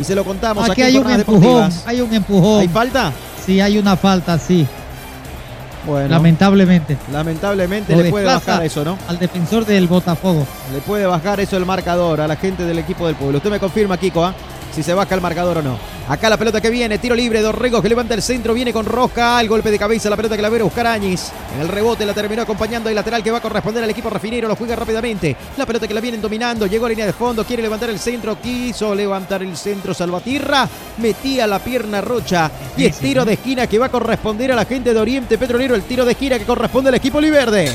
Y se lo contamos aquí, Aquí en hay un Jornadas empujón, Deportivas. hay un empujón. ¿Hay falta? Sí, hay una falta, sí. Bueno, Lamentablemente. lamentablemente Lo le puede bajar eso, ¿no? Al defensor del Botafogo. Le puede bajar eso el marcador a la gente del equipo del pueblo. Usted me confirma, Kiko, ¿ah? si se baja el marcador o no. Acá la pelota que viene, tiro libre, Dorrego que levanta el centro, viene con Rosca, el golpe de cabeza, la pelota que la a buscar Áñez. En el rebote la terminó acompañando el lateral que va a corresponder al equipo refinero, lo juega rápidamente. La pelota que la vienen dominando, llegó a línea de fondo, quiere levantar el centro, quiso levantar el centro Salvatierra, metía la pierna Rocha y es tiro de esquina que va a corresponder a la gente de Oriente Petrolero, el tiro de esquina que corresponde al equipo Oliverde.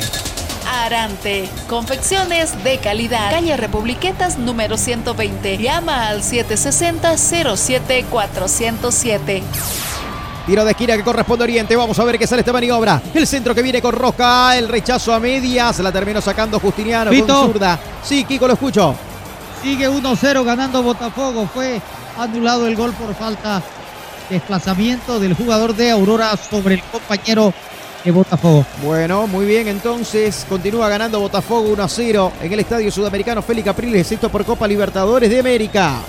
Arante, confecciones de calidad. Calle Republiquetas número 120. Llama al 760-07407. Tiro de esquina que corresponde a Oriente. Vamos a ver qué sale esta maniobra. El centro que viene con Rosca. El rechazo a medias. La terminó sacando Justiniano con zurda. Sí, Kiko, lo escucho. Sigue 1-0 ganando Botafogo. Fue anulado el gol por falta de desplazamiento del jugador de Aurora sobre el compañero de Botafogo. Bueno, muy bien. Entonces continúa ganando Botafogo 1 a 0 en el Estadio Sudamericano Félix Capriles. Esto por Copa Libertadores de América.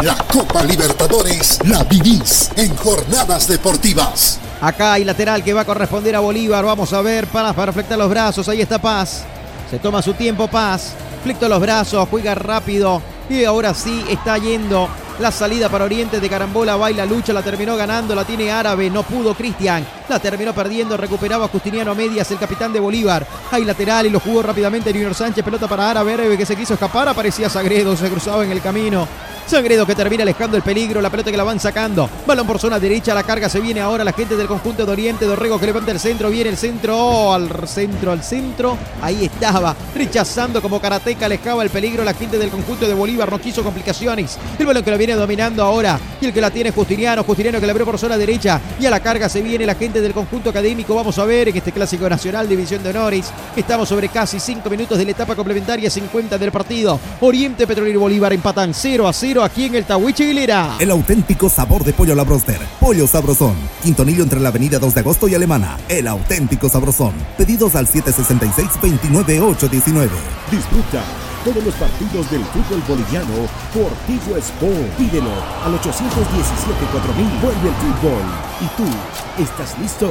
La Copa Libertadores la vivís en jornadas deportivas. Acá hay lateral que va a corresponder a Bolívar. Vamos a ver para, para flectar los brazos. Ahí está Paz. Se toma su tiempo Paz. Flecta los brazos, juega rápido. Y ahora sí está yendo la salida para Oriente de Carambola. Baila lucha, la terminó ganando. La tiene Árabe. No pudo Cristian. La terminó perdiendo. Recuperaba Justiniano Medias, el capitán de Bolívar. Hay lateral y lo jugó rápidamente Junior Sánchez. Pelota para Árabe. Árabe que se quiso escapar. Aparecía Sagredo. Se cruzaba en el camino. Sangredo que termina alejando el peligro. La pelota que la van sacando. Balón por zona derecha. La carga se viene ahora la gente del conjunto de Oriente. Dorrego que levanta el centro. Viene el centro. Oh, al centro, al centro. Ahí estaba. Rechazando como karateca. Alejaba el peligro. La gente del conjunto de Bolívar no quiso complicaciones. El balón que lo viene dominando ahora. Y el que la tiene es Justiniano. Justiniano que la abrió por zona derecha. Y a la carga se viene la gente del conjunto académico. Vamos a ver en este clásico nacional, División de Honores. Estamos sobre casi 5 minutos de la etapa complementaria 50 del partido. Oriente Petrolero y Bolívar empatan 0 a 0 aquí en el Tahuiche Aguilera. El auténtico sabor de pollo a la broster. Pollo Sabrosón. Quintonillo entre la avenida 2 de agosto y Alemana. El auténtico sabrosón. Pedidos al 766-29819. Disfruta todos los partidos del fútbol boliviano por Tigo Sport. Pídelo al 817-4000. Vuelve el fútbol. ¿Y tú estás listo?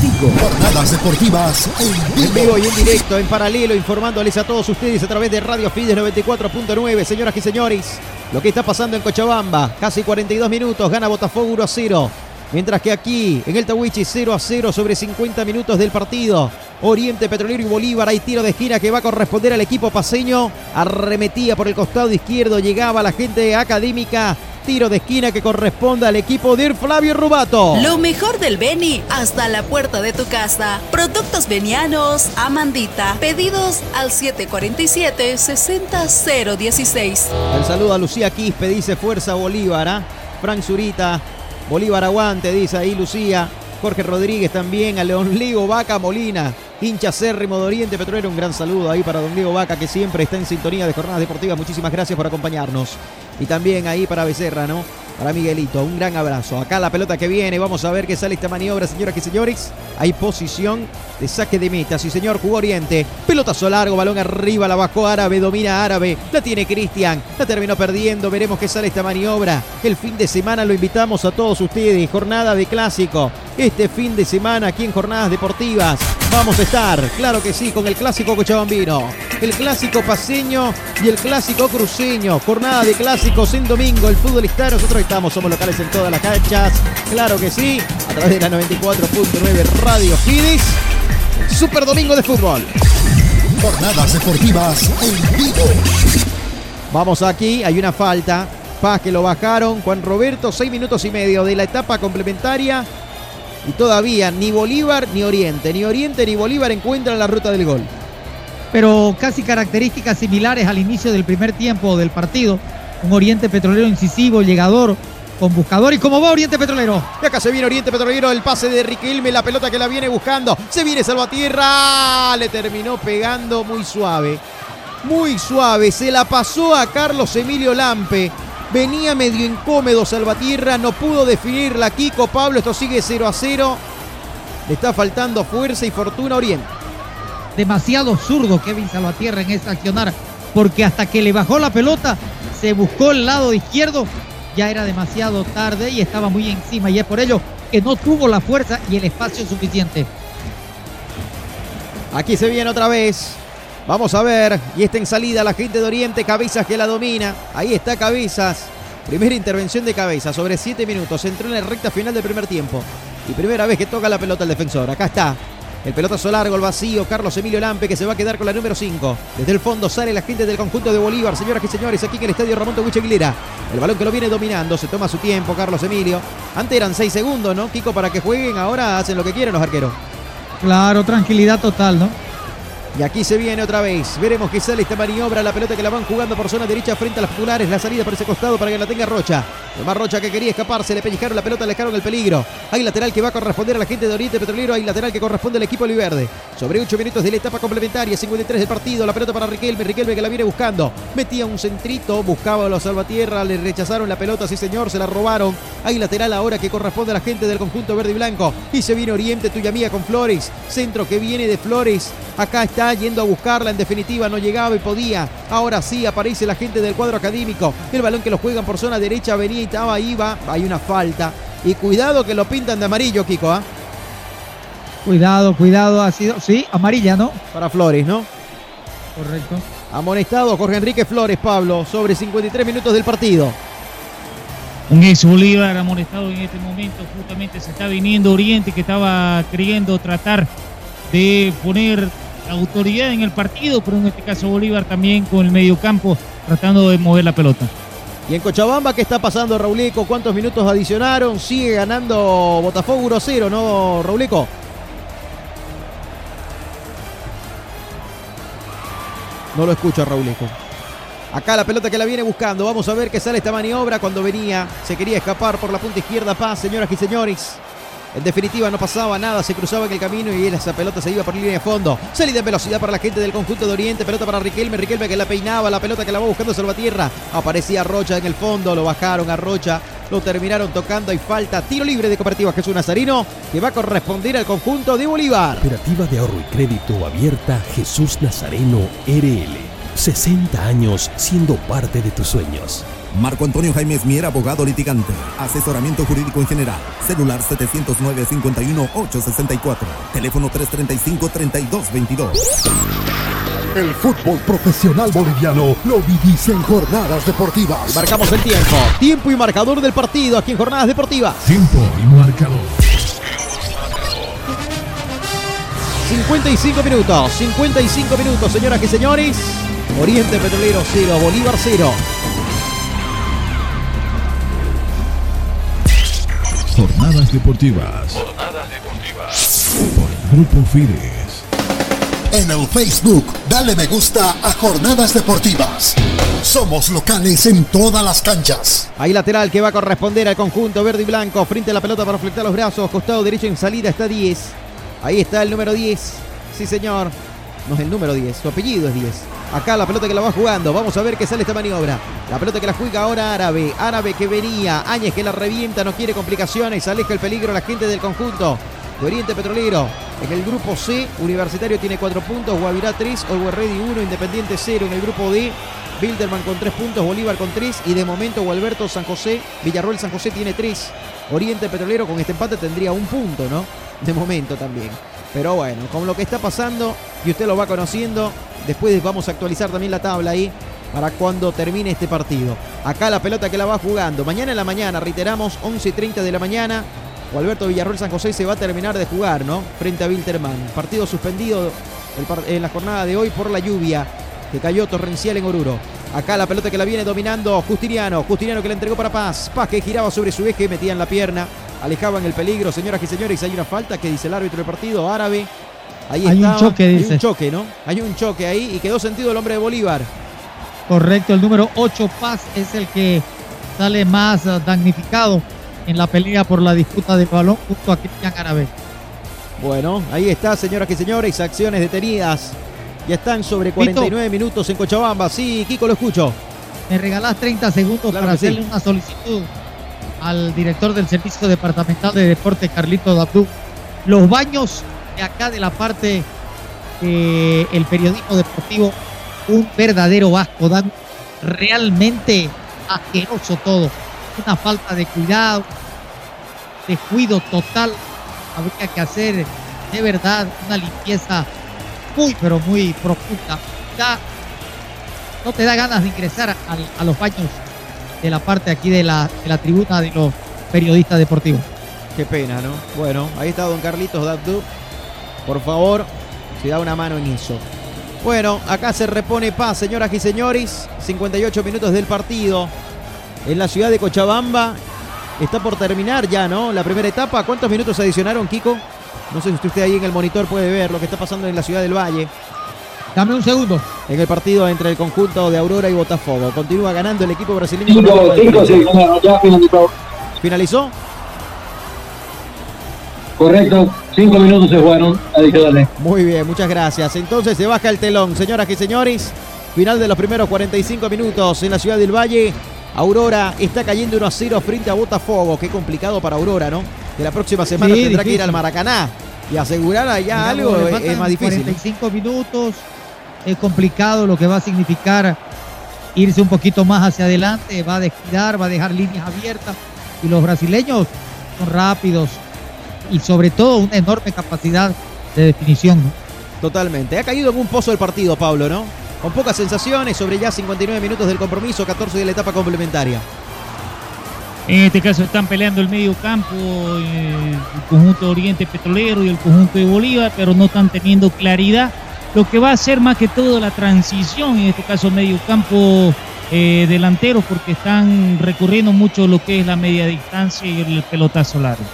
Tigo. Jornadas deportivas en En vivo y en directo, en paralelo, informándoles a todos ustedes a través de Radio Fides 94.9. Señoras y señores, lo que está pasando en Cochabamba, casi 42 minutos, gana Botafogo 1 a 0. Mientras que aquí, en el Tawichi, 0 a 0 sobre 50 minutos del partido. Oriente Petrolero y Bolívar, hay tiro de esquina que va a corresponder al equipo paseño. Arremetía por el costado izquierdo, llegaba la gente académica. Tiro de esquina que corresponde al equipo de Flavio Rubato. Lo mejor del Beni hasta la puerta de tu casa. Productos venianos, Amandita. Pedidos al 747-60016. El saludo a Lucía Quispe, dice Fuerza Bolívar. ¿ah? Frank Zurita, Bolívar aguante, dice ahí Lucía. Jorge Rodríguez también, a León Ligo Vaca Molina, hincha acérrimo de Oriente Petrolero. Un gran saludo ahí para Don Diego Vaca, que siempre está en sintonía de jornadas deportivas. Muchísimas gracias por acompañarnos. Y también ahí para Becerra, ¿no? Para Miguelito, un gran abrazo. Acá la pelota que viene, vamos a ver qué sale esta maniobra, señoras y señores. Hay posición de saque de meta, sí señor, jugó Oriente. Pelotazo largo, balón arriba, la bajó Árabe, domina Árabe. La tiene Cristian, la terminó perdiendo, veremos qué sale esta maniobra. El fin de semana lo invitamos a todos ustedes, jornada de clásico. Este fin de semana aquí en Jornadas Deportivas vamos a estar, claro que sí, con el clásico cochabambino, el clásico paseño y el clásico cruceño. Jornada de clásicos en domingo, el fútbol está, nosotros estamos, somos locales en todas las canchas, claro que sí, a través de la 94.9 Radio Fides. Super Domingo de Fútbol. Jornadas deportivas en vivo. Vamos aquí, hay una falta. Paz que lo bajaron. Juan Roberto, seis minutos y medio de la etapa complementaria. Y todavía ni Bolívar ni Oriente, ni Oriente ni Bolívar encuentran la ruta del gol. Pero casi características similares al inicio del primer tiempo del partido. Un Oriente Petrolero incisivo, llegador, con buscador. ¿Y cómo va Oriente Petrolero? Y acá se viene Oriente Petrolero, el pase de Riquelme, la pelota que la viene buscando. Se viene Salvatierra. Le terminó pegando muy suave. Muy suave. Se la pasó a Carlos Emilio Lampe. Venía medio incómodo Salvatierra. No pudo definirla Kiko Pablo. Esto sigue 0 a 0. Le está faltando fuerza y fortuna Oriente. Demasiado zurdo Kevin Salvatierra en esa accionar. Porque hasta que le bajó la pelota, se buscó el lado izquierdo ya era demasiado tarde y estaba muy encima y es por ello que no tuvo la fuerza y el espacio suficiente. Aquí se viene otra vez. Vamos a ver. Y está en salida la gente de Oriente. Cabezas que la domina. Ahí está Cabezas. Primera intervención de Cabezas sobre 7 minutos. Entró en la recta final del primer tiempo. Y primera vez que toca la pelota el defensor. Acá está. El pelotazo largo, el vacío, Carlos Emilio Lampe que se va a quedar con la número 5. Desde el fondo sale la gente del conjunto de Bolívar, señoras y señores, aquí en el estadio Ramón Tawich Aguilera. El balón que lo viene dominando, se toma su tiempo, Carlos Emilio. Antes eran 6 segundos, ¿no? Kiko, para que jueguen, ahora hacen lo que quieren los arqueros. Claro, tranquilidad total, ¿no? Y aquí se viene otra vez. Veremos que sale esta maniobra. La pelota que la van jugando por zona derecha frente a las populares. La salida por ese costado para que la tenga Rocha. Tomás Rocha que quería escaparse. Le pellizcaron la pelota, le dejaron el peligro. Hay lateral que va a corresponder a la gente de Oriente Petrolero. Hay lateral que corresponde al equipo Oliverde. Sobre 8 minutos de la etapa complementaria. 53 del partido. La pelota para Riquelme. Riquelme que la viene buscando. Metía un centrito. Buscaba a los Salvatierra. Le rechazaron la pelota. Sí, señor. Se la robaron. Hay lateral ahora que corresponde a la gente del conjunto verde y blanco. Y se viene Oriente, tuya mía con Flores. Centro que viene de Flores. Acá está yendo a buscarla. En definitiva, no llegaba y podía. Ahora sí aparece la gente del cuadro académico. El balón que lo juegan por zona derecha. Venía y estaba, iba. Hay una falta. Y cuidado que lo pintan de amarillo, Kiko. ¿ah? Cuidado, cuidado. Ha sido, sí, amarilla, ¿no? Para Flores, ¿no? Correcto. Amonestado Jorge Enrique Flores, Pablo, sobre 53 minutos del partido. Un ex Bolívar amonestado en este momento. Justamente se está viniendo Oriente que estaba queriendo tratar de poner autoridad en el partido, pero en este caso Bolívar también con el mediocampo tratando de mover la pelota. Y en Cochabamba, ¿qué está pasando, Raulico? ¿Cuántos minutos adicionaron? Sigue ganando Botafogo 1-0, ¿no, Raulico? No lo escucho Raulico. Acá la pelota que la viene buscando. Vamos a ver qué sale esta maniobra cuando venía. Se quería escapar por la punta izquierda. Paz, señoras y señores. En definitiva no pasaba nada, se cruzaba en el camino y esa pelota se iba por línea de fondo. Salida en velocidad para la gente del conjunto de Oriente, pelota para Riquelme, Riquelme que la peinaba, la pelota que la va buscando Salvatierra. Aparecía Rocha en el fondo, lo bajaron a Rocha, lo terminaron tocando, hay falta, tiro libre de Cooperativa Jesús Nazarino que va a corresponder al conjunto de Bolívar. Cooperativa de ahorro y crédito abierta Jesús Nazareno RL. 60 años siendo parte de tus sueños. Marco Antonio Jaime Mier, abogado litigante. Asesoramiento jurídico en general. Celular 709-51-864. Teléfono 335-3222. El fútbol profesional boliviano lo vivís en jornadas deportivas. Marcamos el tiempo. Tiempo y marcador del partido aquí en Jornadas Deportivas. Tiempo y marcador. 55 minutos. 55 minutos, señoras y señores. Oriente Petrolero 0, Bolívar 0. Jornadas deportivas. Jornadas deportivas. Por Grupo Fides. En el Facebook, dale me gusta a Jornadas Deportivas. Somos locales en todas las canchas. Ahí lateral que va a corresponder al conjunto verde y blanco. Frente a la pelota para fletar los brazos. Costado derecho en salida está 10. Ahí está el número 10. Sí, señor. No es el número 10, su apellido es 10. Acá la pelota que la va jugando. Vamos a ver qué sale esta maniobra. La pelota que la juega ahora Árabe. Árabe que venía. Áñez que la revienta. No quiere complicaciones. Aleja el peligro la gente del conjunto de Oriente Petrolero. En el grupo C, Universitario tiene 4 puntos. Guavirá 3. Always Ready 1. Independiente 0. En el grupo D, Bilderman con 3 puntos. Bolívar con 3. Y de momento, Gualberto San José. Villarroel San José tiene 3. Oriente Petrolero con este empate tendría un punto, ¿no? De momento también. Pero bueno, con lo que está pasando y usted lo va conociendo, después vamos a actualizar también la tabla ahí para cuando termine este partido. Acá la pelota que la va jugando. Mañana en la mañana, reiteramos, 11.30 de la mañana. O Alberto Villarroel San José se va a terminar de jugar, ¿no? Frente a Wilterman. Partido suspendido en la jornada de hoy por la lluvia que cayó torrencial en Oruro. Acá la pelota que la viene dominando Justiniano. Justiniano que la entregó para Paz. Paz que giraba sobre su eje, metía en la pierna alejaban el peligro, señoras y señores. Hay una falta que dice el árbitro del partido árabe. Ahí hay estaba. un choque, hay dice. un choque, ¿no? Hay un choque ahí y quedó sentido el hombre de Bolívar. Correcto, el número 8 Paz es el que sale más eh, damnificado en la pelea por la disputa del balón junto a Cristian Árabe. Bueno, ahí está, señoras y señores, acciones detenidas. Ya están sobre 49 minutos en Cochabamba. Sí, Kiko, lo escucho. Me regalás 30 segundos Claro para sí. hacerle una solicitud al director del Servicio Departamental de Deporte, Carlito Dabdú. Los baños de acá de la parte del periodismo deportivo, un verdadero vasco, dan realmente asqueroso todo. Una falta de cuidado, descuido total. Habría que hacer de verdad una limpieza muy, pero muy profunda. Ya no te da ganas de ingresar a los baños de la parte aquí de la, de la tribuna de los periodistas deportivos. Qué pena, ¿no? Bueno, ahí está don Carlitos Dabdu. Por favor, si da una mano en eso. Bueno, acá se repone paz, señoras y señores. 58 minutos del partido en la ciudad de Cochabamba. Está por terminar ya, ¿no? La primera etapa. ¿Cuántos minutos adicionaron, Kiko? No sé si usted ahí en el monitor puede ver lo que está pasando en la ciudad del Valle. Dame un segundo. En el partido entre el conjunto de Aurora y Botafogo. Continúa ganando el equipo brasileño. Cinco, cinco, sí, ya finalizó. ¿Finalizó? Correcto, cinco minutos se jugaron adicionales. Muy bien, muchas gracias. Entonces se baja el telón, señoras y señores. Final de los primeros 45 minutos en la ciudad del Valle. Aurora está cayendo 1 a 0 frente a Botafogo. Qué complicado para Aurora, ¿no? Que la próxima semana Sí, tendrá que ir al Maracaná y asegurar allá algo le es, más difícil. ¿no? 45 minutos. Es complicado lo que va a significar irse un poquito más hacia adelante. Va a descuidar, va a dejar líneas abiertas. Y los brasileños son rápidos y sobre todo una enorme capacidad de definición. ¿no? Totalmente. Ha caído en un pozo el partido, Pablo, ¿no? Con pocas sensaciones sobre ya 59 minutos del compromiso, 14 de la etapa complementaria. En este caso están peleando el medio campo, eh, el conjunto de Oriente Petrolero y el conjunto de Bolívar, pero no están teniendo claridad. Lo que va a ser más que todo la transición, en este caso medio campo eh, delanteros porque están recurriendo mucho lo que es la media distancia y el pelotazo largo.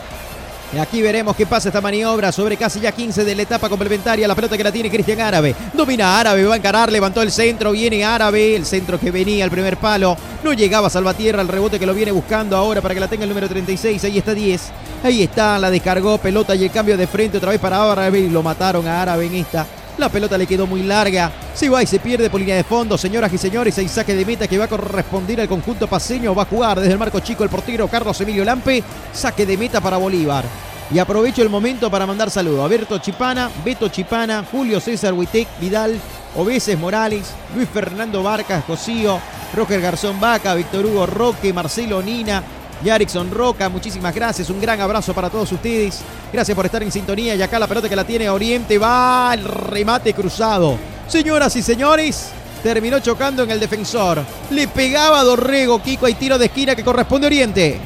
Aquí veremos qué pasa esta maniobra sobre casi ya 15 de la etapa complementaria. La pelota que la tiene Cristian Árabe. Domina Árabe, va a encarar, levantó el centro, viene Árabe. El centro que venía al primer palo. No llegaba Salvatierra, el rebote que lo viene buscando ahora para que la tenga el número 36. Ahí está 10. Ahí está, la descargó, pelota y el cambio de frente otra vez para Árabe. Y lo mataron a Árabe en esta. La pelota le quedó muy larga. Se va y se pierde por línea de fondo. Señoras y señores, hay saque de meta que va a corresponder al conjunto paseño. Va a jugar desde el marco chico el portero Carlos Emilio Lampe. Saque de meta para Bolívar. Y aprovecho el momento para mandar saludos a Berto Chipana, Beto Chipana, Julio César Huitec, Vidal, Obeses Morales, Luis Fernando Barcas, Cosío, Roger Garzón Vaca, Víctor Hugo Roque, Marcelo Nina, Yarixon Roca, muchísimas gracias, un gran abrazo para todos ustedes. Gracias por estar en sintonía y acá la pelota que la tiene Oriente va al remate cruzado. Señoras y señores, terminó chocando en el defensor. Le pegaba a Dorrego, Kiko, hay tiro de esquina que corresponde a Oriente.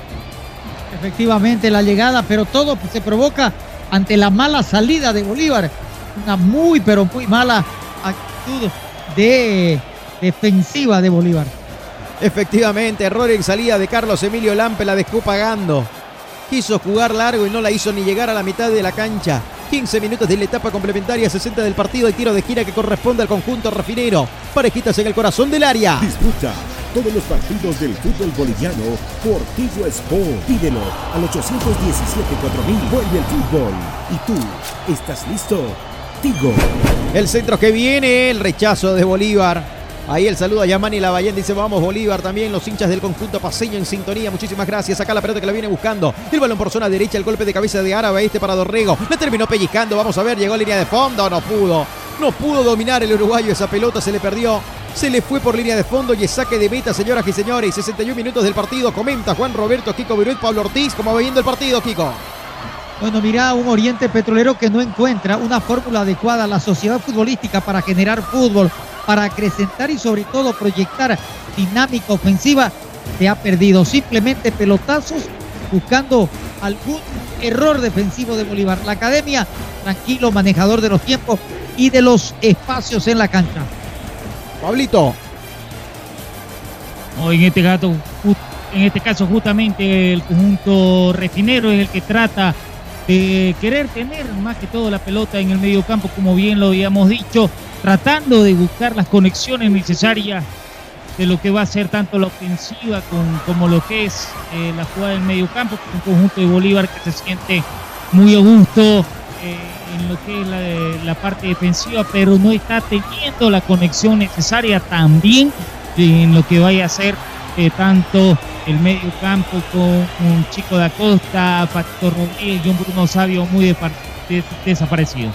Efectivamente la llegada, pero todo se provoca ante la mala salida de Bolívar. Una muy, pero muy mala actitud de defensiva de Bolívar. Efectivamente, error en salida de Carlos Emilio Lampe, la dejó pagando. Quiso jugar largo y no la hizo ni llegar a la mitad de la cancha. 15 minutos de la etapa complementaria, 60 del partido y tiro de gira que corresponde al conjunto refinero. Parejitas en el corazón del área. Disfruta todos los partidos del fútbol boliviano por Tigo Sport. Pídelo al 817-4000. Vuelve el fútbol. ¿Y tú estás listo? Tigo. El centro que viene, el rechazo de Bolívar. Ahí el saludo a Yamani Lavallén, dice vamos Bolívar, también los hinchas del conjunto paseño en sintonía, muchísimas gracias, acá la pelota que la viene buscando, el balón por zona derecha, el golpe de cabeza de Árabe, este para Dorrego, la terminó pellizcando, vamos a ver, llegó a línea de fondo, no pudo, no pudo dominar el uruguayo, esa pelota se le perdió, se le fue por línea de fondo y es saque de meta, señoras y señores, 61 minutos del partido, comenta Juan Roberto, Kiko Viruet, Pablo Ortiz, como va viendo el partido, Kiko. Bueno, mira, un Oriente Petrolero que no encuentra una fórmula adecuada a la sociedad futbolística para generar fútbol, para acrecentar y sobre todo proyectar dinámica ofensiva, se ha perdido. Simplemente pelotazos buscando algún error defensivo de Bolívar. La academia, tranquilo, manejador de los tiempos y de los espacios en la cancha. Pablito. No, en este caso, en este caso justamente el conjunto refinero es el que trata de querer tener más que todo la pelota en el medio campo, como bien lo habíamos dicho, tratando de buscar las conexiones necesarias de lo que va a ser tanto la ofensiva como lo que es eh, la jugada del medio campo, un conjunto de Bolívar que se siente muy a gusto eh, en lo que es la, la, parte defensiva, pero no está teniendo la conexión necesaria también en lo que vaya a ser eh, tanto el medio campo con un chico de Acosta, Patito Rodríguez y un Bruno Sabio muy de, de, desaparecido.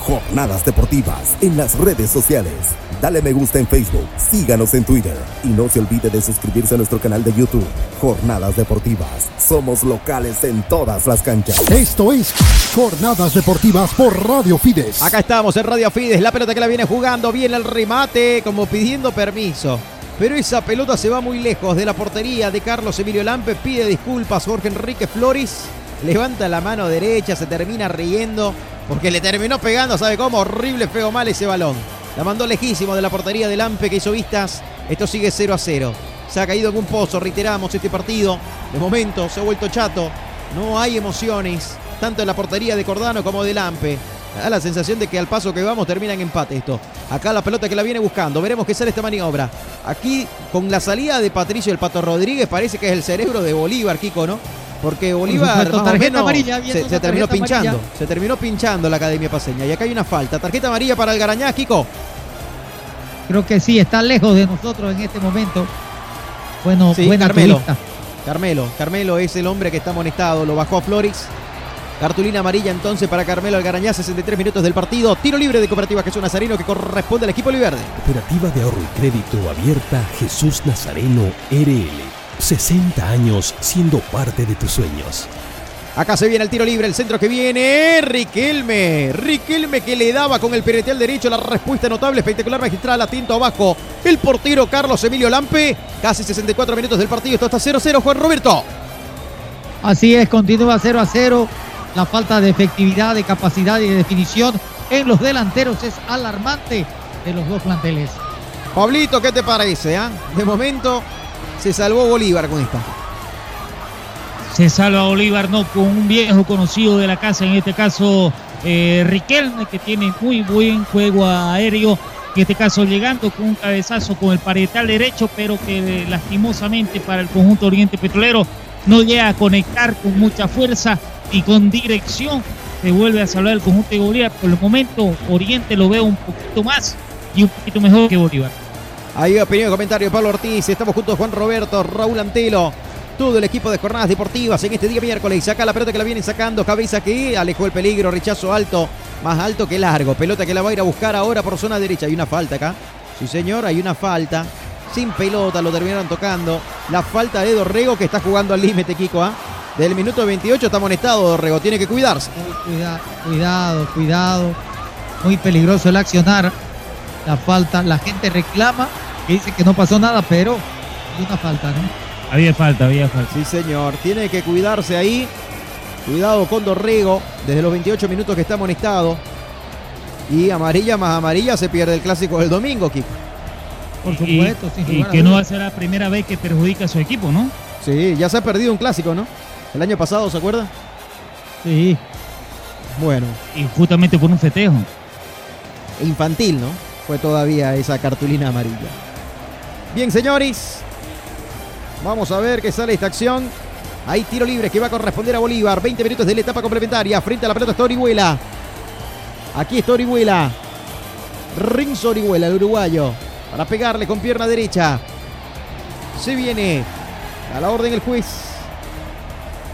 Jornadas deportivas en las redes sociales. Dale me gusta en Facebook, síganos en Twitter y no se olvide de suscribirse a nuestro canal de YouTube. Jornadas deportivas. Somos locales en todas las canchas. Esto es Jornadas deportivas por Radio Fides. Acá estamos en Radio Fides, la pelota que la viene jugando, viene el remate como pidiendo permiso. Pero esa pelota se va muy lejos de la portería de Carlos Emilio Lampe. Pide disculpas Jorge Enrique Flores. Levanta la mano derecha, se termina riendo. Porque le terminó pegando, ¿sabe cómo? Horrible, feo, mal ese balón. La mandó lejísimo de la portería de Lampe que hizo vistas. Esto sigue 0 a 0. Se ha caído en un pozo, reiteramos este partido. De momento se ha vuelto chato. No hay emociones, tanto en la portería de Cordano como de Lampe. Da la sensación de que al paso que vamos termina en empate esto. Acá la pelota que la viene buscando. Veremos qué sale esta maniobra. Aquí con la salida de Patricio el Pato Rodríguez parece que es el cerebro de Bolívar, Kiko, ¿no? Porque Bolívar Por tarjeta amarilla, se, se terminó pinchando. Amarilla. Se terminó pinchando la Academia Paseña. Y acá hay una falta. Tarjeta amarilla para el Garañá, Kiko. Creo que sí, está lejos de nosotros en este momento. Bueno, sí, buena Carmelo. turista. Carmelo. Carmelo es el hombre que está amonestado. Lo bajó a Flores. Cartulina amarilla entonces para Carmelo Algarañá, 63 minutos del partido. Tiro libre de Cooperativa Jesús Nazareno que corresponde al equipo Oliverde. Cooperativa de ahorro y crédito abierta Jesús Nazareno RL. 60 años siendo parte de tus sueños. Acá se viene el tiro libre, el centro que viene. Riquelme. Riquelme que le daba con el peretel derecho la respuesta notable, espectacular, magistral, atento abajo. El portero Carlos Emilio Lampe. Casi 64 minutos del partido. Esto está 0-0, Juan Roberto. Así es, continúa 0 a 0. La falta de efectividad, de capacidad y de definición en los delanteros es alarmante de los dos planteles. Pablito, ¿qué te parece? ah? De momento se salvó Bolívar con esta. Se salva Bolívar, no, con un viejo conocido de la casa, en este caso eh, Riquelme, que tiene muy buen juego aéreo. En este caso llegando con un cabezazo con el parietal derecho, pero que lastimosamente para el conjunto Oriente Petrolero no llega a conectar con mucha fuerza y con dirección. Se vuelve a salvar el conjunto de Bolívar. Por el momento Oriente lo veo un poquito más y un poquito mejor que Bolívar. Ahí opinión y comentario de Pablo Ortiz. Estamos juntos Juan Roberto, Raúl Antelo. Todo el equipo de jornadas deportivas en este día miércoles. Saca la pelota que la vienen sacando. Cabeza que alejó el peligro. Rechazo alto. Más alto que largo. Pelota que la va a ir a buscar ahora por zona derecha. Hay una falta acá. Sí, señor, hay una falta. Sin pelota lo terminaron tocando. La falta de Dorrego que está jugando al límite, Kiko. ¿ah? Del minuto 28 está amonestado Dorrego. Tiene que cuidarse. Cuida- cuidado, cuidado. Muy peligroso el accionar. La falta, la gente reclama que dice que no pasó nada, pero hay una falta, ¿no? Había falta, había falta. Sí, señor. Tiene que cuidarse ahí. Cuidado con Dorrego. Desde los 28 minutos que está amonestado. Y amarilla más amarilla se pierde el clásico del domingo, Kiko. Por Y- supuesto, sin y lugar a que no va a ser la primera vez que perjudica a su equipo, ¿no? Sí, ya se ha perdido un clásico, ¿no? El año pasado, ¿se acuerda? Sí. Bueno, Y justamente por un festejo. infantil, ¿no? Fue todavía esa cartulina amarilla. Bien, señores. Vamos a ver qué sale esta acción. Hay tiro libre que va a corresponder a Bolívar. 20 minutos de la etapa complementaria. Frente a la pelota está Orihuela. Aquí está Orihuela. Rinzo Orihuela, el uruguayo. Para pegarle con pierna derecha. Se viene. A la orden el juez.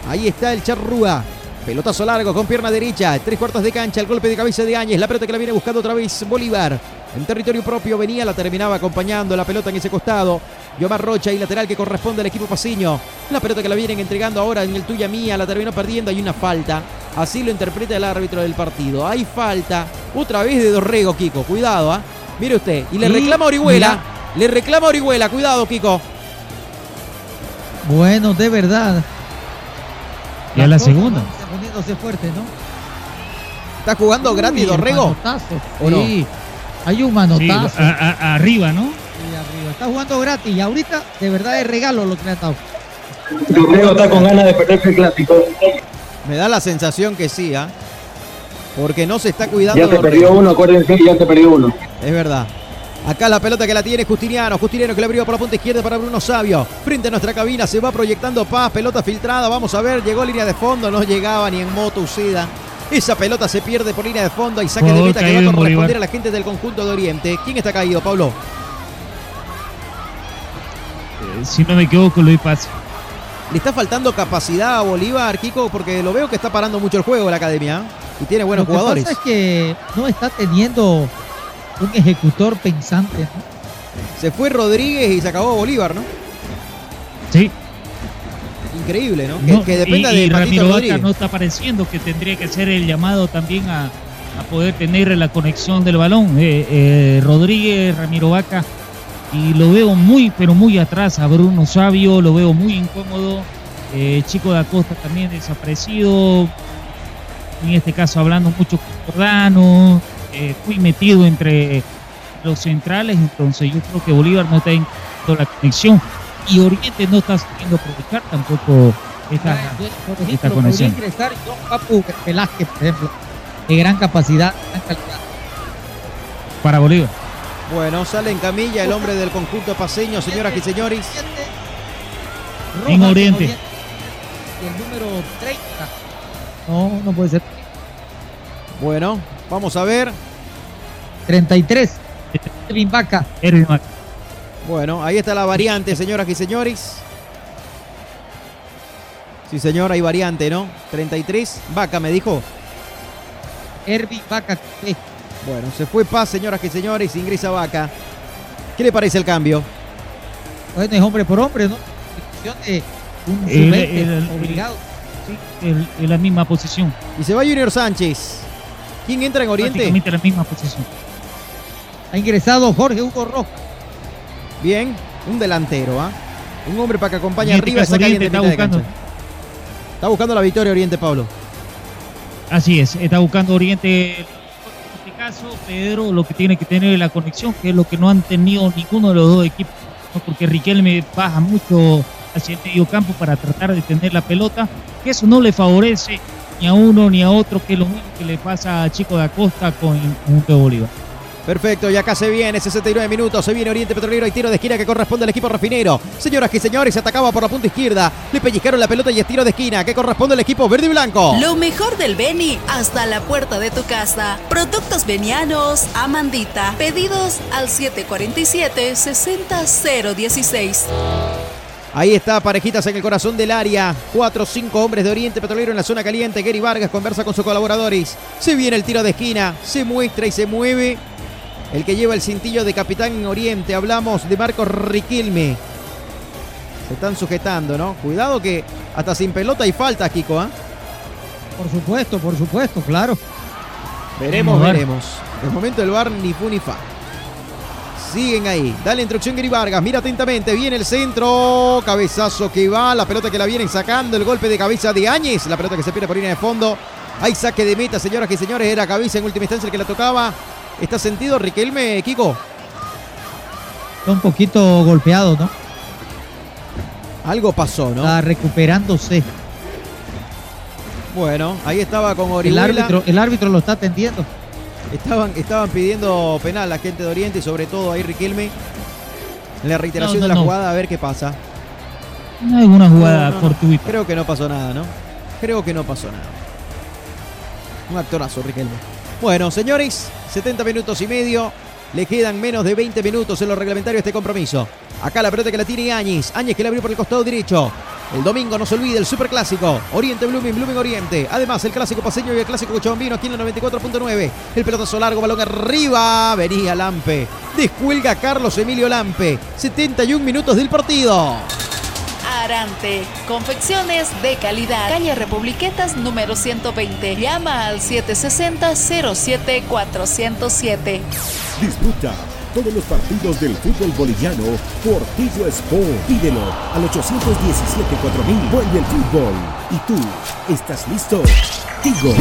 Ahí está el Charrúa. Pelotazo largo con pierna derecha. Tres cuartos de cancha. El golpe de cabeza de Áñez. La pelota que la viene buscando otra vez Bolívar. En territorio propio venía, la terminaba acompañando la pelota en ese costado. Yomar Rocha y lateral que corresponde al equipo Pasiño. La pelota que la vienen entregando ahora en el tuya mía. La terminó perdiendo. Hay una falta. Así lo interpreta el árbitro del partido. Hay falta. Otra vez de Dorrego, Kiko. Cuidado, ¿ah? Mire usted. Y le reclama a Orihuela. mira. Le reclama a Orihuela. Cuidado, Kiko. Bueno, de verdad. Ya la segunda. Poniéndose fuerte, ¿no? ¿Está jugando gratis Uy, Dorrego? sí. Hay un Sí, manotazo. a- a- arriba, ¿no? Sí, arriba. Está jugando gratis y ahorita de verdad es regalo lo que le han dado. Dorrego está con ganas de perderse el clásico. Me da la sensación que sí, ¿ah? Porque no se está cuidando. Ya Dorrego. perdió uno, acuérdense ya se perdió uno. Es verdad. Acá la pelota que la tiene Justiniano. Justiniano que le abrió por la punta izquierda para Bruno Sabio. Frente a nuestra cabina se va proyectando Paz. Pelota filtrada. Vamos a ver. Llegó línea de fondo. No llegaba ni en moto Uceda. Esa pelota se pierde por línea de fondo. Y saque de meta que va a corresponder Bolívar. a la gente del conjunto de Oriente. ¿Quién está caído, Pablo? Eh, si no me equivoco, Luis Paz. Le está faltando capacidad a Bolívar, Kiko, porque lo veo que está parando mucho el juego la academia. ¿eh? Y tiene buenos lo que jugadores. pasa es que no está teniendo un ejecutor pensante. ¿no? Se fue Rodríguez y se acabó Bolívar, ¿no? Sí. Increíble, ¿no? Que, No, que dependa y, y de Patito Ramiro Vaca no está apareciendo, que tendría que ser el llamado también a, a poder tener la conexión del balón. Eh, eh, Rodríguez, Ramiro Vaca, y lo veo muy, pero muy atrás a Bruno Sabio, lo veo muy incómodo. Eh, Chico da Costa también desaparecido. En este caso hablando mucho con Jordano, eh, muy metido entre los centrales, entonces yo creo que Bolívar no está en la conexión y Oriente no está sabiendo aprovechar tampoco esta, Por esta ejemplo, conexión. ingresar John Papu Velázquez, por ejemplo, de gran capacidad, gran calidad. para Bolívar. Bueno, sale en camilla el hombre del conjunto paseño, señoras y señores. En Oriente. Y el número 30. No, no puede ser. Bueno, vamos a ver. 33. Erwin Vaca. Erwin Vaca. Bueno, ahí está la variante, señoras y señores. Sí, señor, hay variante, ¿no? 33. Vaca, me dijo. Erwin Vaca. eh, Bueno, se fue Paz, señoras y señores. Ingresa Vaca. ¿Qué le parece el cambio? Bueno, es hombre por hombre, ¿no? De un El- sub-20, el- obligado. Sí, el- en la misma posición. Y se va Junior Sánchez. ¿Quién entra en Oriente? La misma posición. Ha ingresado Jorge Hugo Rojas. Bien, un delantero, ¿ah? Un hombre para que acompañe este arriba esa caliente Oriente está de buscando. Está buscando la victoria Oriente, Pablo. Así es, está buscando Oriente. En este caso, Pedro lo que tiene que tener es la conexión, que es lo que no han tenido ninguno de los dos equipos, ¿no? porque Riquelme baja mucho hacia el medio campo para tratar de tener la pelota, que eso no le favorece ni a uno ni a otro, que es lo mismo que le pasa a Chico de Acosta con el conjunto de Bolívar. Perfecto, y acá se viene, 69 minutos, se viene Oriente Petrolero y tiro de esquina que corresponde al equipo refinero. Señoras y señores, se atacaba por la punta izquierda, le pellizcaron la pelota y es tiro de esquina que corresponde al equipo verde y blanco. Lo mejor del Beni hasta la puerta de tu casa. Productos venianos, Amandita. Pedidos al 747-60016. Ahí está, parejitas en el corazón del área. Cuatro o cinco hombres de Oriente Petrolero en la zona caliente. Gary Vargas conversa con sus colaboradores. Se viene el tiro de esquina, se muestra y se mueve. El que lleva el cintillo de capitán en Oriente. Hablamos de Marcos Riquilme. Se están sujetando, ¿no? Cuidado que hasta sin pelota hay falta, Kiko, ¿ah? Por supuesto, por supuesto, claro. Veremos, veremos. De momento el bar ni fu ni fa. Siguen ahí. Dale instrucción Gary Vargas. Mira atentamente. Viene el centro. Cabezazo que va. La pelota que la vienen sacando. El golpe de cabeza de Áñez. La pelota que se pierde por línea de fondo. Hay saque de meta, señoras y señores. Era cabeza en última instancia el que la tocaba. ¿Está sentido Riquelme, Kiko? Está un poquito golpeado, ¿no? Algo pasó, ¿no? Está recuperándose. Bueno, ahí estaba con El Orihuela. árbitro, el árbitro lo está atendiendo. Estaban, estaban pidiendo penal la gente de Oriente y sobre todo ahí Riquelme. En la reiteración No, no, de la no. jugada, a ver qué pasa. No hay una jugada fortuita. Creo que no pasó nada, ¿no? Creo que no pasó nada. Un actorazo, Riquelme. Bueno, señores, 70 minutos y medio. Le quedan menos de 20 minutos en lo reglamentario de este compromiso. Acá la pelota que la tiene Áñez. Áñez que la abrió por el costado derecho. El domingo no se olvide el superclásico. Oriente Blooming, Blooming Oriente. Además, el clásico paseño y el clásico cochabambino aquí en la 94.9. El pelotazo largo, balón arriba. Venía Lampe. Descuelga Carlos Emilio Lampe. 71 minutos del partido. Arante, confecciones de calidad. Calle Republiquetas número 120. Llama al 760-07407. Disfruta todos los partidos del fútbol boliviano por Tigo Sport. Pídelo al 817-4000. Vuelve el fútbol. ¿Y tú estás listo? Tigo.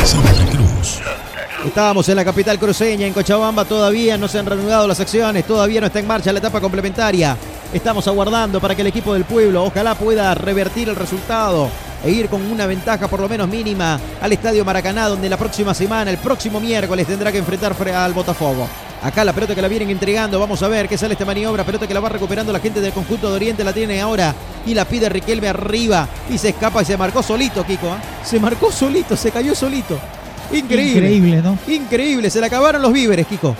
Estábamos en la capital cruceña, en Cochabamba, todavía no se han reanudado las acciones, todavía no está en marcha la etapa complementaria. Estamos aguardando para que el equipo del pueblo ojalá pueda revertir el resultado e ir con una ventaja por lo menos mínima al Estadio Maracaná, donde la próxima semana, el próximo miércoles, tendrá que enfrentar fre- al Botafogo. Acá la pelota que la vienen entregando, vamos a ver qué sale esta maniobra, pelota que la va recuperando la gente del conjunto de Oriente, la tiene ahora y la pide Riquelme arriba y se escapa y se marcó solito, Kiko. ¿ah? Se marcó solito, se cayó solito. Increíble. Increíble, ¿no? Increíble, se le acabaron los víveres, Kiko.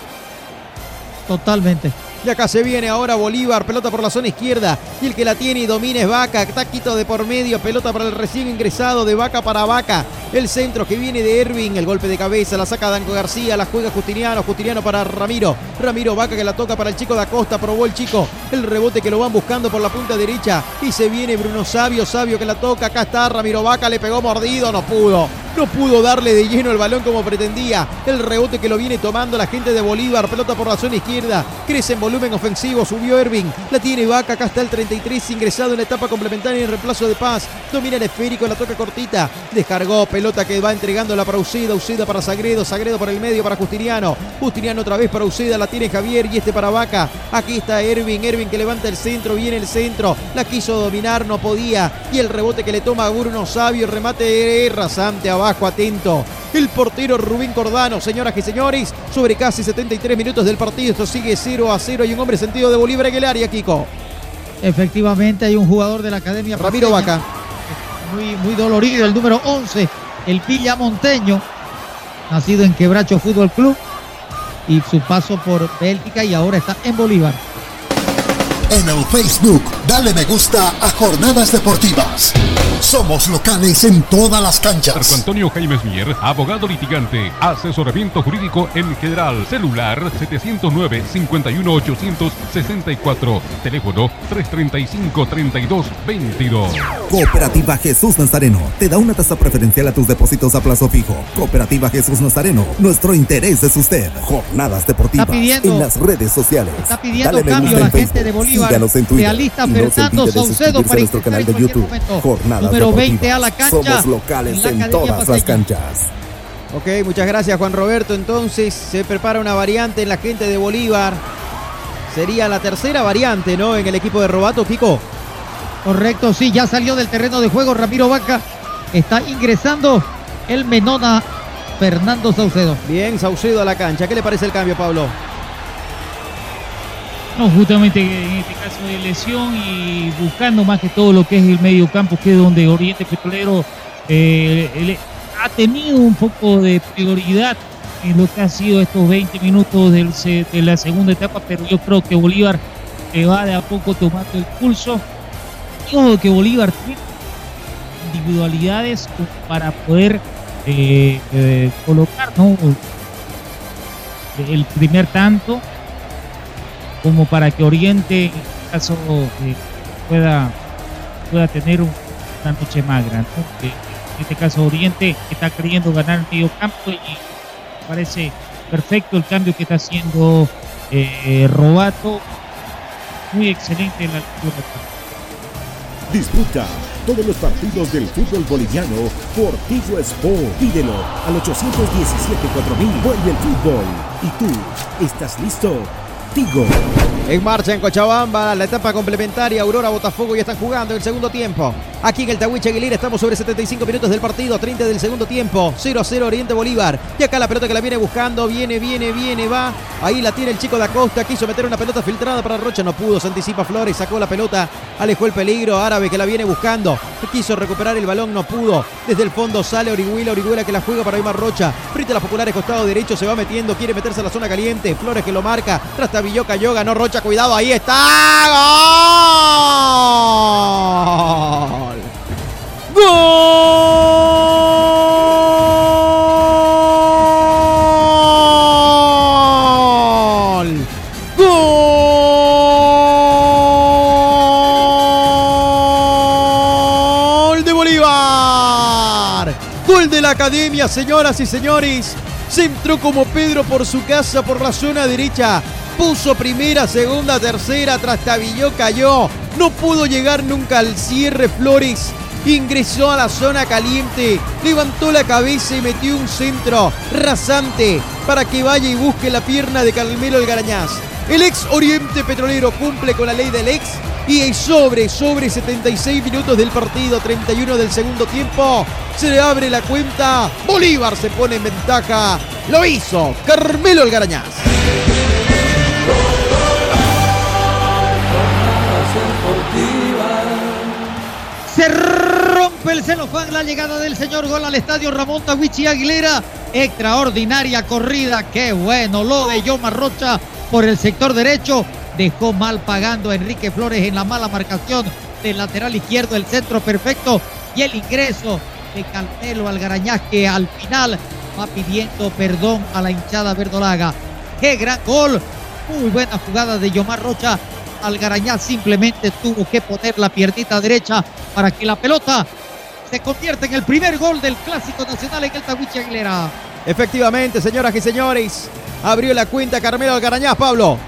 Totalmente. Y acá se viene ahora Bolívar, pelota por la zona izquierda. Y el que la tiene y domina es Vaca. Taquito de por medio, pelota para el recién ingresado de Vaca para Vaca. El centro que viene de Ervin, el golpe de cabeza, la saca Danco García, la juega Justiniano, Justiniano para Ramiro. Ramiro Vaca que la toca para el chico de Acosta, probó el chico. El rebote que lo van buscando por la punta derecha. Y se viene Bruno Sabio, Sabio que la toca. Acá está Ramiro Vaca, le pegó mordido, no pudo. No pudo darle de lleno el balón como pretendía. El rebote que lo viene tomando la gente de Bolívar. Pelota por la zona izquierda. Crece en volumen ofensivo. Subió Ervin. La tiene Vaca. Acá está el 33 ingresado en la etapa complementaria en reemplazo de Paz. Domina el esférico. La toca cortita. Descargó. Pelota que va entregándola para Ucida. Ucida para Sagredo. Sagredo por el medio para Justiniano. Justiniano otra vez para Ucida. La tiene Javier y este para Vaca. Aquí está Ervin. Ervin que levanta el centro. Viene el centro. La quiso dominar. No podía. Y el rebote que le toma a Bruno Sabio. Remate es rasante abajo. Atento. El portero Rubén Cordano, señoras y señores, sobre casi 73 minutos del partido. Esto sigue 0 a 0. Hay un hombre sentido de Bolívar en el área, Kiko. Efectivamente, hay un jugador de la Academia. Ramiro Vaca. Muy, muy dolorido, el número 11, el Villa Monteño, nacido en Quebracho Fútbol Club y su paso por Bélgica y ahora está en Bolívar. En el Facebook, dale me gusta a Jornadas Deportivas. Somos locales en todas las Marco canchas. Antonio Jaimes Mier, abogado litigante, asesoramiento jurídico en general, celular 709-51864, teléfono 335-3222. Cooperativa Jesús Nazareno te da una tasa preferencial a tus depósitos a plazo fijo. Cooperativa Jesús Nazareno, nuestro interés es usted. Jornadas deportivas Está pidiendo- en las redes sociales. Está pidiendo Dale me cambio gusta la en gente Facebook. de Bolívar. Síganos en Twitter. Realista Y no se Fernando olvide de Saucedo suscribirse para a nuestro canal de YouTube. cualquier momento. Jornadas Número deportivas. 20 a la cancha. Somos locales en la en Academia todas las canchas. Ok, muchas gracias Juan Roberto. Entonces se prepara una variante en la gente de Bolívar. Sería la tercera variante, ¿no? En el equipo de Robato, Pico. Correcto, sí, ya salió del terreno de juego Ramiro Vaca. Está ingresando el Menona Fernando Saucedo. Bien, Saucedo a la cancha. ¿Qué le parece el cambio, Pablo? No, justamente en este caso de lesión y buscando más que todo lo que es el medio campo, que es donde Oriente Petrolero eh, ha tenido un poco de prioridad en lo que ha sido estos 20 minutos de la segunda etapa, pero yo creo que Bolívar eh, va de a poco tomando el pulso. Y ojo que Bolívar tiene individualidades para poder eh, eh, colocar ¿no? el primer tanto como para que Oriente en este caso eh, pueda, pueda tener un- una noche magra. ¿no? Eh, en este caso Oriente está queriendo ganar el medio campo y parece perfecto el cambio que está haciendo eh, Robato. Muy excelente la lectura. Disfruta todos los partidos del fútbol boliviano por Tigo Sport. Pídelo al 817-4000. Vuelve el fútbol. ¿Y tú estás listo? En marcha en Cochabamba, la etapa complementaria, Aurora Botafogo ya están jugando el segundo tiempo. Aquí en el Tahuiche Aguilera estamos sobre 75 minutos del partido, 30 del segundo tiempo, 0 a 0 Oriente Bolívar. Y acá la pelota que la viene buscando, viene, viene, viene, va. Ahí la tiene el chico de Acosta, quiso meter una pelota filtrada para Rocha, no pudo, se anticipa Flores, sacó la pelota, alejó el peligro, Árabe que la viene buscando. Quiso recuperar el balón, no pudo. Desde el fondo sale Orihuela, Orihuela que la juega para Aymar Rocha. Frente a las populares, costado derecho, se va metiendo, quiere meterse a la zona caliente. Flores que lo marca, Trastabillo cayó, ganó Rocha, cuidado, ahí está. ¡Gol! ¡Gol! ¡Gol de Bolívar! ¡Gol de la Academia, señoras y señores! Se entró como Pedro por su casa por la zona derecha. Puso primera, segunda, tercera, trastabilló, cayó. No pudo llegar nunca al cierre Flores. Ingresó a la zona caliente, levantó la cabeza y metió un centro rasante para que vaya y busque la pierna de Carmelo Garañaz. El ex Oriente Petrolero cumple con la ley del ex y es sobre, sobre 76 minutos del partido, 31 del segundo tiempo. Se le abre la cuenta. Bolívar se pone en ventaja. Lo hizo Carmelo Algarañaz. Rompe el celofán la llegada del señor gol al estadio Ramón Tawichi Aguilera. Extraordinaria corrida, qué bueno lo de Yoma Rocha por el sector derecho. Dejó mal pagando a Enrique Flores en la mala marcación del lateral izquierdo, el centro perfecto y el ingreso de Carmelo Algarañaz que al final va pidiendo perdón a la hinchada verdolaga. Qué gran gol, muy buena jugada de Yomar Rocha. Algarañaz simplemente tuvo que poner la piernita derecha para que la pelota se convierta en el primer gol del Clásico Nacional en el Tawiche Aguilera. Efectivamente, señoras y señores, abrió la cuenta Carmelo Algarañaz, Pablo.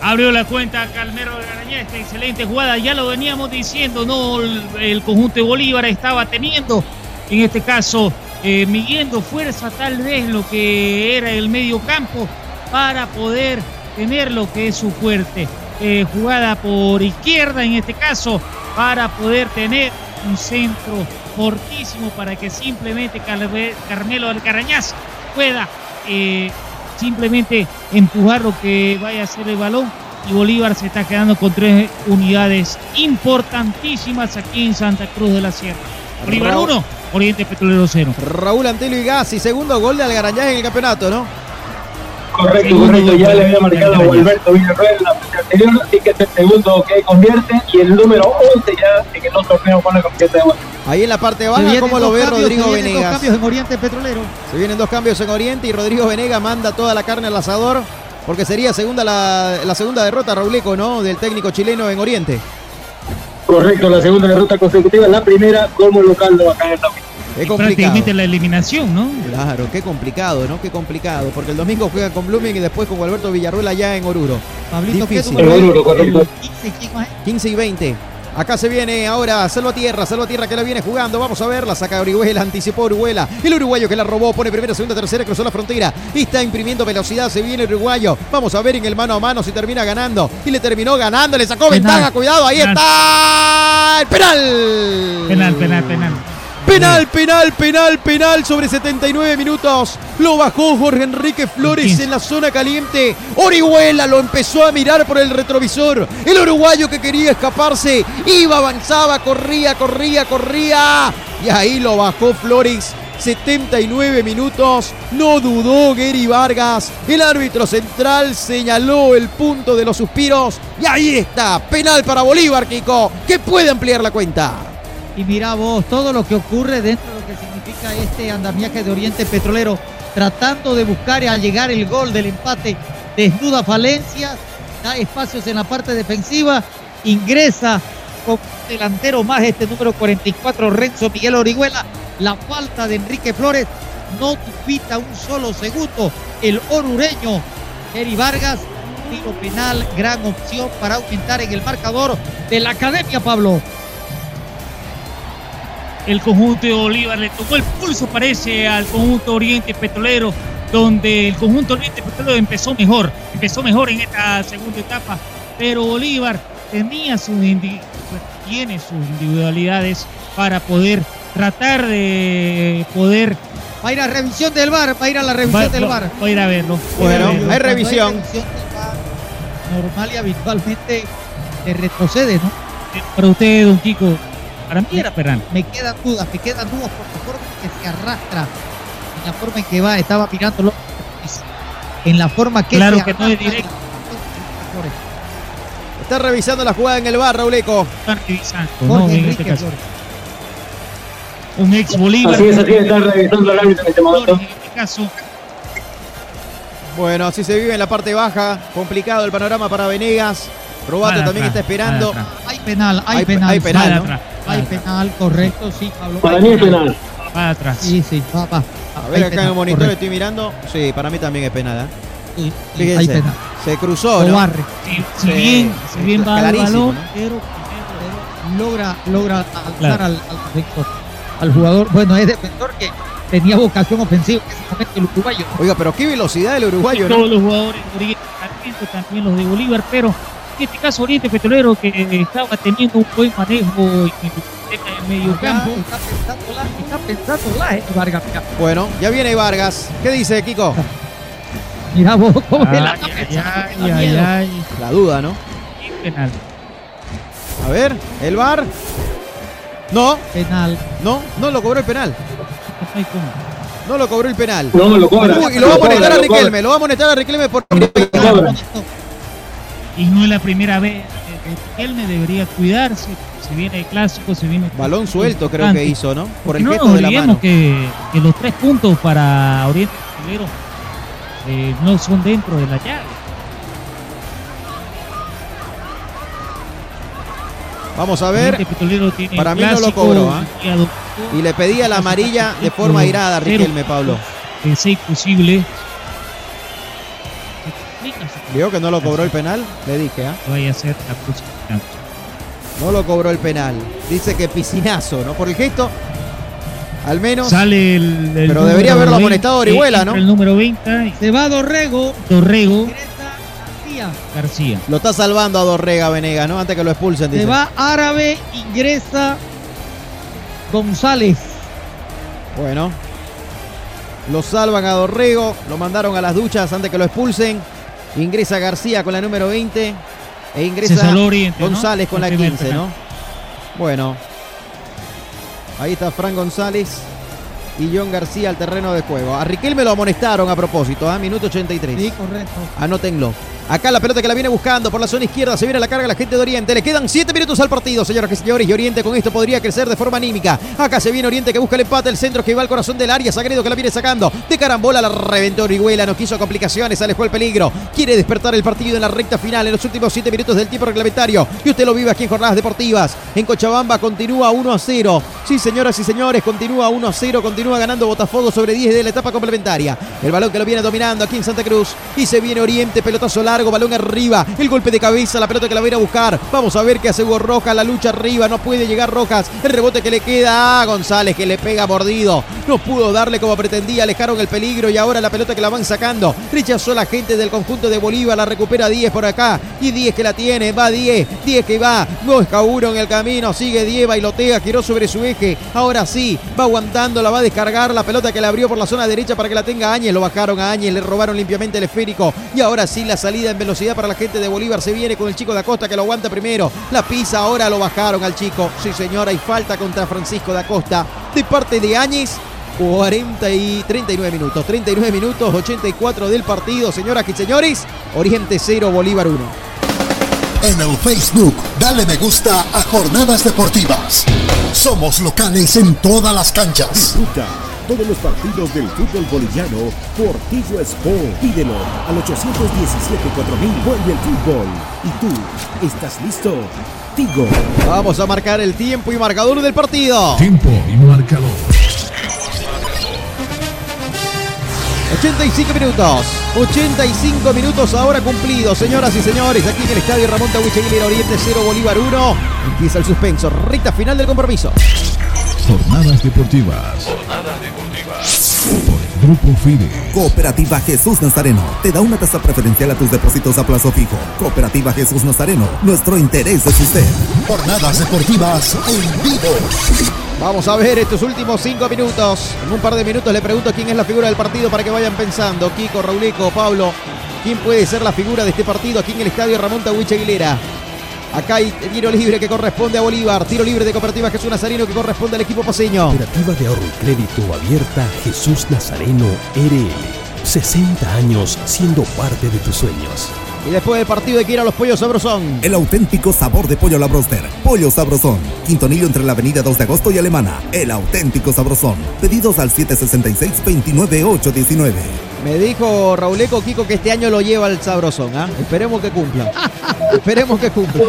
Abrió la cuenta Calmero de Garañá, esta excelente jugada, ya lo veníamos diciendo, no el, conjunto de Bolívar estaba teniendo, en este caso, eh, midiendo fuerza tal vez lo que era el medio campo para poder tener lo que es su fuerte. Eh, jugada por izquierda en este caso, para poder tener un centro fortísimo para que simplemente Calve- Carmelo Alcarañaz pueda eh, simplemente empujar lo que vaya a ser el balón y Bolívar se está quedando con tres unidades importantísimas aquí en Santa Cruz de la Sierra. Bolívar Raúl. 1, Oriente Petrolero 0. Raúl Antelo y Gassi, segundo gol de Algarañaz en el campeonato, ¿no? Correcto, correcto. Ya le había marcado a. Alberto Villarreal en la fecha anterior, así que es el segundo que convierte y el número 11 ya en el otro torneo con la camiseta de Bolívar. Ahí en la parte baja, vienen ¿cómo lo ve cambios, Rodrigo se vienen dos Venegas? cambios en Oriente Petrolero. Se vienen dos cambios en Oriente y Rodrigo Venegas manda toda la carne al asador porque sería segunda la, la segunda derrota, Rauleco, ¿no? Del técnico chileno en Oriente. Correcto, la segunda derrota consecutiva, la primera como local de acá en Es complicado. Prácticamente la eliminación, ¿no? Claro, qué complicado, ¿no? Qué complicado. Porque el domingo juega con Blooming y después con Alberto Villarruel allá en Oruro. Pablito, ¿qué Difícil. número En es? Oruro, correcto. El 15, ¿quién más es? 15 y 20. Acá se viene ahora Salvatierra, Salvatierra que la viene jugando. Vamos a ver, la saca Orihuela, anticipó Orihuela. El uruguayo que la robó, pone primera, segunda, tercera, cruzó la frontera. Y está imprimiendo velocidad, se viene el uruguayo. Vamos a ver en el mano a mano si termina ganando. Y le terminó ganando, le sacó Penal. ventaja, cuidado, ahí Penal. está. El penal. Penal, penal, penal. Penal, penal, penal, penal sobre 79 minutos. Lo bajó Jorge Enrique Flores en la zona caliente. Orihuela lo empezó a mirar por el retrovisor. El uruguayo que quería escaparse iba, avanzaba, corría, corría, corría. Y ahí lo bajó Flores. 79 minutos, no dudó Gary Vargas, el árbitro central señaló el punto de los suspiros y ahí está, penal para Bolívar, Kiko, que puede ampliar la cuenta. Y mira vos, todo lo que ocurre dentro de lo que significa este andamiaje de Oriente Petrolero, tratando de buscar a llegar el gol del empate, desnuda falencias, da espacios en la parte defensiva, ingresa con delantero más este número 44, Renzo Miguel Orihuela, la falta de Enrique Flores, no dubita un solo segundo, el orureño, Eri Vargas, tiro penal, gran opción para aumentar en el marcador de la Academia, Pablo. El conjunto de Bolívar le tomó el pulso, parece, al conjunto Oriente Petrolero, donde el conjunto Oriente Petrolero empezó mejor, empezó mejor en esta segunda etapa, pero Bolívar tenía sus pues, tiene sus individualidades para poder tratar de poder Va a ir a revisión del bar, va a ir a la revisión Va- del bar. va a ir a verlo. Bueno, verlo. hay revisión. normal y habitualmente se retrocede, ¿no? Para usted, don Kiko, para mí era penal. Me quedan dudas, me quedan dudas por la forma en que se arrastra, en la forma en que va, estaba mirándolo, en la forma que Claro se que no es arrastra. directo. Está revisando la jugada en el bar, Rauleco. Están revisando, Jorge ¿no? En Enrique este caso. Un ex Bolívar. Así es, así es, está revisando el árbitro en este momento. En este caso, Bueno, así se vive en la parte baja. Complicado el panorama para Venegas. Robato Para también atrás, está esperando. Hay penal, hay, Hay- penal. hay penal, ¿no? Hay penal, correcto, sí, Pablo. Para mí es penal. para atrás. Sí, sí, va, va. A ver, Hay acá en el monitor correcto. estoy mirando. Sí, para mí también es penal. ¿eh? Sí, sí, Fíjense, hay penal. se cruzó, Lo ¿no? barre. Si, si Sí, bien, si bien va el balón, ¿no? pero logra, logra alzar Claro. al, al defensor, al jugador. Bueno, es defensor que tenía vocación ofensiva en ese momento el uruguayo. Oiga, pero qué velocidad del uruguayo, ¿no? todos los jugadores de también los de Bolívar, pero en este caso Oriente Petrolero que estaba teniendo un buen manejo en el medio Acá campo. Está pensando la, está pensando la, eh, Vargas. Mira, Bueno, ya viene Vargas. ¿Qué dice, Kiko? mira vos cómo Ay, la ay, ay, La duda, ¿no? penal. A ver, el bar. No, Penal. no, no lo cobró el penal. No hay cómo. No lo cobró el penal. No, lo cobra. Uy, y lo va a Lo amonestar a lo cobra. Riquelme. Lo va a amonestar a Riquelme por. Cobra. Y no es la primera vez que él me debería cuidarse. Se viene el clásico, se viene. el Balón suelto, creo que hizo, ¿no? Por Porque el gesto de la mano. que, que los tres puntos para Oriente Petrolero eh, no son dentro de la llave. Vamos a ver. Tiene Para mí no lo cobró, ¿ah? y Y le pedía la amarilla de forma irada a Riquelme, Pablo. de ser posible. Vio que no lo cobró el penal. Le dije, ¿ah? Vaya a ser la próxima. No lo cobró el penal. Dice que piscinazo, ¿no? Por el gesto. Al menos. Sale el, el Pero debería haberlo 20, amonestado Orihuela, ¿no? El número 20, Se va Dorrego. Dorrego García. García. Lo está salvando a Dorrega Venega, ¿no? Antes que lo expulsen, dice. Se va Árabe, ingresa González. Bueno. Lo salvan a Dorrego. Lo mandaron a las duchas antes que lo expulsen. Ingresa García con la número 20. E ingresa. González con la El primer 15, penal. ¿no? Bueno. Ahí está Fran González y John García al terreno de juego. A Riquelme lo amonestaron a propósito, a minuto 83. Sí, correcto. Anótenlo. Acá la pelota que la viene buscando por la zona izquierda. Se viene a la carga la gente de Oriente. Le quedan 7 minutos al partido, señoras y señores. Y Oriente con esto podría crecer de forma anímica. Acá se viene Oriente que busca el empate. El centro que va al corazón del área. Sagredo que la viene sacando. De carambola la reventó Orihuela. No quiso complicaciones. Alejó el peligro. Quiere despertar el partido en la recta final. En los últimos 7 minutos del tiempo reglamentario. Y usted lo vive aquí en Jornadas Deportivas. En Cochabamba continúa 1 a 0. Sí, señoras y señores. Continúa 1 a 0. Continúa ganando Botafogo sobre 10 de la etapa complementaria. El balón que lo viene dominando aquí en Santa Cruz. Y se viene Oriente. Pelotazo largo. Largo, balón arriba. El golpe de cabeza, la pelota que la va a ir a buscar. Vamos a ver qué hace Hugo Rojas. La lucha arriba, no puede llegar Rojas. El rebote que le queda a González que le pega mordido. No pudo darle como pretendía. Alejaron el peligro y ahora la pelota que la van sacando. Rechazó la gente del conjunto de Bolívar. La recupera 10 por acá. Y 10 que la tiene. Va 10. 10 que va. Busca uno en el camino. Sigue 10. Bailotea. Giró sobre su eje. Ahora sí. Va aguantando. La va a descargar. La pelota que le abrió por la zona derecha para que la tenga Áñez. Lo bajaron a Áñez. Le robaron limpiamente el esférico. Y ahora sí la salida en velocidad para la gente de Bolívar. Se viene con el chico de Acosta que lo aguanta primero. La pisa. Ahora lo bajaron al chico. Sí, señora. Hay falta contra Francisco de Acosta. De parte de Áñez. 40 y 39 minutos. 39 minutos, 84 del partido. Señoras y señores, Oriente 0, Bolívar 1. En el Facebook, dale me gusta a Jornadas Deportivas. Somos locales en todas las canchas. Disfruta todos los partidos del fútbol boliviano por Tigo Sport. Pídelo al 817-4000. Vuelve el fútbol. ¿Y tú estás listo? Tigo. Vamos a marcar el tiempo y marcador del partido. Tiempo y marcador. 85 minutos. 85 minutos ahora cumplidos, señoras y señores. Aquí en el estadio Ramón Tahuiche Aguilera Oriente 0, Bolívar 1. Empieza el suspenso. Recta final del compromiso. Jornadas deportivas. Jornadas deportivas. Grupo FIDE. Cooperativa Jesús Nazareno te da una tasa preferencial a tus depósitos a plazo fijo. Cooperativa Jesús Nazareno, nuestro interés es usted. Jornadas Deportivas en vivo. Vamos a ver estos últimos cinco minutos. En un par de minutos le pregunto quién es la figura del partido para que vayan pensando. Kiko, Raulico, Pablo. ¿Quién puede ser la figura de este partido aquí en el estadio Ramón Tahuiche Aguilera? Acá hay tiro libre que corresponde a Bolívar. Tiro libre de Cooperativa Jesús Nazareno que corresponde al equipo paseño. Cooperativa de ahorro y crédito abierta Jesús Nazareno RL. 60 años siendo parte de tus sueños. Y después del partido hay que ir a los pollos sabrosón. El auténtico sabor de pollo la broster. Pollo Sabrosón. Quintonillo entre la avenida 2 de agosto y Alemana. El auténtico sabrosón. Pedidos al 766-29819. Me dijo Rauleco Kiko que este año lo lleva al sabrosón. ¿ah? Esperemos que cumpla. Esperemos que cumpla.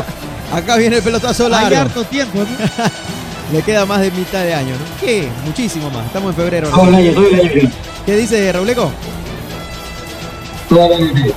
Acá viene el pelotazo largo. Hay harto tiempo, ¿no? Le queda más de mitad de año, ¿no? ¿Qué? Muchísimo más. Estamos en febrero. ¿no? El año, el. ¿Qué dice Rauleco? Todo el.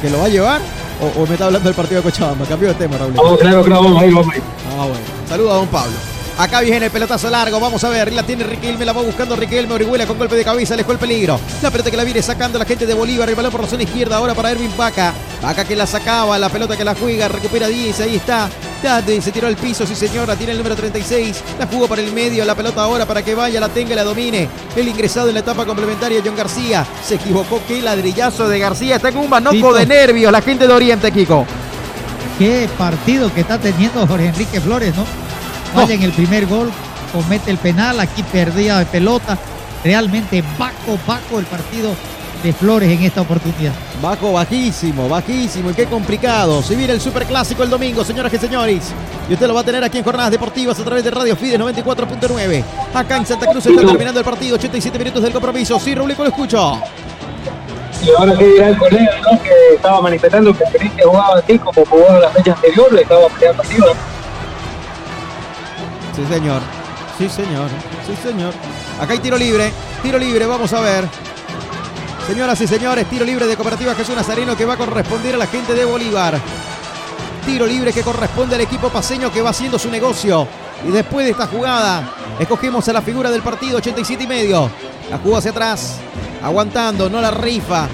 ¿Que lo va a llevar? ¿O, o me está hablando del partido de Cochabamba? Cambió de tema, Raúl. Vamos, claro, claro, vamos a ir, vamos a ir. Ah, bueno. Saludos a don Pablo. Acá viene el pelotazo largo, vamos a ver, la tiene Riquelme, la va buscando Riquelme, Orihuela con golpe de cabeza, alejó el peligro. La pelota que la viene sacando la gente de Bolívar, el balón por la zona izquierda, ahora para Ervin Vaca. Vaca que la sacaba, la pelota que la juega, recupera 10, ahí está. Se tiró al piso, sí señora, tiene el número 36. La jugó para el medio, la pelota ahora para que vaya, la tenga, y la domine. El ingresado en la etapa complementaria, John García. Se equivocó, qué ladrillazo de García. Está con un manoco de nervios la gente de Oriente, Kiko. Qué partido que está teniendo Jorge Enrique Flores, ¿no? Vaya en el primer gol, comete el penal, aquí perdía de pelota. Realmente bajo, bajo el partido de Flores en esta oportunidad. Bajo, bajísimo, bajísimo. Y qué complicado. Se viene el superclásico el domingo, señoras y señores. Y usted lo va a tener aquí en Jornadas Deportivas a través de Radio Fides 94.9. Acá en Santa Cruz está terminando el partido. 87 minutos del compromiso. Sí, Rublico, lo escucho. Y ahora qué dirá el colega, ¿no? Que estaba manifestando que feliz que jugaba así como jugó en la fecha anterior, le estaba peleando arriba. Sí, señor. Sí, señor. Sí, señor. Acá hay tiro libre. Tiro libre, vamos a ver. Señoras y señores, tiro libre de Cooperativa Jesús Nazareno que va a corresponder a la gente de Bolívar. Tiro libre que corresponde al equipo paseño que va haciendo su negocio. Y después de esta jugada, escogemos a la figura del partido, 87 y medio. La jugó hacia atrás, aguantando, no la rifa.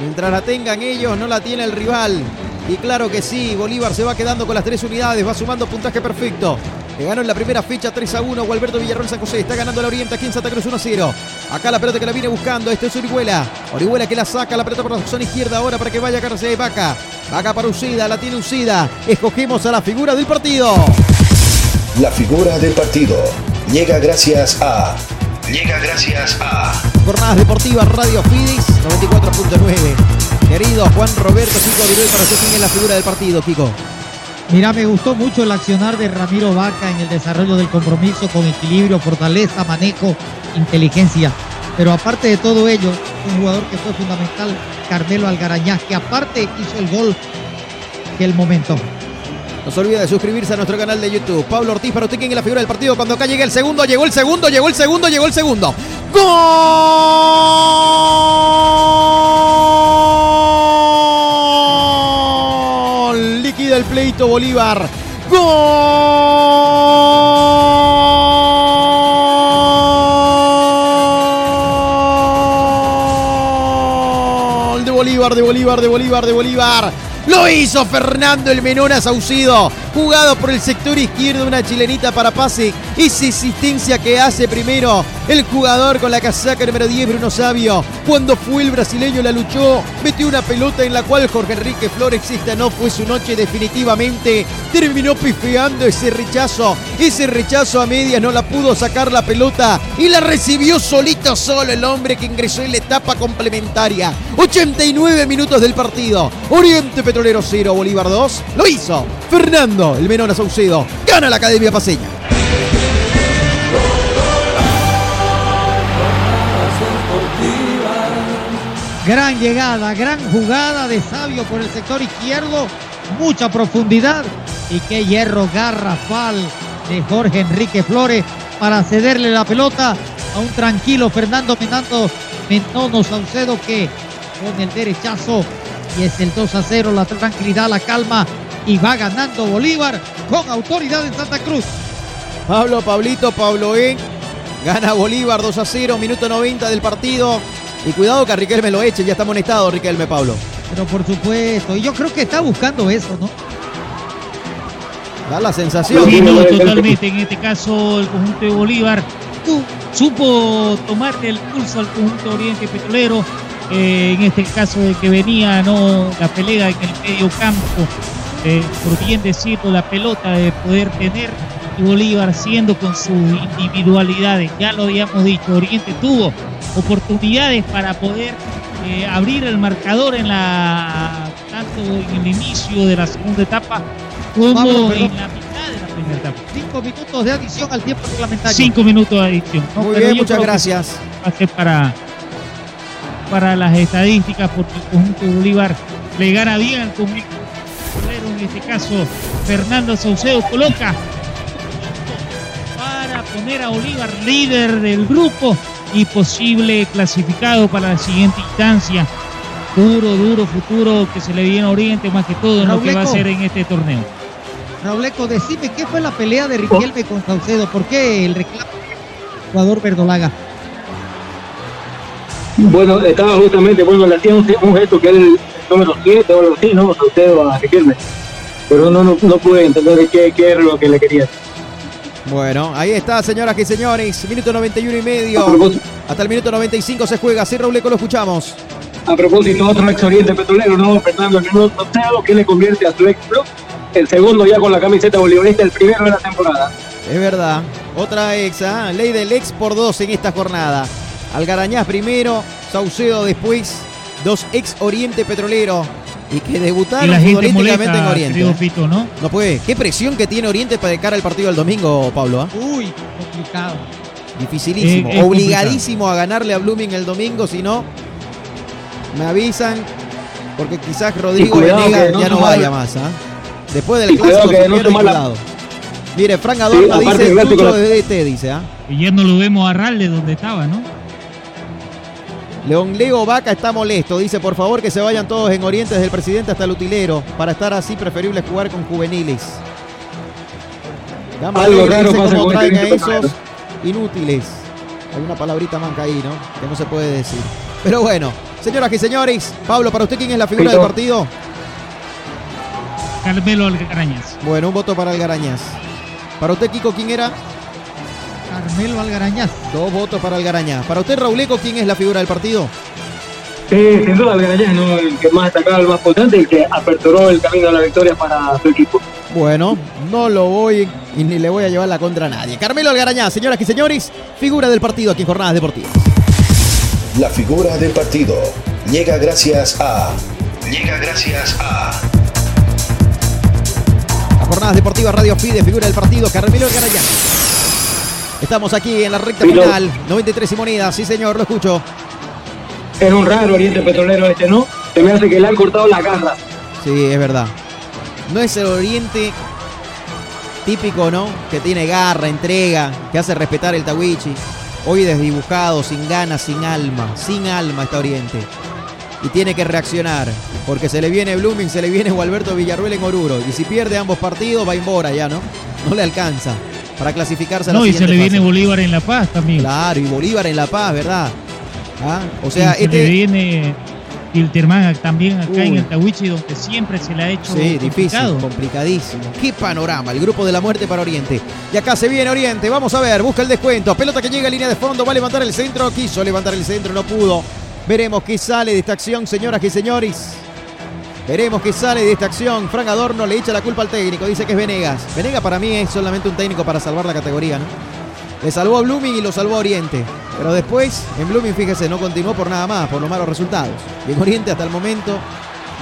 Mientras la tengan ellos, no la tiene el rival. Y claro que sí, Bolívar se va quedando con las tres unidades, va sumando puntaje perfecto. Que ganó en la primera fecha 3 a 1. Gualberto Villarroel San José está ganando la Oriente aquí en Santa Cruz 1 a 0. Acá la pelota que la viene buscando. Este es Orihuela. Orihuela que la saca la pelota por la zona izquierda ahora para que vaya a García de Vaca. Vaca para Usida, la tiene Usida. Escogemos a la figura del partido. La figura del partido llega gracias a. Llega gracias a. Jornadas Deportivas Radio Fidis 94.9. Querido Juan Roberto Kiko Viruel para usted quién es la figura del partido, Kiko. Mira, me gustó mucho el accionar de Ramiro Vaca en el desarrollo del compromiso con equilibrio, fortaleza, manejo, inteligencia. Pero aparte de todo ello, un jugador que fue fundamental, Carmelo Algarañaz, que aparte hizo el gol del momento. No se olvide de suscribirse a nuestro canal de YouTube. Pablo Ortiz, para usted quién es la figura del partido. Cuando acá llegue el segundo, llegó el segundo, llegó el segundo, llegó el segundo. Al pleito Bolívar. ¡Gol! De Bolívar, de Bolívar, de Bolívar, de Bolívar. Lo hizo Fernando el Menona Saucido. Jugado por el sector izquierdo, una chilenita para pase. Esa existencia que hace primero el jugador con la casaca número 10, Bruno Sabio. Cuando fue el brasileño la luchó, metió una pelota en la cual Jorge Enrique Flores esta no fue su noche definitivamente. Terminó pifeando ese rechazo. Ese rechazo a medias no la pudo sacar la pelota y la recibió solito solo el hombre que ingresó en la etapa complementaria. 89 minutos del partido. Oriente Petrolero 0, Bolívar 2. Lo hizo Fernando, el Menona Saucedo. Gana la Academia Paseña. Gran llegada, gran jugada de Sabio por el sector izquierdo. Mucha profundidad. Y qué hierro garrafal de Jorge Enrique Flores para cederle la pelota a un tranquilo Fernando Menando Menono Saucedo que con el derechazo y es el 2 a 0, la tranquilidad, la calma y va ganando Bolívar con autoridad en Santa Cruz. Pablo, Pablito, Pablo E. Gana Bolívar 2 a 0, minuto 90 del partido. Y cuidado que a Riquelme lo eche, ya está amonestado Riquelme, Pablo. Pero por supuesto, y yo creo que está buscando eso, ¿no? Da la sensación. Sí, no, totalmente. En este caso, el conjunto de Bolívar tu- supo tomarle el pulso al conjunto Oriente Petrolero. eh, en este caso, de que venía no la pelea en el medio campo, eh, por bien decirlo, la pelota de poder tener. Y Bolívar siendo con sus individualidades, ya lo habíamos dicho, Oriente tuvo oportunidades para poder eh, abrir el marcador en la tanto en el inicio de la segunda etapa como perdón. en la mitad de la primera etapa. Cinco minutos de adición al tiempo reglamentario. Cinco minutos de adicción. ¿no? Muy bien, muchas gracias. Ser para, para las estadísticas, porque el conjunto de Bolívar le gana bien al conjunto en este caso Fernando Saucedo coloca para poner a Bolívar líder del grupo y posible clasificado para la siguiente instancia. Duro, duro futuro que se le viene a Oriente, más que todo en lo que va a hacer en este torneo. Rauleco, decime qué fue la pelea de Riquelme con Saucedo. ¿Por qué el reclamo del jugador verdolaga? Bueno, estaba justamente, bueno, le hacía un, un gesto que era el número 7 o algo así, ¿no? Saucedo a Riquelme. Pero no, no, no pude entender qué, qué era lo que le quería. Bueno, ahí está, señoras y señores. Minuto 91 y medio. Hasta el minuto 95 se juega. Sí, Rauleco, lo escuchamos. A propósito, otro ex Oriente Petrolero, ¿no? Fernando Hernández Saucedo, que le convierte a su ex club. El segundo ya con la camiseta bolivarista, el primero de la temporada. Es verdad. Otra ex, ¿ah? ley del ex por dos en esta jornada. Algarañaz primero, Saucedo después, dos ex Oriente Petrolero. Y que Y debutaron la gente futbolísticamente en Oriente. Fito, ¿no? No puede. ¿Qué presión que tiene Oriente para de cara al partido del domingo, Pablo? ah? Uy, complicado. Dificilísimo. Eh, es Obligadísimo a ganarle a Blooming el domingo, si no, me avisan. Porque quizás Rodrigo Y Venegas no ya no tomar- vaya más. ¿ah? Después del Y clásico, que no y tomar la-. Mire, Frank Adorno aparte dice la- de DT, dice, ¿ah? Y ya no lo vemos a Ralde donde estaba, ¿no? León Leo Vaca está molesto. Dice, por favor, que se vayan todos en Oriente, desde el presidente hasta el utilero. Para estar así, preferible jugar con juveniles. Gama Algo raro dice cómo con traen a este esos inútiles. Hay una palabrita manca ahí, ¿no? Que no se puede decir. Pero bueno, señoras y señores, Pablo, ¿para usted quién es la figura Pito. del partido? Carmelo Algarañas. Bueno, un voto para Algarañaz. Para usted, Kiko, ¿quién era? Carmelo Algarañaz. Dos votos para Algarañaz. Para usted, Rauleco, ¿quién es la figura del partido? Sí, sin duda, Algarañaz, ¿no? El que más destacaba, el más potente, el que aperturó el camino a la victoria para su equipo. Bueno, no lo voy y ni le voy a llevar la contra a nadie. Carmelo Algarañaz, señoras y señores, figura del partido aquí en Jornadas Deportivas. La figura del partido llega gracias a. Llega gracias a. A Jornadas Deportivas Radio Fide, figura del partido, Carmelo Algarañaz. Estamos aquí en la recta final, 93 y monedas, sí señor, lo escucho. Era un raro Oriente Petrolero este, ¿no? Se me hace que le han cortado las garras. Sí, es verdad. No es el Oriente típico, ¿no? Que tiene garra, entrega, que hace respetar el Tawichi. Hoy desdibujado, sin ganas, sin alma. Sin alma está Oriente. y tiene que reaccionar. Porque se le viene Blooming, se le viene Gualberto Villarruel en Oruro. Y si pierde ambos partidos, va embora ya, ¿no? No le alcanza para clasificarse a la No, y se le viene fase. Bolívar en La Paz también. Claro, y Bolívar en La Paz, ¿verdad? Ah, O sea, Y se este. le viene Wilterman también acá en Uy. el Tawichi, donde siempre se le ha hecho Sí, difícil, complicado. complicadísimo. Qué panorama, el grupo de la muerte para Oriente. Y acá se viene Oriente, vamos a ver, busca el descuento. Pelota que llega a línea de fondo, va a levantar el centro, quiso levantar el centro, no pudo. Veremos qué sale de esta acción, señoras y señores. Veremos qué sale de esta acción. Frank Adorno le echa la culpa al técnico, dice que es Venegas. Venegas para mí es solamente un técnico para salvar la categoría, ¿no? Le salvó a Blooming y lo salvó a Oriente. Pero después, en Blooming, fíjese, no continuó por nada más, por los malos resultados. Y en Oriente, hasta el momento,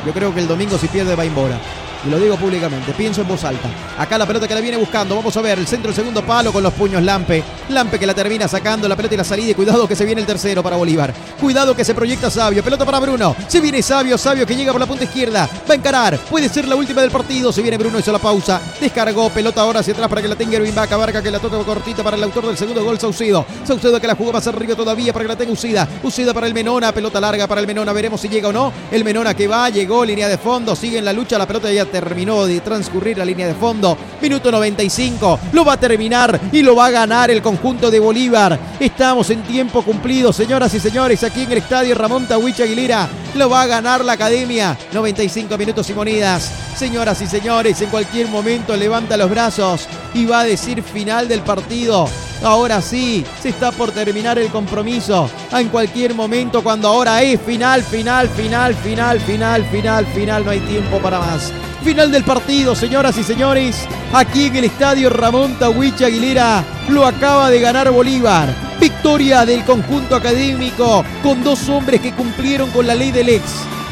yo creo que el domingo si pierde va embora. Y lo digo públicamente, pienso en voz alta. Acá la pelota que la viene buscando, vamos a ver, el centro, el segundo palo con los puños Lampe. Lampe que la termina sacando la pelota y la salida. Y cuidado que se viene el tercero para Bolívar. Cuidado que se proyecta Sabio. Pelota para Bruno. Se viene Sabio, Sabio que llega por la punta izquierda. Va a encarar. Puede ser la última del partido. Se viene Bruno, hizo la pausa. Descargó. Pelota ahora hacia atrás para que la tenga Erwin Vaca. Barca que la toca cortita para el autor del segundo gol, Saucedo. Saucedo que la jugó más arriba todavía para que la tenga Usida. Usida para el Menona. Pelota larga para el Menona. Veremos si llega o no. El Menona que va, llegó, línea de fondo. Sigue en la lucha. La pelota ya terminó de transcurrir la línea de fondo. Minuto 95. Lo va a terminar y lo va a ganar el conjunto de Bolívar. Estamos en tiempo cumplido, señoras y señores, aquí en el estadio Ramón Tawich Aguilera. Lo va a ganar la academia. 95 minutos y monedas. Señoras y señores, en cualquier momento levanta los brazos y va a decir final del partido. Ahora sí, se está por terminar el compromiso. En cualquier momento, cuando ahora es final, final, final, final, final, final, final, no hay tiempo para más. Final del partido, señoras y señores. Aquí en el estadio Ramón Tawich Aguilera lo acaba de ganar Bolívar. Victoria del conjunto académico con dos hombres que cumplieron con la ley del ex.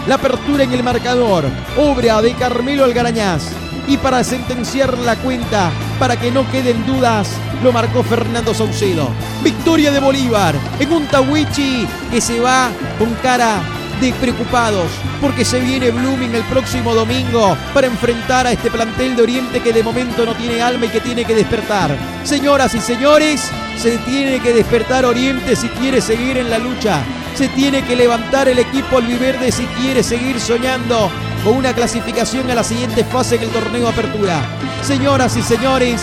La apertura en el marcador, obra de Carmelo Algarañaz. Y para sentenciar la cuenta, para que no queden dudas, lo marcó Fernando Saucedo. Victoria de Bolívar en un Tawichi que se va con cara de preocupados porque se viene Blooming el próximo domingo para enfrentar a este plantel de Oriente que de momento no tiene alma y que tiene que despertar. Señoras y señores, se tiene que despertar Oriente si quiere seguir en la lucha. Se tiene que levantar el equipo albiverde si quiere seguir soñando con una clasificación a la siguiente fase en el torneo Apertura. Señoras y señores,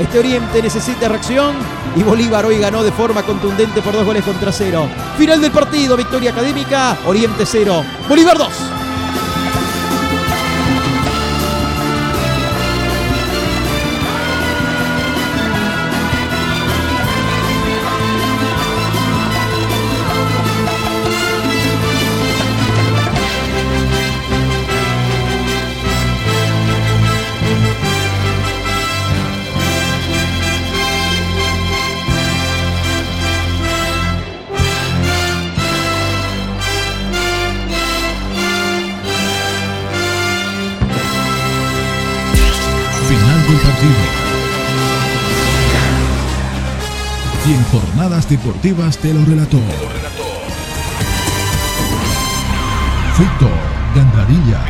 este Oriente necesita reacción y Bolívar hoy ganó de forma contundente por dos goles contra cero. Final del partido, victoria académica, Oriente cero, Bolívar 2. Deportivas te lo relató. Fito Gandarilla.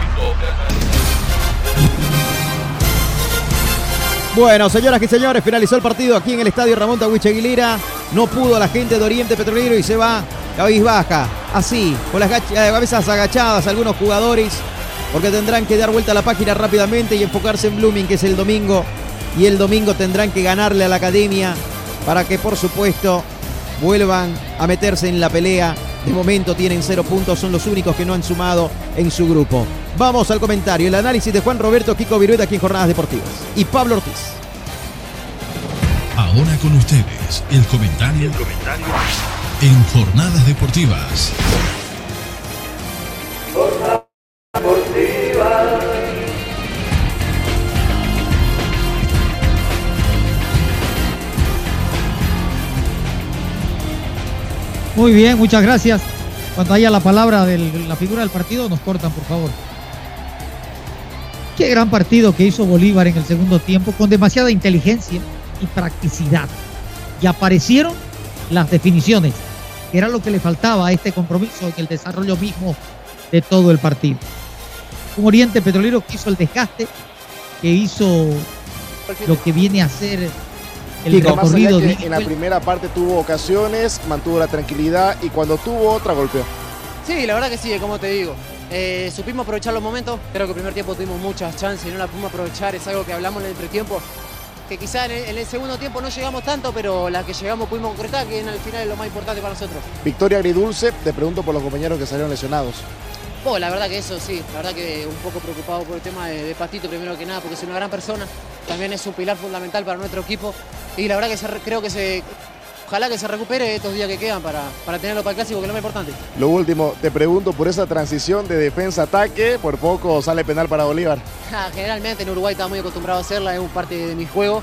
Bueno, señoras y señores, finalizó el partido aquí en el estadio Ramón Tawich Aguilera. No pudo la gente de Oriente Petrolero y se va cabizbaja, así, con las eh, cabezas agachadas algunos jugadores, porque tendrán que dar vuelta a la página rápidamente y enfocarse en Blooming, que es el domingo. Y el domingo tendrán que ganarle a la academia para que, por supuesto, vuelvan a meterse en la pelea. De momento tienen cero puntos, son los únicos que no han sumado en su grupo. Vamos al comentario, el análisis de Juan Roberto Kiko Virueta aquí en Jornadas Deportivas. Y Pablo Ortiz. Ahora con ustedes, el comentario, en jornadas deportivas. Muy bien, muchas gracias. Cuando haya la palabra de la figura del partido, nos cortan, por favor. Qué gran partido que hizo Bolívar en el segundo tiempo, con demasiada inteligencia y practicidad. Y aparecieron las definiciones, que era lo que le faltaba a este compromiso en el desarrollo mismo de todo el partido. Un Oriente Petrolero que hizo el desgaste, que hizo lo que viene a ser el Kiko, más allá recorrido que de en la primera parte tuvo ocasiones, mantuvo la tranquilidad y cuando tuvo otra golpeó. Sí, la verdad que sí, como te digo. Eh, supimos aprovechar los momentos, creo que el primer tiempo tuvimos muchas chances y no las pudimos aprovechar, es algo que hablamos en el entretiempo, que quizá en el, en el segundo tiempo no llegamos tanto, pero las que llegamos pudimos concretar, que en el final es lo más importante para nosotros. Victoria agridulce, te pregunto por los compañeros que salieron lesionados. Oh, la verdad que eso sí, la verdad que un poco preocupado por el tema de, de Patito primero que nada, porque es una gran persona, también es un pilar fundamental para nuestro equipo y la verdad que se re- creo que se, ojalá que se recupere estos días que quedan para, para tenerlo para el clásico, que es lo más importante. Lo último, te pregunto por esa transición de defensa-ataque, por poco sale penal para Bolívar. Generalmente en Uruguay estaba muy acostumbrado a hacerla, es un parte de mi juego.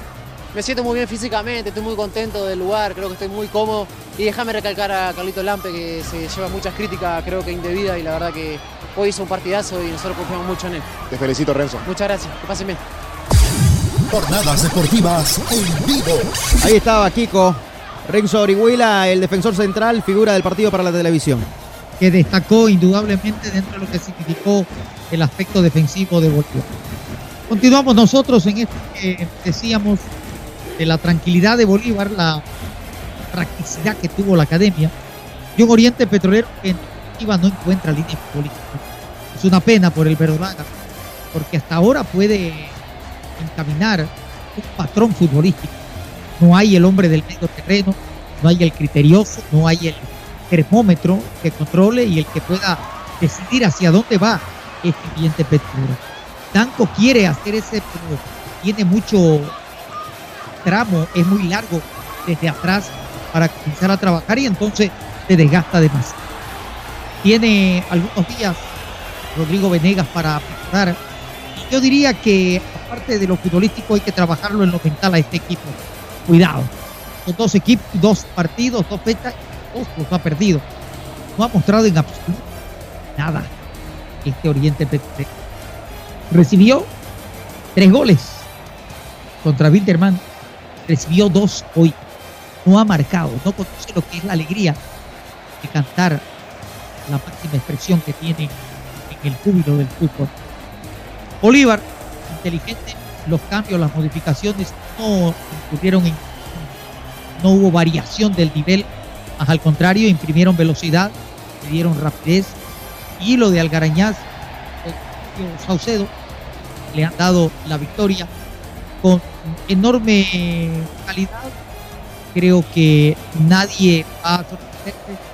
Me siento muy bien físicamente, estoy muy contento del lugar, creo que estoy muy cómodo. Y déjame recalcar a Carlito Lampe que se lleva muchas críticas, creo que indebidas, y la verdad que hoy hizo un partidazo y nosotros confiamos mucho en él. Te felicito, Renzo. Muchas gracias, que pasen bien. Jornadas deportivas en vivo. Ahí estaba Kiko. Renzo Orihuela, el defensor central, figura del partido para la televisión. que destacó indudablemente dentro de lo que significó el aspecto defensivo de Bolívar. Continuamos nosotros en esto que decíamos de la tranquilidad de Bolívar, la practicidad que tuvo la academia y un Oriente Petrolero que no encuentra línea política. Es una pena por el Verdolaga, porque hasta ahora puede encaminar un patrón futbolístico. No hay el hombre del medio terreno, no hay el criterioso, no hay el termómetro que controle y el que pueda decidir hacia dónde va este cliente petrolero. Danco quiere hacer ese, pero tiene mucho tramo, es muy largo desde atrás para comenzar a trabajar y entonces se desgasta demasiado. Tiene algunos días Rodrigo Venegas para. Y yo diría que aparte de lo futbolístico hay que trabajarlo en lo mental a este equipo. Cuidado. Los dos equipos, dos partidos, dos fechas, dos los ha perdido. No ha mostrado en absoluto nada este Oriente Petrolero. Recibió tres goles contra Wilderman. Recibió dos hoy. No ha marcado, no conoce lo que es la alegría de cantar la máxima expresión que tiene en el júbilo del fútbol. Bolívar, inteligente, los cambios, las modificaciones no incurrieron no hubo variación del nivel, más al contrario, imprimieron velocidad, le dieron rapidez y lo de Algarañaz, eh, Saucedo, le han dado la victoria con enorme calidad. Creo que nadie va a sorprenderse de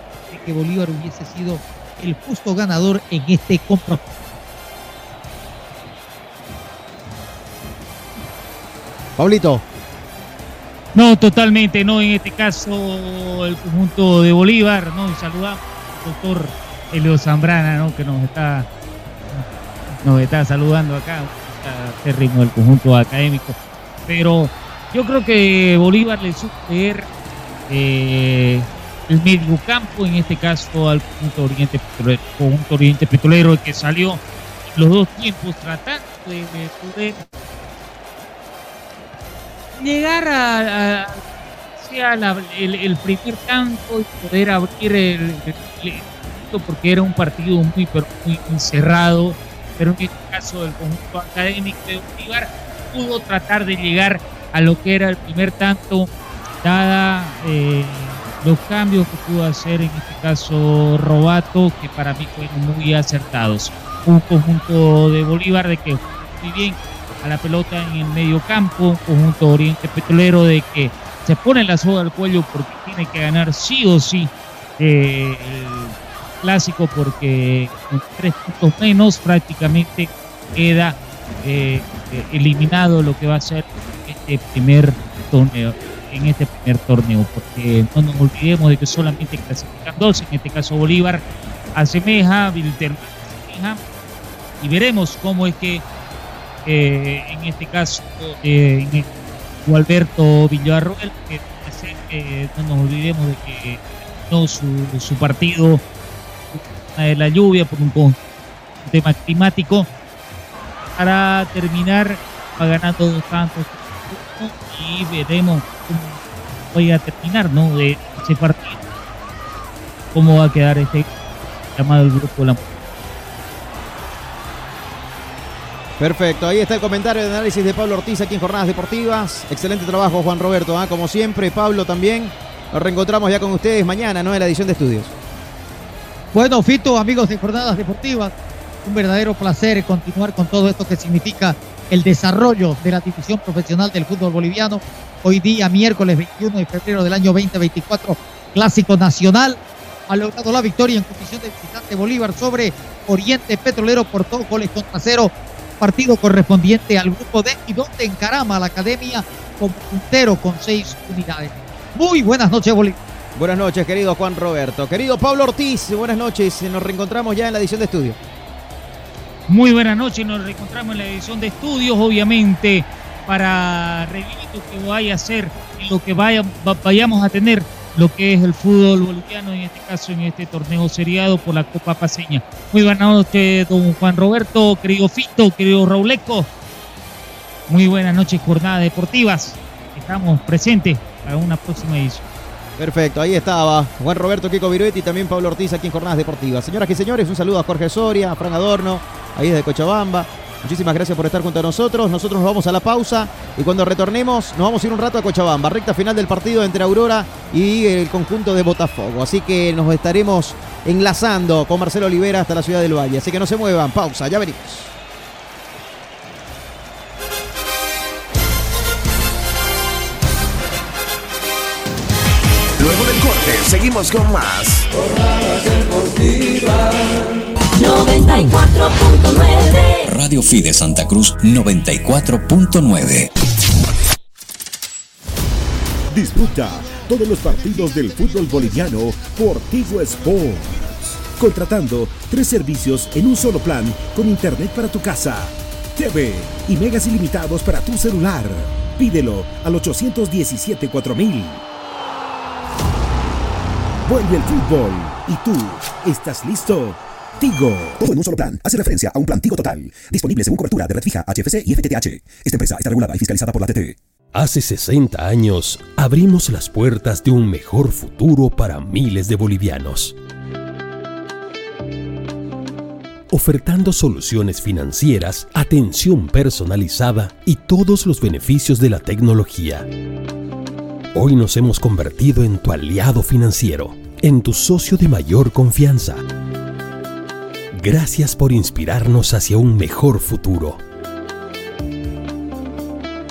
que Bolívar hubiese sido el justo ganador en este compromiso. Pablito. No, totalmente, no. En este caso, el conjunto de Bolívar, ¿no? Y saludamos al doctor Elio Zambrana, ¿no? Que nos está, nos está saludando acá, este ritmo del conjunto académico. Pero yo creo que Bolívar le supo leer eh, el medio campo, en este caso al conjunto Oriente Petrolero, conjunto Oriente Petrolero, que salió los dos tiempos tratando de, de poder llegar a, la- el, primer campo y poder abrir el, el- porque era un partido muy pero muy encerrado pero en este caso el conjunto académico de Bolívar pudo tratar de llegar a lo que era el primer tanto dada eh, los cambios que pudo hacer en este caso Robato que para mí fueron muy acertados. Un conjunto de Bolívar de que muy bien a la pelota en el medio campo, un conjunto Oriente Petrolero de que se pone la soga al cuello porque tiene que ganar sí o sí eh, el clásico porque con tres puntos menos prácticamente queda eh, eliminado lo que va a ser este primer torneo en este primer torneo porque no nos olvidemos de que solamente clasifican dos en este caso Bolívar asemeja Wilterman asemeja y veremos cómo es que eh, en este caso eh, en el- Gualberto Villarroel, que que no nos olvidemos de que no su, su partido de la lluvia por un, un tema climático. Para terminar ganando dos tantos y veremos cómo vaya a terminar ¿no? de ese partido cómo va a quedar este llamado el grupo La Perfecto, ahí está el comentario de análisis de Pablo Ortiz aquí en Jornadas Deportivas. Excelente trabajo, Juan Roberto. ¿ah? Como siempre, Pablo también. Nos reencontramos ya con ustedes mañana, ¿no? En la edición de estudios. Bueno, Fito, amigos de Jornadas Deportivas, un verdadero placer continuar con todo esto que significa el desarrollo de la división profesional del fútbol boliviano. Hoy día, miércoles 21 de febrero del año 2024, Clásico Nacional. Ha logrado la victoria en condición de visitante Bolívar sobre Oriente Petrolero por dos goles contra cero. Partido correspondiente al grupo D y donde encarama a la academia como puntero con seis unidades. Muy buenas noches, Bolívar. Buenas noches, querido Juan Roberto. Querido Pablo Ortiz, buenas noches. Nos reencontramos ya en la edición de estudio. Muy buenas noches, nos reencontramos en la edición de estudios, obviamente, para revivir lo que vaya a ser y lo que vaya, vayamos a tener lo que es el fútbol boliviano, en este caso en este torneo seriado por la Copa Paseña. Muy buenas noches, don Juan Roberto, querido Fito, querido Rauleco. Muy buenas noches, jornadas deportivas. Estamos presentes para una próxima edición. Perfecto, ahí estaba Juan Roberto Kiko Viruetti y también Pablo Ortiz aquí en Jornadas Deportivas. Señoras y señores, un saludo a Jorge Soria, a Fran Adorno, ahí desde Cochabamba. Muchísimas gracias por estar junto a nosotros. Nosotros nos vamos a la pausa y cuando retornemos nos vamos a ir un rato a Cochabamba, recta final del partido entre Aurora y el conjunto de Botafogo. Así que nos estaremos enlazando con Marcelo Olivera hasta la ciudad del Valle. Así que no se muevan, pausa, ya venimos. Seguimos con más. 94.9 Radio Fide Santa Cruz 94.9 Disfruta todos los partidos del fútbol boliviano por Tigo Sports. Contratando tres servicios en un solo plan con internet para tu casa, TV y megas ilimitados para tu celular. Pídelo al 817 4000. Vuelve el fútbol. ¿Y tú estás listo? Tigo. Todo en un solo plan. Hace referencia a un plan Tigo Total. Disponible según cobertura de red fija, HFC y FTTH. Esta empresa está regulada y fiscalizada por la TT. Hace 60 años abrimos las puertas de un mejor futuro para miles de bolivianos. Ofertando soluciones financieras, atención personalizada y todos los beneficios de la tecnología. Hoy nos hemos convertido en tu aliado financiero, en tu socio de mayor confianza. Gracias por inspirarnos hacia un mejor futuro.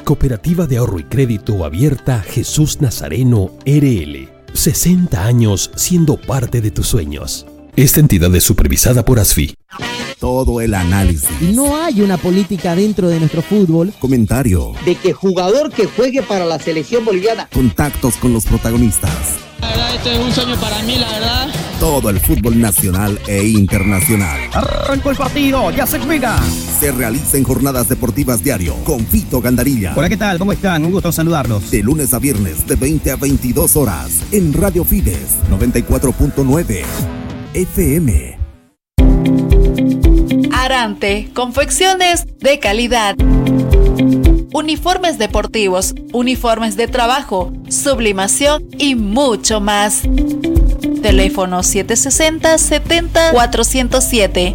Cooperativa de Ahorro y Crédito Abierta Jesús Nazareno RL. 60 años siendo parte de tus sueños. Esta entidad es supervisada por ASFI. Todo el análisis. No hay una política dentro de nuestro fútbol. Comentario. De que jugador que juegue para la selección boliviana. Contactos con los protagonistas. La verdad, este es un sueño para mí, la verdad. Todo el fútbol nacional e internacional. Arrancó el partido, ya se juega. Se realiza en jornadas deportivas diario con Fito Gandarilla. Hola, ¿qué tal? ¿Cómo están? Un gusto saludarlos. De lunes a viernes de 20 a 22 horas en Radio Fides 94.9 FM. Confecciones de calidad. Uniformes deportivos, uniformes de trabajo, sublimación y mucho más. Teléfono 760 70 407.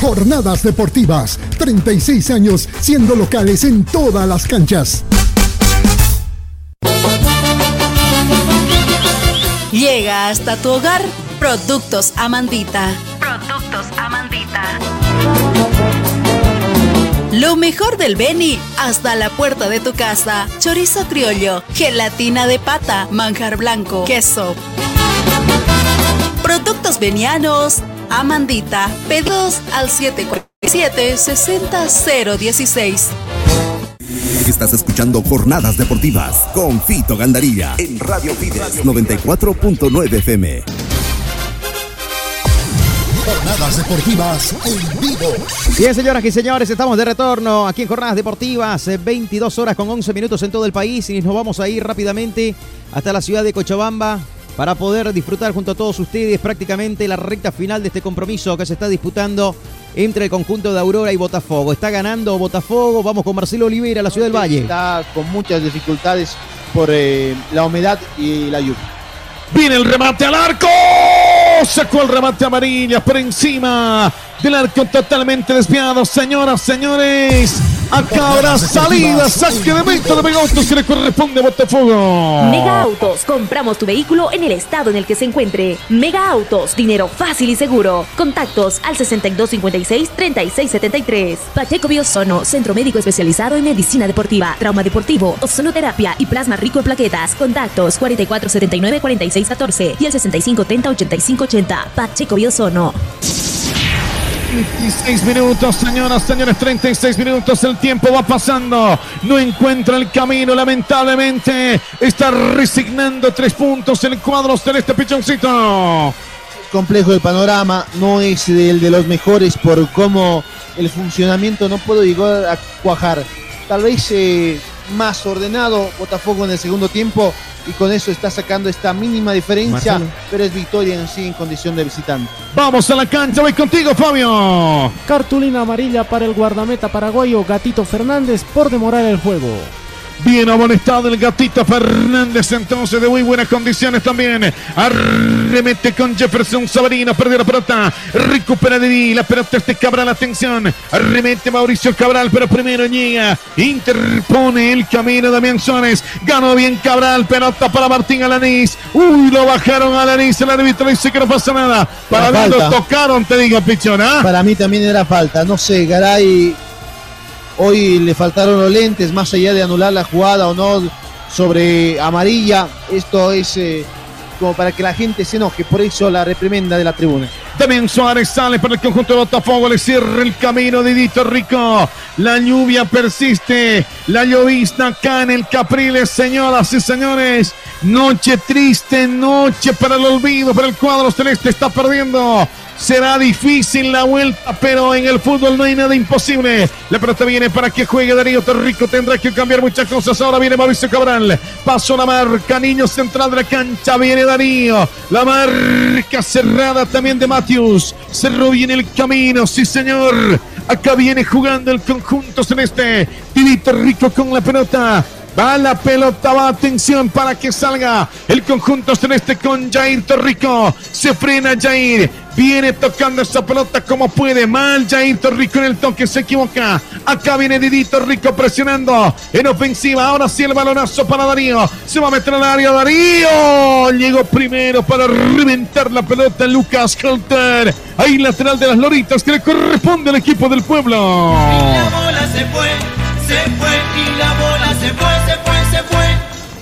Jornadas Deportivas, 36 años siendo locales en todas las canchas. Llega hasta tu hogar Productos Amandita. Productos Amandita. Lo mejor del Beni hasta la puerta de tu casa. Chorizo criollo, gelatina de pata, manjar blanco, queso. Productos venianos Amandita. Pedidos al 747 60016. Estás escuchando Jornadas Deportivas con Fito Gandarilla en Radio Fides 94.9 FM. Jornadas deportivas en vivo. Bien, señoras y señores, estamos de retorno aquí en Jornadas Deportivas, eh, 22 horas con 11 minutos en todo el país y nos vamos a ir rápidamente hasta la ciudad de Cochabamba para poder disfrutar junto a todos ustedes prácticamente la recta final de este compromiso que se está disputando entre el conjunto de Aurora y Botafogo. Está ganando Botafogo, vamos con Marcelo Olivera, la ciudad del Valle. Está con muchas dificultades por eh, la humedad y la lluvia. Viene el remate al arco. Sacó el remate amarilla por encima del arco totalmente desviado. Señoras, señores. Acá habrá salida. Saque de meta de Mega Autos que le corresponde a Botafogo. Mega Autos, compramos tu vehículo en el estado en el que se encuentre. Mega Autos, dinero fácil y seguro. Contactos al 6256-3673. Pacheco Biosono, centro médico especializado en medicina deportiva, trauma deportivo, ozonoterapia y plasma rico en plaquetas. Contactos 4479-4614 y el 6530-8580. Pacheco Biosono. 36 minutos, señoras, señores, 36 minutos. El tiempo va pasando. No encuentra el camino, lamentablemente. Está resignando tres puntos el cuadro celeste Pichoncito. complejo el panorama, no es el de los mejores por cómo el funcionamiento no puedo llegar a cuajar. Tal vez eh, más ordenado Botafogo en el segundo tiempo y con eso está sacando esta mínima diferencia, Marcelo. pero es victoria en sí en condición de visitante. Vamos a la cancha, voy contigo, Fabio. Cartulina amarilla para el guardameta paraguayo Gatito Fernández por demorar el juego. Bien amonestado el gatito Fernández, entonces de muy buenas condiciones también. Arremete con Jefferson Sabarino, perdió la pelota. Recupera de Di, la pelota este Cabral, atención. Arremete Mauricio Cabral, pero primero llega. Interpone el camino Damián Suárez. Ganó bien Cabral, pelota para Martín Alanís. Uy, lo bajaron a Alanís. El árbitro dice que no pasa nada. Para mí lo tocaron, te digo, Pichón. ¿ah? Para mí también era falta. No sé, Garay. Hoy le faltaron los lentes, más allá de anular la jugada o no sobre amarilla. Esto es eh, como para que la gente se enoje. Por eso la reprimenda de la tribuna. También Suárez sale para el conjunto de Botafogo, le cierra el camino de Dito Rico. La lluvia persiste, la llovizna acá en el Capriles, señoras y señores. Noche triste, noche para el olvido, para el cuadro celeste está perdiendo. Será difícil la vuelta, pero en el fútbol no hay nada imposible. La pelota viene para que juegue Darío Torrico. Tendrá que cambiar muchas cosas. Ahora viene Mauricio Cabral. Pasó la marca. Niño central de la cancha. Viene Darío. La marca cerrada también de Matthews. Cerró bien el camino. Sí, señor. Acá viene jugando el conjunto celeste. Tirito Rico con la pelota. Va la pelota, va atención para que salga el conjunto celeste con Jair Torrico. Se frena Jair. Viene tocando esa pelota como puede. Mal Jair Torrico en el toque, se equivoca. Acá viene Didito Rico presionando en ofensiva. Ahora sí el balonazo para Darío. Se va a meter al área Darío. Llegó primero para reventar la pelota Lucas Holter. Ahí lateral de las Loritas que le corresponde al equipo del pueblo. bola se fue, se fue y la bola se fue, se fue, se fue.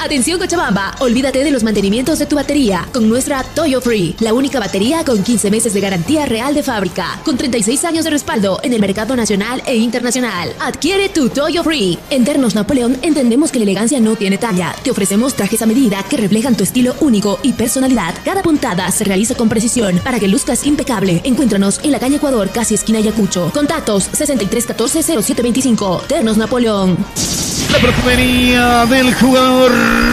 Atención Cochabamba, olvídate de los mantenimientos de tu batería con nuestra Toyo Free, la única batería con 15 meses de garantía real de fábrica, con 36 años de respaldo en el mercado nacional e internacional. Adquiere tu Toyo Free. En Ternos Napoleón entendemos que la elegancia no tiene talla. Te ofrecemos trajes a medida que reflejan tu estilo único y personalidad. Cada puntada se realiza con precisión para que luzcas impecable. Encuéntranos en la calle Ecuador, casi esquina Ayacucho. Contactos 6314-0725. Ternos Napoleón. La perfumería del jugador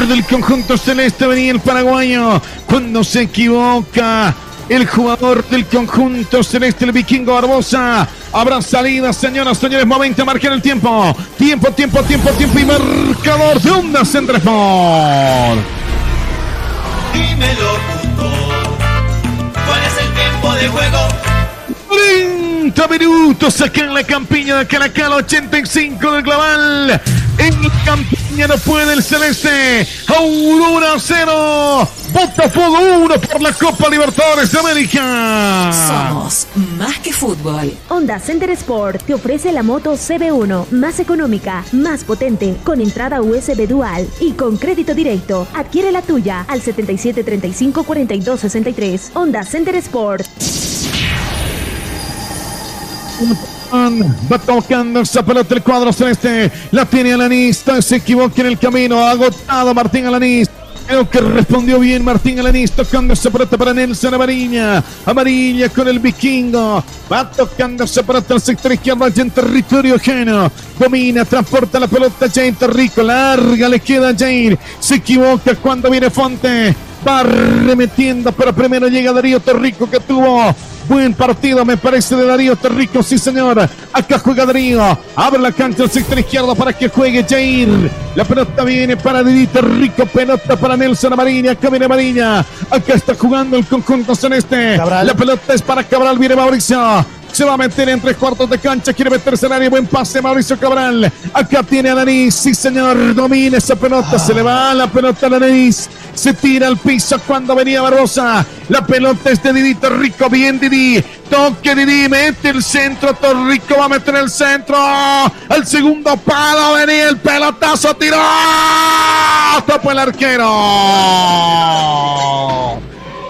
del conjunto celeste venía el paraguayo. Cuando se equivoca el jugador del conjunto celeste, el vikingo Barbosa. Habrá salida, señoras, señores. Momento marcar el tiempo. Tiempo, tiempo, tiempo, tiempo y marcador de ondas en Sport. Dímelo. ¿Cuál es el tiempo de juego? 30 minutos acá en la campiña de Caracal, 85 del global. En la campiña no puede el celeste. Aurora 0. Botafogo 1 por la Copa Libertadores de América. Somos más que fútbol. Honda Center Sport te ofrece la moto CB1 más económica, más potente, con entrada USB dual y con crédito directo. Adquiere la tuya al 77 35 42 63. Honda Center Sport. Va tocando esa pelota el cuadro celeste. La tiene Alanis. Se equivoca en el camino. Agotado Martín Alanis. Creo que respondió bien Martín Alanis tocando esa pelota para Nelson Amarilla. Amarilla con el vikingo. Va tocando esa pelota al sector izquierdo allá en territorio ajeno. Domina, transporta la pelota Jair Rico. Larga le queda a Jair. Se equivoca cuando viene Fonte. Va remetiendo, pero primero llega Darío Torrico que tuvo Buen partido, me parece, de Darío Terrico, sí señor. Acá juega Darío. Abre la cancha al sector izquierdo para que juegue Jair. La pelota viene para Darío Terrico. Pelota para Nelson Amariña. Acá viene Amariña. Acá está jugando el conjunto celeste. La pelota es para Cabral. Viene Mauricio. Se va a meter en tres cuartos de cancha. Quiere meterse en área. Buen pase, Mauricio Cabral. Acá tiene a Danis. Sí, señor. Domina esa pelota. Se le va la pelota a Danis. Se tira al piso cuando venía Barbosa. La pelota es de Didi Torrico. Bien, Didi. Toque Didi. Mete el centro. Torrico va a meter el centro. Al segundo palo venía el pelotazo. Tiró. Topo el arquero.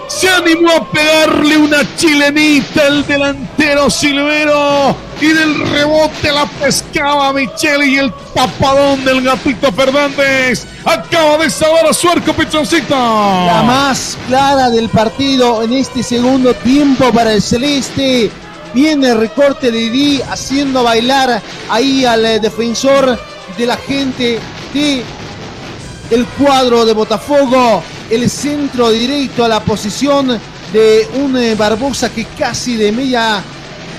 Se animó a pegarle una chilenita el delantero Silvero y del rebote la pescaba Michele y el tapadón del gatito Fernández acaba de salvar a Suerco Pichoncito. La más clara del partido en este segundo tiempo para el Celeste. Viene el recorte de Didi haciendo bailar ahí al defensor de la gente de el cuadro de Botafogo el centro directo a la posición de un eh, Barbosa que casi de media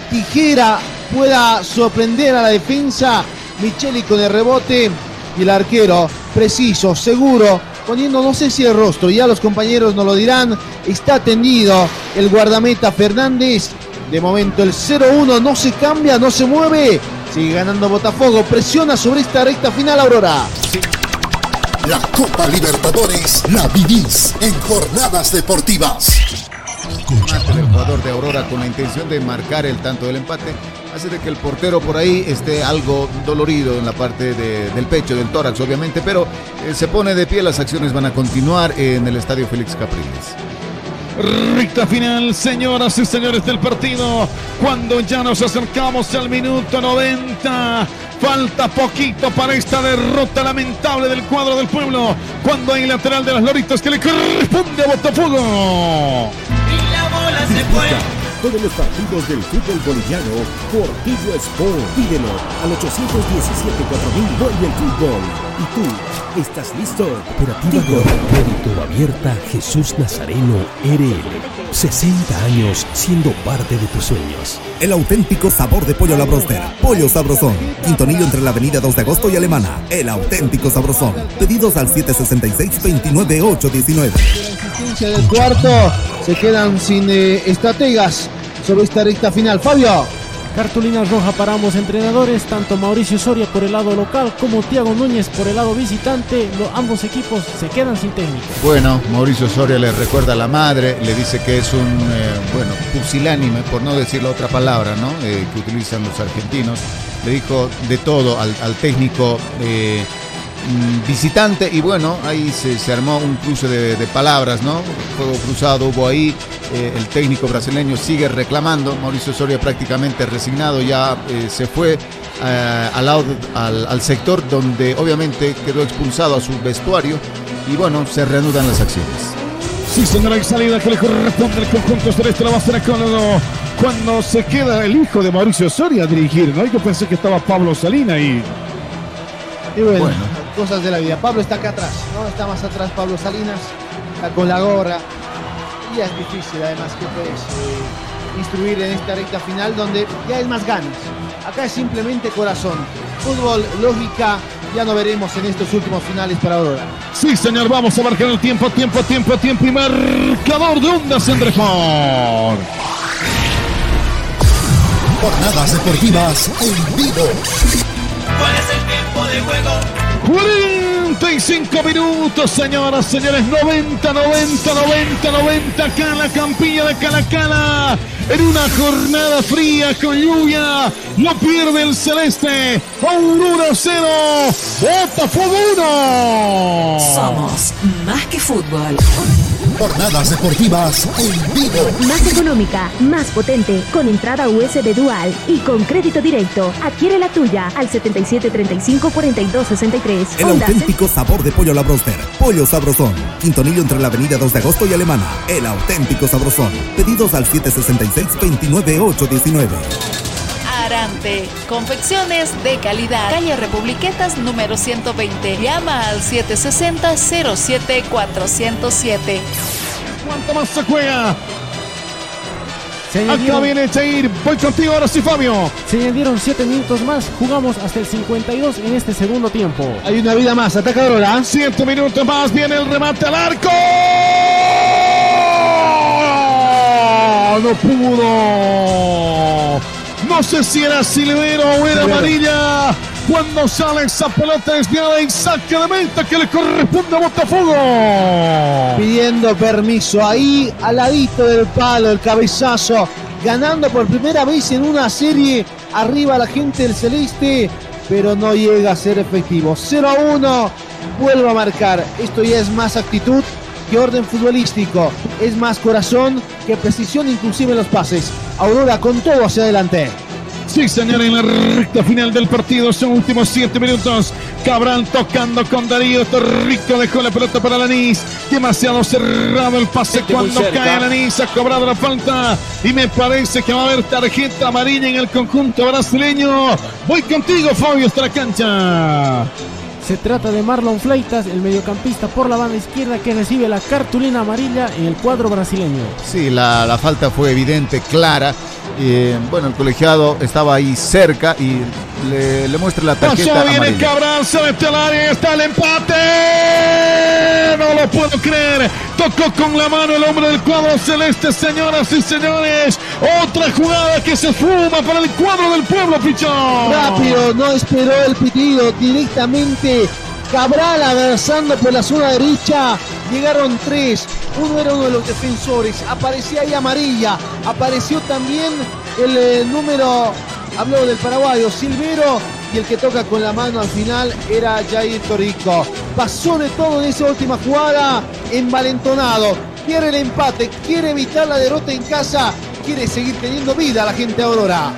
tijera pueda sorprender a la defensa. Micheli con el rebote y el arquero preciso, seguro, poniendo no sé si el rostro, ya los compañeros nos lo dirán, está tendido el guardameta Fernández. De momento el 0-1 no se cambia, no se mueve. Sigue ganando Botafogo, presiona sobre esta recta final Aurora. La Copa Libertadores la vivís en jornadas deportivas. El jugador de Aurora con la intención de marcar el tanto del empate hace de que el portero por ahí esté algo dolorido en la parte de- del pecho, del tórax obviamente, pero eh, se pone de pie, las acciones van a continuar en el estadio Félix Capriles. Recta final, señoras y señores del partido. Cuando ya nos acercamos al minuto 90. Falta poquito para esta derrota lamentable del cuadro del pueblo. Cuando hay lateral de las Loritas que le corresponde a Botafogo. Todos los partidos del fútbol boliviano por Tigo Sport. Pídelo al 817-4000. Vuelve el fútbol. ¿Y tú estás listo? Cooperativa Tigo. con crédito abierta Jesús Nazareno RL. 60 años siendo parte de tus sueños. El auténtico sabor de pollo a la broster. Pollo sabrosón. Quintonillo entre la avenida 2 de agosto y Alemana. El auténtico sabrosón. Pedidos al 766-29819. asistencia del cuarto. Se quedan sin eh, estrategas sobre esta recta final. Fabio. Cartulina roja para ambos entrenadores, tanto Mauricio Soria por el lado local como Tiago Núñez por el lado visitante. Lo- ambos equipos se quedan sin técnico. Bueno, Mauricio Soria le recuerda a la madre, le dice que es un, eh, bueno, pusilánime, por no decir la otra palabra, ¿no? Eh, que utilizan los argentinos. Le dijo de todo al, al técnico eh, visitante y bueno, ahí se, se armó un cruce de, de palabras, ¿no? Fuego cruzado hubo ahí. eh, el técnico brasileño sigue reclamando. Mauricio Soria prácticamente resignado ya eh, se fue eh, al, lado, al, al sector donde obviamente quedó expulsado a su vestuario y bueno, se reanudan las acciones. Sí, señora, hay salida que le corresponde al conjunto celeste. La va a hacer Ecólogo. Cuando se queda el hijo de Mauricio Soria a dirigir, ¿no? Yo pensé que estaba Pablo Salina y. Y bueno, Bueno. Cosas de la vida. Pablo está acá atrás, ¿no? Está más atrás Pablo Salinas, está con la gorra. Y ya es difícil, además, que puedes eh, instruir en esta recta final donde ya es más ganas. Acá es simplemente corazón. Fútbol, lógica, ya no veremos en estos últimos finales para Aurora. Sí, señor, vamos a marcar el tiempo, tiempo, tiempo, tiempo y marcador de ondas en Drejón. Jornadas deportivas en vivo. ¿Cuál es el tiempo de juego? 45 minutos, señoras, señores. 90, 90, 90, 90. Acá en la campilla de Calacala. En una jornada fría con lluvia. No pierde el celeste. Aurora 0. Botafogo 1. Somos más que fútbol. Jornadas deportivas en vivo. Más económica, más potente, con entrada USB dual y con crédito directo. Adquiere la tuya al 7735-4263. El auténtico sabor de pollo a la broster. Pollo Sabrosón. Quintonillo entre la avenida 2 de agosto y Alemana. El auténtico sabrosón. Pedidos al 766-29819. Confecciones de calidad. Calle Republiquetas número 120. Llama al 760-07407. ¿Cuánto más se juega? Se Acá añadieron, viene Jair. Voy contigo ahora sí, Fabio. se añadieron 7 minutos más. Jugamos hasta el 52 en este segundo tiempo. Hay una vida más. Ataca Aurora. Siete minutos más. Viene el remate al arco. No pudo. No sé si era Silvero o era amarilla. Cuando sale esa pelota desviada y saque de meta que le corresponde a Botafogo. Pidiendo permiso ahí al ladito del palo, el cabezazo. Ganando por primera vez en una serie. Arriba la gente del Celeste. Pero no llega a ser efectivo. 0 a 1. Vuelvo a marcar. Esto ya es más actitud que orden futbolístico. Es más corazón que precisión inclusive en los pases. Aurora con todo hacia adelante. Sí, señor, en la recta final del partido, son últimos siete minutos. Cabral tocando con Darío Torrico, dejó la pelota para Lanís. Demasiado cerrado el pase Este cuando cae Lanís. Ha cobrado la falta y me parece que va a haber tarjeta amarilla en el conjunto brasileño. Voy contigo, Fabio, hasta la cancha. Se trata de Marlon Fleitas, el mediocampista por la banda izquierda que recibe la cartulina amarilla en el cuadro brasileño. Sí, la, la falta fue evidente, clara. Eh, bueno, el colegiado estaba ahí cerca y le, le muestra la tarjeta Pasó, viene amarilla. Cabral, se mete al área, está el empate. No lo puedo creer. Tocó con la mano el hombre del cuadro celeste, señoras y señores. Otra jugada que se fuma para el cuadro del pueblo, Pichón. Rápido, no esperó el pitido, directamente Cabral avanzando por la zona derecha. Llegaron tres, uno era uno de los defensores, aparecía ahí amarilla, apareció también el eh, número, habló del paraguayo, Silvero, y el que toca con la mano al final era Jair Torrico. Pasó de todo en esa última jugada, envalentonado, quiere el empate, quiere evitar la derrota en casa, quiere seguir teniendo vida la gente Aurora.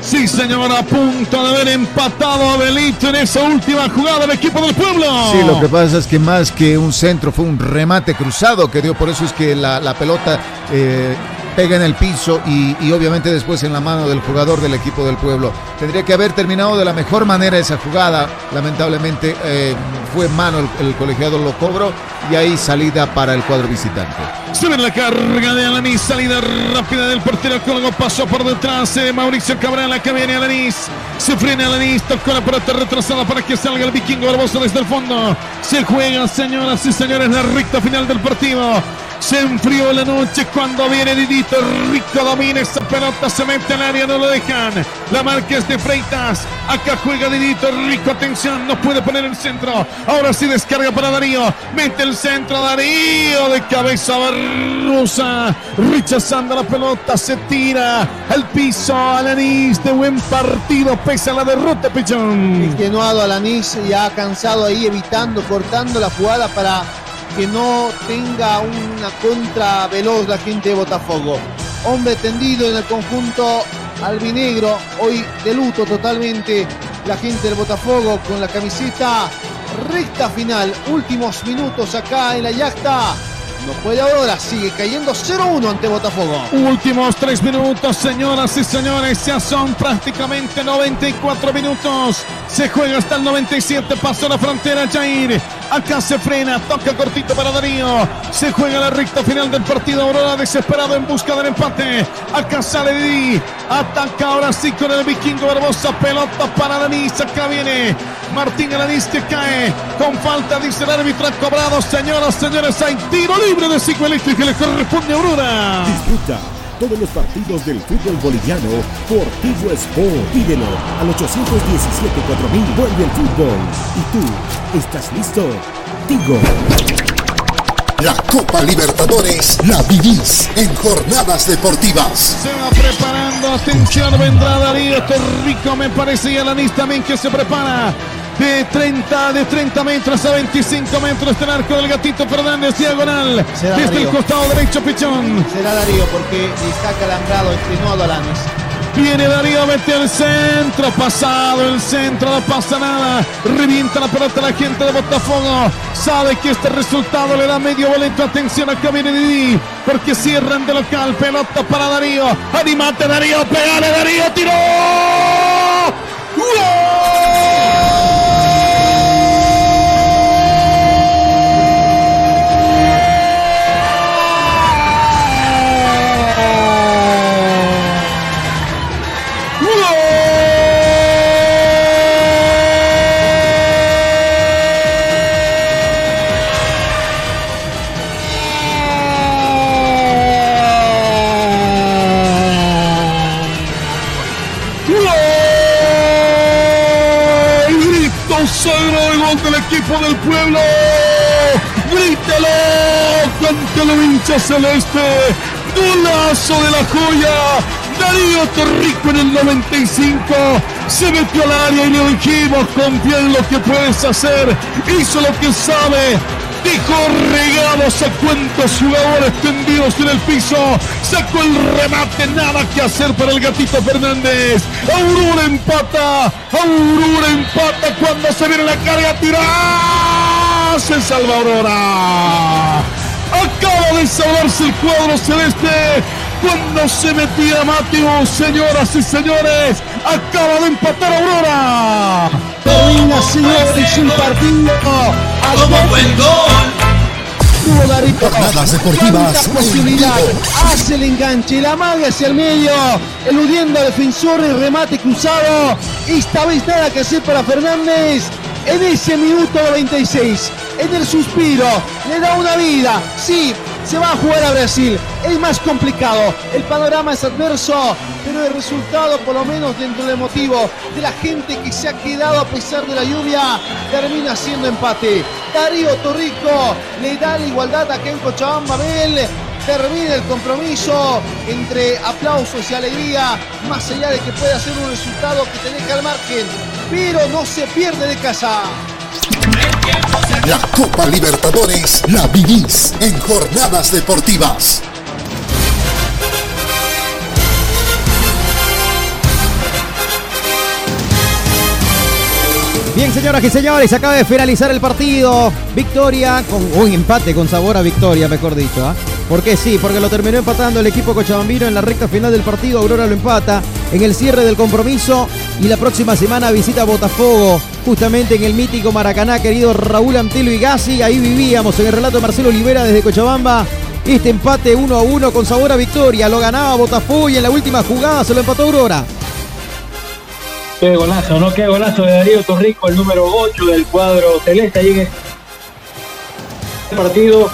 Sí, señor, a punto de haber empatado a Belito en esa última jugada del equipo del pueblo. Sí, lo que pasa es que más que un centro fue un remate cruzado que dio, por eso es que la, la pelota eh, pega en el piso y, obviamente después en la mano del jugador del equipo del pueblo. Tendría que haber terminado de la mejor manera esa jugada, lamentablemente eh, fue mano, el, el colegiado lo cobró y ahí salida para el cuadro visitante. Se viene la carga de Alanis, salida rápida del portero Colgo, pasó por detrás de Mauricio Cabral, acá viene Alanis, se frena Alanis, tocó la pelota retrasada para que salga el vikingo Barbosa desde el fondo. Se juega, señoras y señores, la recta final del partido. Se enfrió la noche cuando viene Didito Rico, domina esa pelota, se mete al área, no lo dejan. La marca es de Freitas, acá juega Didito Rico, atención, no puede poner el centro. Ahora sí descarga para Darío, mete el centro, Darío de cabeza Barrosa, rechazando la pelota, se tira al piso, Alanis de buen partido, pese a la derrota, Pichón. extenuado Alanis y ha cansado ahí evitando, cortando la jugada para que no tenga una contra veloz la gente de Botafogo. Hombre tendido en el conjunto albinegro, hoy de luto totalmente la gente del Botafogo con la camiseta recta final, últimos minutos acá en la yacta. No puede ahora, sigue cayendo 0-1 ante Botafogo. Últimos tres minutos, señoras y señores, ya son prácticamente 94 minutos. Se juega hasta el 97, pasó la frontera Jair. Acá se frena, toca cortito para Darío. Se juega la recta final del partido. Aurora desesperado en busca del empate. Acá sale Didi. Ataca ahora sí con el vikingo Barbosa. Pelota para Alanis. Acá viene Martín Alanis que cae con falta, dice el árbitro. Ha cobrado, señoras, señores. Hay tiro libre de ciclo eléctrico que le corresponde a Aurora. Disfruta todos los partidos del fútbol boliviano por Tigo Sport. Pídelo al 817-4000. Vuelve el fútbol. ¿Y tú estás listo? Tigo. La Copa Libertadores la vivís en jornadas deportivas. Se va preparando, atención, vendrá Darío Torrico, me parece, y Alanis también que se prepara. De 30, de 30 metros a 25 metros del arco del gatito Fernández, diagonal, desde el costado derecho, Pichón. Será Darío porque está calambrado, entrenó a Dolanes. Viene Darío, mete al centro, pasado el centro, no pasa nada. Revienta la pelota la gente de Botafogo. Sabe que este resultado le da medio boleto. Atención, acá viene Didi, porque cierran de local. Pelota para Darío. Animate, Darío, pegale, Darío, tiró. ¡Gol! Gol del equipo del pueblo. Grítelo, cántalo hincha celeste. Golazo de la joya. Darío Torrico en el 95 se metió al área y le dijimos confía en lo que puedes hacer. Hizo lo que sabe. A cuantos jugadores tendidos en el piso. Sacó el remate, nada que hacer para el gatito Fernández. Aurora empata. Aurora empata cuando se viene la carga. Tira. Se salva Aurora. Acaba de salvarse el cuadro celeste. Cuando se metía Mateo, señoras y señores, acaba de empatar Aurora. Termina, señores, un partido. ¡Como buen gol! Jornadas deportivas posibilidad. Hace el enganche, la maga hacia el medio, eludiendo al defensor, el remate cruzado. Esta vez nada que hacer para Fernández. En ese minuto 96, en el suspiro, le da una vida. Sí, se va a jugar a Brasil. Es más complicado. El panorama es adverso, pero el resultado, por lo menos dentro del motivo de la gente que se ha quedado a pesar de la lluvia, termina siendo empate. Darío Torrico le da la igualdad acá en Cochabamba Bel. Termina el compromiso entre aplausos y alegría, más allá de que pueda ser un resultado que te deja al margen, pero no se pierde de casa. La Copa Libertadores la vivís en jornadas deportivas. Bien, señoras y señores, acaba de finalizar el partido. Victoria, con un empate con sabor a victoria, mejor dicho. ¿ah? ¿Por qué sí? Porque lo terminó empatando el equipo cochabambino en la recta final del partido. Aurora lo empata en el cierre del compromiso. Y la próxima semana visita Botafogo, justamente en el mítico Maracaná, querido Raúl Antelo y Gassi. Ahí vivíamos en el relato de Marcelo Olivera desde Cochabamba. Este empate 1 a 1 con sabor a victoria. Lo ganaba Botafogo y en la última jugada se lo empató Aurora. Qué golazo, ¿no? Qué golazo de Darío Torrico, el número 8 del cuadro celeste. Ahí en el partido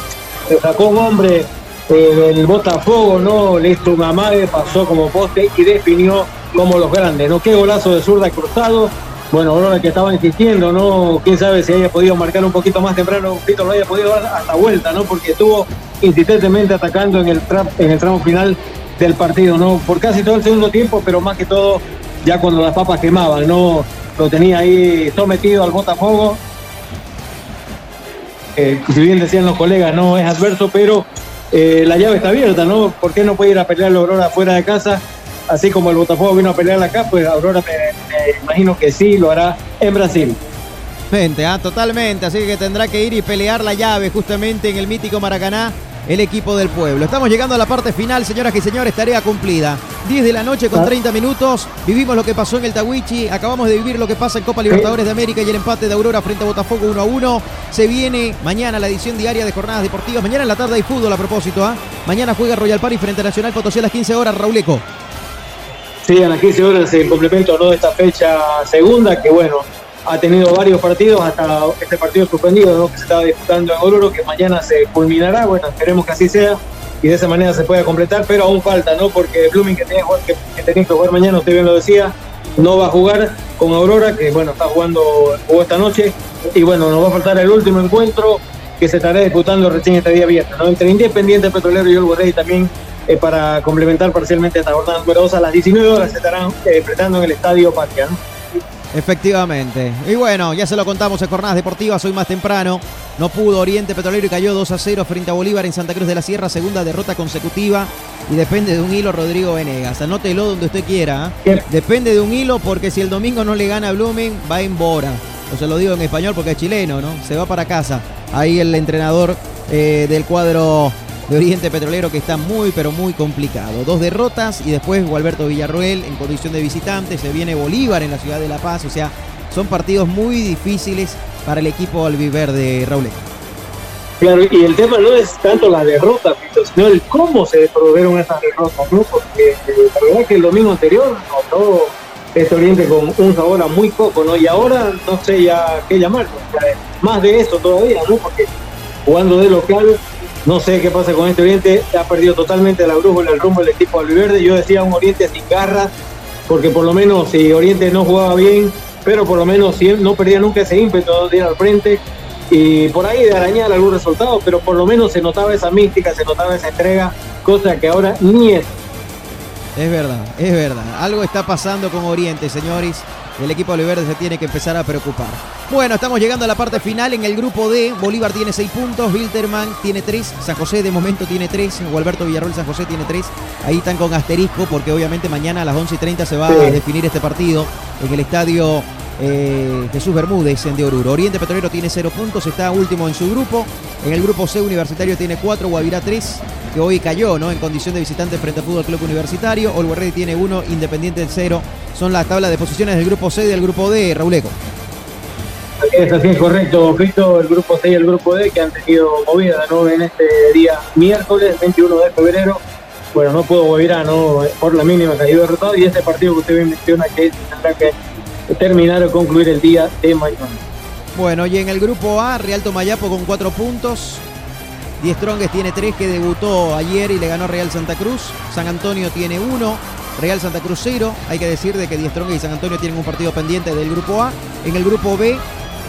se sacó un hombre eh, del Botafogo, ¿no? Le hizo un amague, pasó como poste y definió como los grandes, ¿no? Qué golazo de zurda cruzado. Bueno, Aurora que estaba insistiendo, ¿no? Quién sabe si haya podido marcar un poquito más temprano, poquito lo haya podido dar hasta vuelta, ¿no? Porque estuvo insistentemente atacando en el, en el tramo final del partido, ¿no? Por casi todo el segundo tiempo, pero más que todo ya cuando las papas quemaban, ¿no? Lo tenía ahí sometido al Botafogo. Eh, si bien decían los colegas, no es adverso, pero eh, la llave está abierta, ¿no? ¿Por qué no puede ir a pelear la Aurora fuera de casa? Así como el Botafogo vino a pelear acá, pues Aurora me, imagino que sí lo hará en Brasil. Ah, totalmente. Así que tendrá que ir y pelear la llave justamente en el mítico Maracaná, el equipo del pueblo. Estamos llegando a la parte final, señoras y señores, tarea cumplida. 10 de la noche con 30 minutos. Vivimos lo que pasó en el Tawichi. Acabamos de vivir lo que pasa en Copa Libertadores de América y el empate de Aurora frente a Botafogo 1 a 1. Se viene mañana la edición diaria de jornadas deportivas. Mañana en la tarde hay fútbol a propósito. ¿ah? Mañana juega Royal Party frente a Nacional Potosí a las 15 horas. Raúl Eco. Sí, a las 15 horas en complemento ¿no? de esta fecha segunda, que bueno, ha tenido varios partidos, hasta este partido suspendido ¿no? que se estaba disputando en Oruro, que mañana se culminará, bueno, esperemos que así sea y de esa manera se pueda completar, pero aún falta, ¿no? Porque Blooming que tenía que, que jugar mañana, usted bien lo decía, no va a jugar con Aurora, que bueno, está jugando, jugó esta noche, y bueno, nos va a faltar el último encuentro que se estará disputando recién este día viernes, ¿no? Entre Independiente Petrolero y Olgo Rey también eh, para complementar parcialmente esta jornada número 2 a las 19 horas se estarán eh, enfrentando en el Estadio Patria, ¿no? Efectivamente. Y bueno, ya se lo contamos en jornadas deportivas hoy más temprano. No pudo Oriente Petrolero y cayó 2 a 0 frente a Bolívar en Santa Cruz de la Sierra, segunda derrota consecutiva. Y depende de un hilo Rodrigo Venegas. Anótelo donde usted quiera. ¿eh? Depende de un hilo porque si el domingo no le gana a Blooming, va en Bora. O se lo digo en español porque es chileno, ¿no? Se va para casa. Ahí el entrenador eh, del cuadro de Oriente Petrolero que está muy pero muy complicado. Dos derrotas y después Gualberto Villarroel en condición de visitante. Se viene Bolívar en la ciudad de La Paz. O sea, son partidos muy difíciles para el equipo albiverde Raúl. Claro, y el tema no es tanto la derrota, sino el cómo se produjeron esas derrotas, ¿no? Porque eh, la verdad que el domingo anterior notó este Oriente con un sabor a muy poco, ¿no? Y ahora no sé ya qué llamarlo, más de eso todavía, ¿no? Porque jugando de local no sé qué pasa con este Oriente, ha perdido totalmente la brújula, el rumbo del equipo Verde. Yo decía un Oriente sin garra, porque por lo menos si Oriente no jugaba bien, pero por lo menos no perdía nunca ese ímpetu de ir al frente y por ahí de arañar algún resultado, pero por lo menos se notaba esa mística, se notaba esa entrega, cosa que ahora ni es. Es verdad, es verdad. Algo está pasando con Oriente, señores el equipo Oliverde se tiene que empezar a preocupar. Bueno, estamos llegando a la parte final en el grupo D. Bolívar tiene 6 puntos, Wilterman tiene 3, San José de momento tiene 3, Gualberto Villarroel San José tiene 3. Ahí están con asterisco porque obviamente mañana a las 11 y 30 se va a definir este partido en el estadio eh, Jesús Bermúdez en de Oruro. Oriente Petrolero tiene 0 puntos, está último en su grupo. En el grupo C Universitario tiene 4, Guavirá 3, que hoy cayó ¿no? en condición de visitante frente al Fútbol Club Universitario. Olver tiene 1, Independiente 0 son las tablas de posiciones del grupo C y del grupo D, Rauleco. Es así, es correcto, Cristo, el grupo C y el grupo D que han tenido movida ¿no? en este día miércoles 21 de febrero. Bueno, no puedo volver a no por la mínima ido derrotado y este partido que usted bien menciona que tendrá que terminar o concluir el día de mañana. Bueno, y en el grupo A, Real Tomayapo con cuatro puntos. Die Stronges tiene tres que debutó ayer y le ganó Real Santa Cruz. San Antonio tiene uno. Real Santa Cruz 0. Hay que decir de que Diestrong y San Antonio tienen un partido pendiente del grupo A. En el grupo B,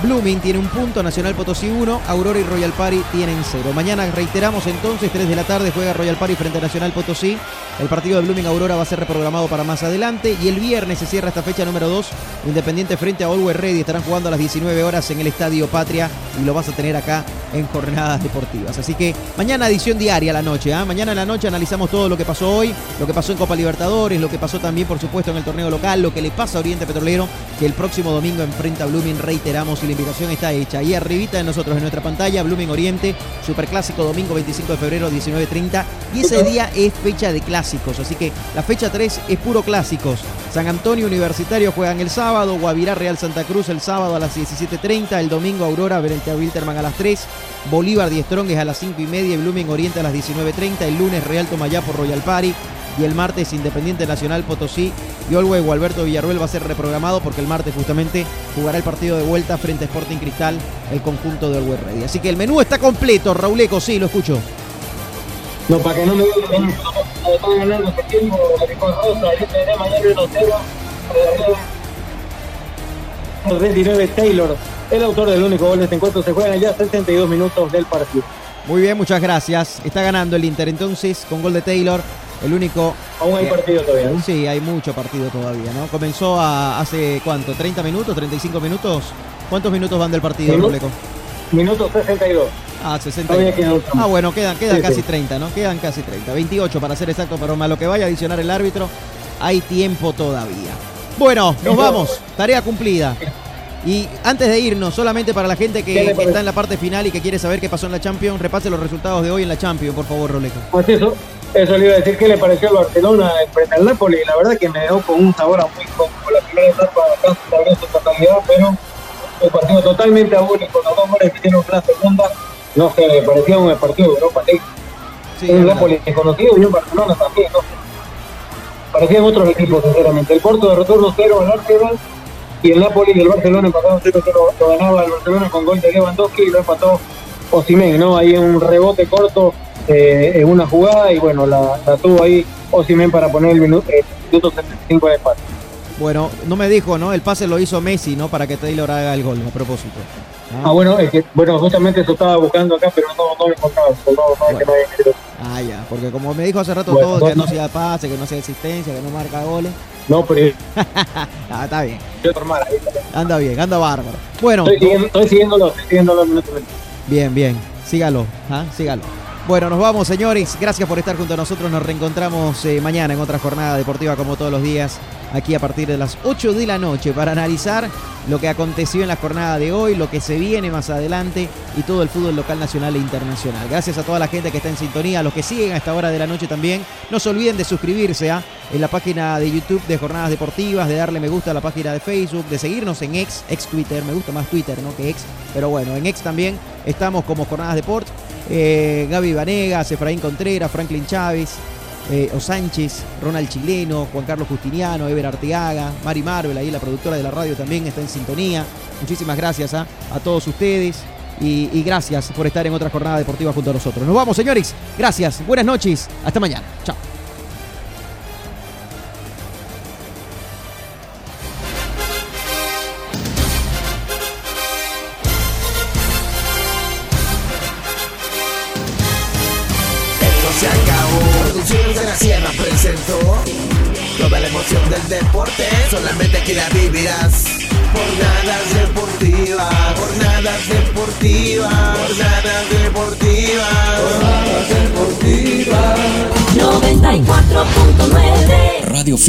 Blooming tiene un punto, Nacional Potosí 1, Aurora y Royal Party tienen 0. Mañana reiteramos entonces, 3 de la tarde juega Royal Party frente a Nacional Potosí. El partido de Blooming Aurora va a ser reprogramado para más adelante y el viernes se cierra esta fecha número 2. Independiente frente a Always Ready estarán jugando a las 19 horas en el Estadio Patria y lo vas a tener acá en jornadas deportivas. Así que mañana edición diaria a la noche. ¿ah? Mañana en la noche analizamos todo lo que pasó hoy, lo que pasó en Copa Libertadores, lo que pasó también por supuesto en el torneo local, lo que le pasa a Oriente Petrolero, que el próximo domingo enfrenta a Blooming, reiteramos la invitación está hecha. Y arribita de nosotros en nuestra pantalla, Blooming Oriente, Superclásico domingo 25 de febrero 19.30. Y ese día es fecha de clásicos, así que la fecha 3 es puro clásicos. San Antonio Universitario juegan el sábado, Guavirá Real Santa Cruz el sábado a las 17.30, el domingo Aurora frente a Wilterman a las 3, Bolívar Die Stronges a las 5 y media y Blooming Oriente a las 19.30, el lunes Real Tomayapo Royal Party, y el martes Independiente Nacional Potosí y Olwey o Alberto Villarruel va a ser reprogramado porque el martes justamente jugará el partido de vuelta frente a Sporting Cristal el conjunto de Olwey Ready. Así que el menú está completo, Rauleco, sí, lo escucho. No, para que no me digan, este el mañana 1-0. 29 Taylor, el autor del único gol de este encuentro, se juegan ya 62 minutos del partido. Muy bien, muchas gracias. Está ganando el Inter entonces con gol de Taylor. El único. Aún hay partido todavía, ¿no? Sí, hay mucho partido todavía, ¿no? Comenzó a, hace cuánto, 30 minutos, 35 minutos. ¿Cuántos minutos van del partido, Minuto, Minuto 62. Ah, 62. Ah, bueno, quedan, quedan casi 30, ¿no? Quedan casi 30. 28 para ser exacto, pero a lo que vaya a adicionar el árbitro, hay tiempo todavía. Bueno, nos vamos. Tarea cumplida. Y antes de irnos, solamente para la gente que, está en la parte final y que quiere saber qué pasó en la Champions, repase los resultados de hoy en la Champions, por favor, Roleco. Pues eso, eso le iba a decir qué le pareció al Barcelona frente al Napoli. La verdad que me dejó con un sabor a muy con la primera etapa casi en su totalidad, pero un partido totalmente único. Los dos goles que hicieron la segunda, no sé, me parecía un partido de Europa League. Sí, un Napoli desconocido y un Barcelona también, no Parecían otros equipos, sinceramente. El Porto derrotó 1-0 al Arsenal y el Napoli y el Barcelona empataron 0-0. Lo ganaba el Barcelona con gol de Lewandowski y lo empató Osimhen, ¿no? Ahí en un rebote corto eh, en una jugada y bueno, la, tuvo ahí Osimen para poner el minuto, 75 de empate. Bueno, no me dijo, ¿no? El pase lo hizo Messi, ¿no? Para que Taylor haga el gol, a propósito. Ah, bueno, es que, bueno, justamente eso estaba buscando acá, pero no, no lo encontraba. No, no, es que no. Ah, ya, porque como me dijo hace rato Bueno, todo, que no- sea pase, que no sea asistencia, que no marca goles. No, pero Ah, está bien. yo normal. ahí está. Anda bien, anda bárbaro. Bueno, Estoy, siguiendo, estoy siguiéndolo, estoy siguiéndolo bien, bien. Sígalo, ¿ah? sígalo. Bueno, nos vamos, señores. Gracias por estar junto a nosotros. Nos reencontramos eh, mañana en otra jornada deportiva, como todos los días, aquí a partir de las 8 de la noche, para analizar lo que aconteció en la jornada de hoy, lo que se viene más adelante y todo el fútbol local, nacional e internacional. Gracias a toda la gente que está en sintonía, a los que siguen a esta hora de la noche también. No se olviden de suscribirse ¿ah? en la página de YouTube de Jornadas Deportivas, de darle me gusta a la página de Facebook, de seguirnos en ex, ex Twitter, me gusta más Twitter ¿no? que ex, pero bueno, en ex también estamos como Jornadas Deport. Eh, Gaby Vanegas, Efraín Contreras, Franklin Chávez, eh, O Sánchez, Ronald Chileno, Juan Carlos Justiniano, Ever Arteaga, Mari Marvel, ahí la productora de la radio también está en sintonía. Muchísimas gracias ¿ah? a todos ustedes y, y gracias por estar en otra jornada deportiva junto a nosotros. Nos vamos, señores. Gracias. Buenas noches. Hasta mañana. Chao. 94.9 Radio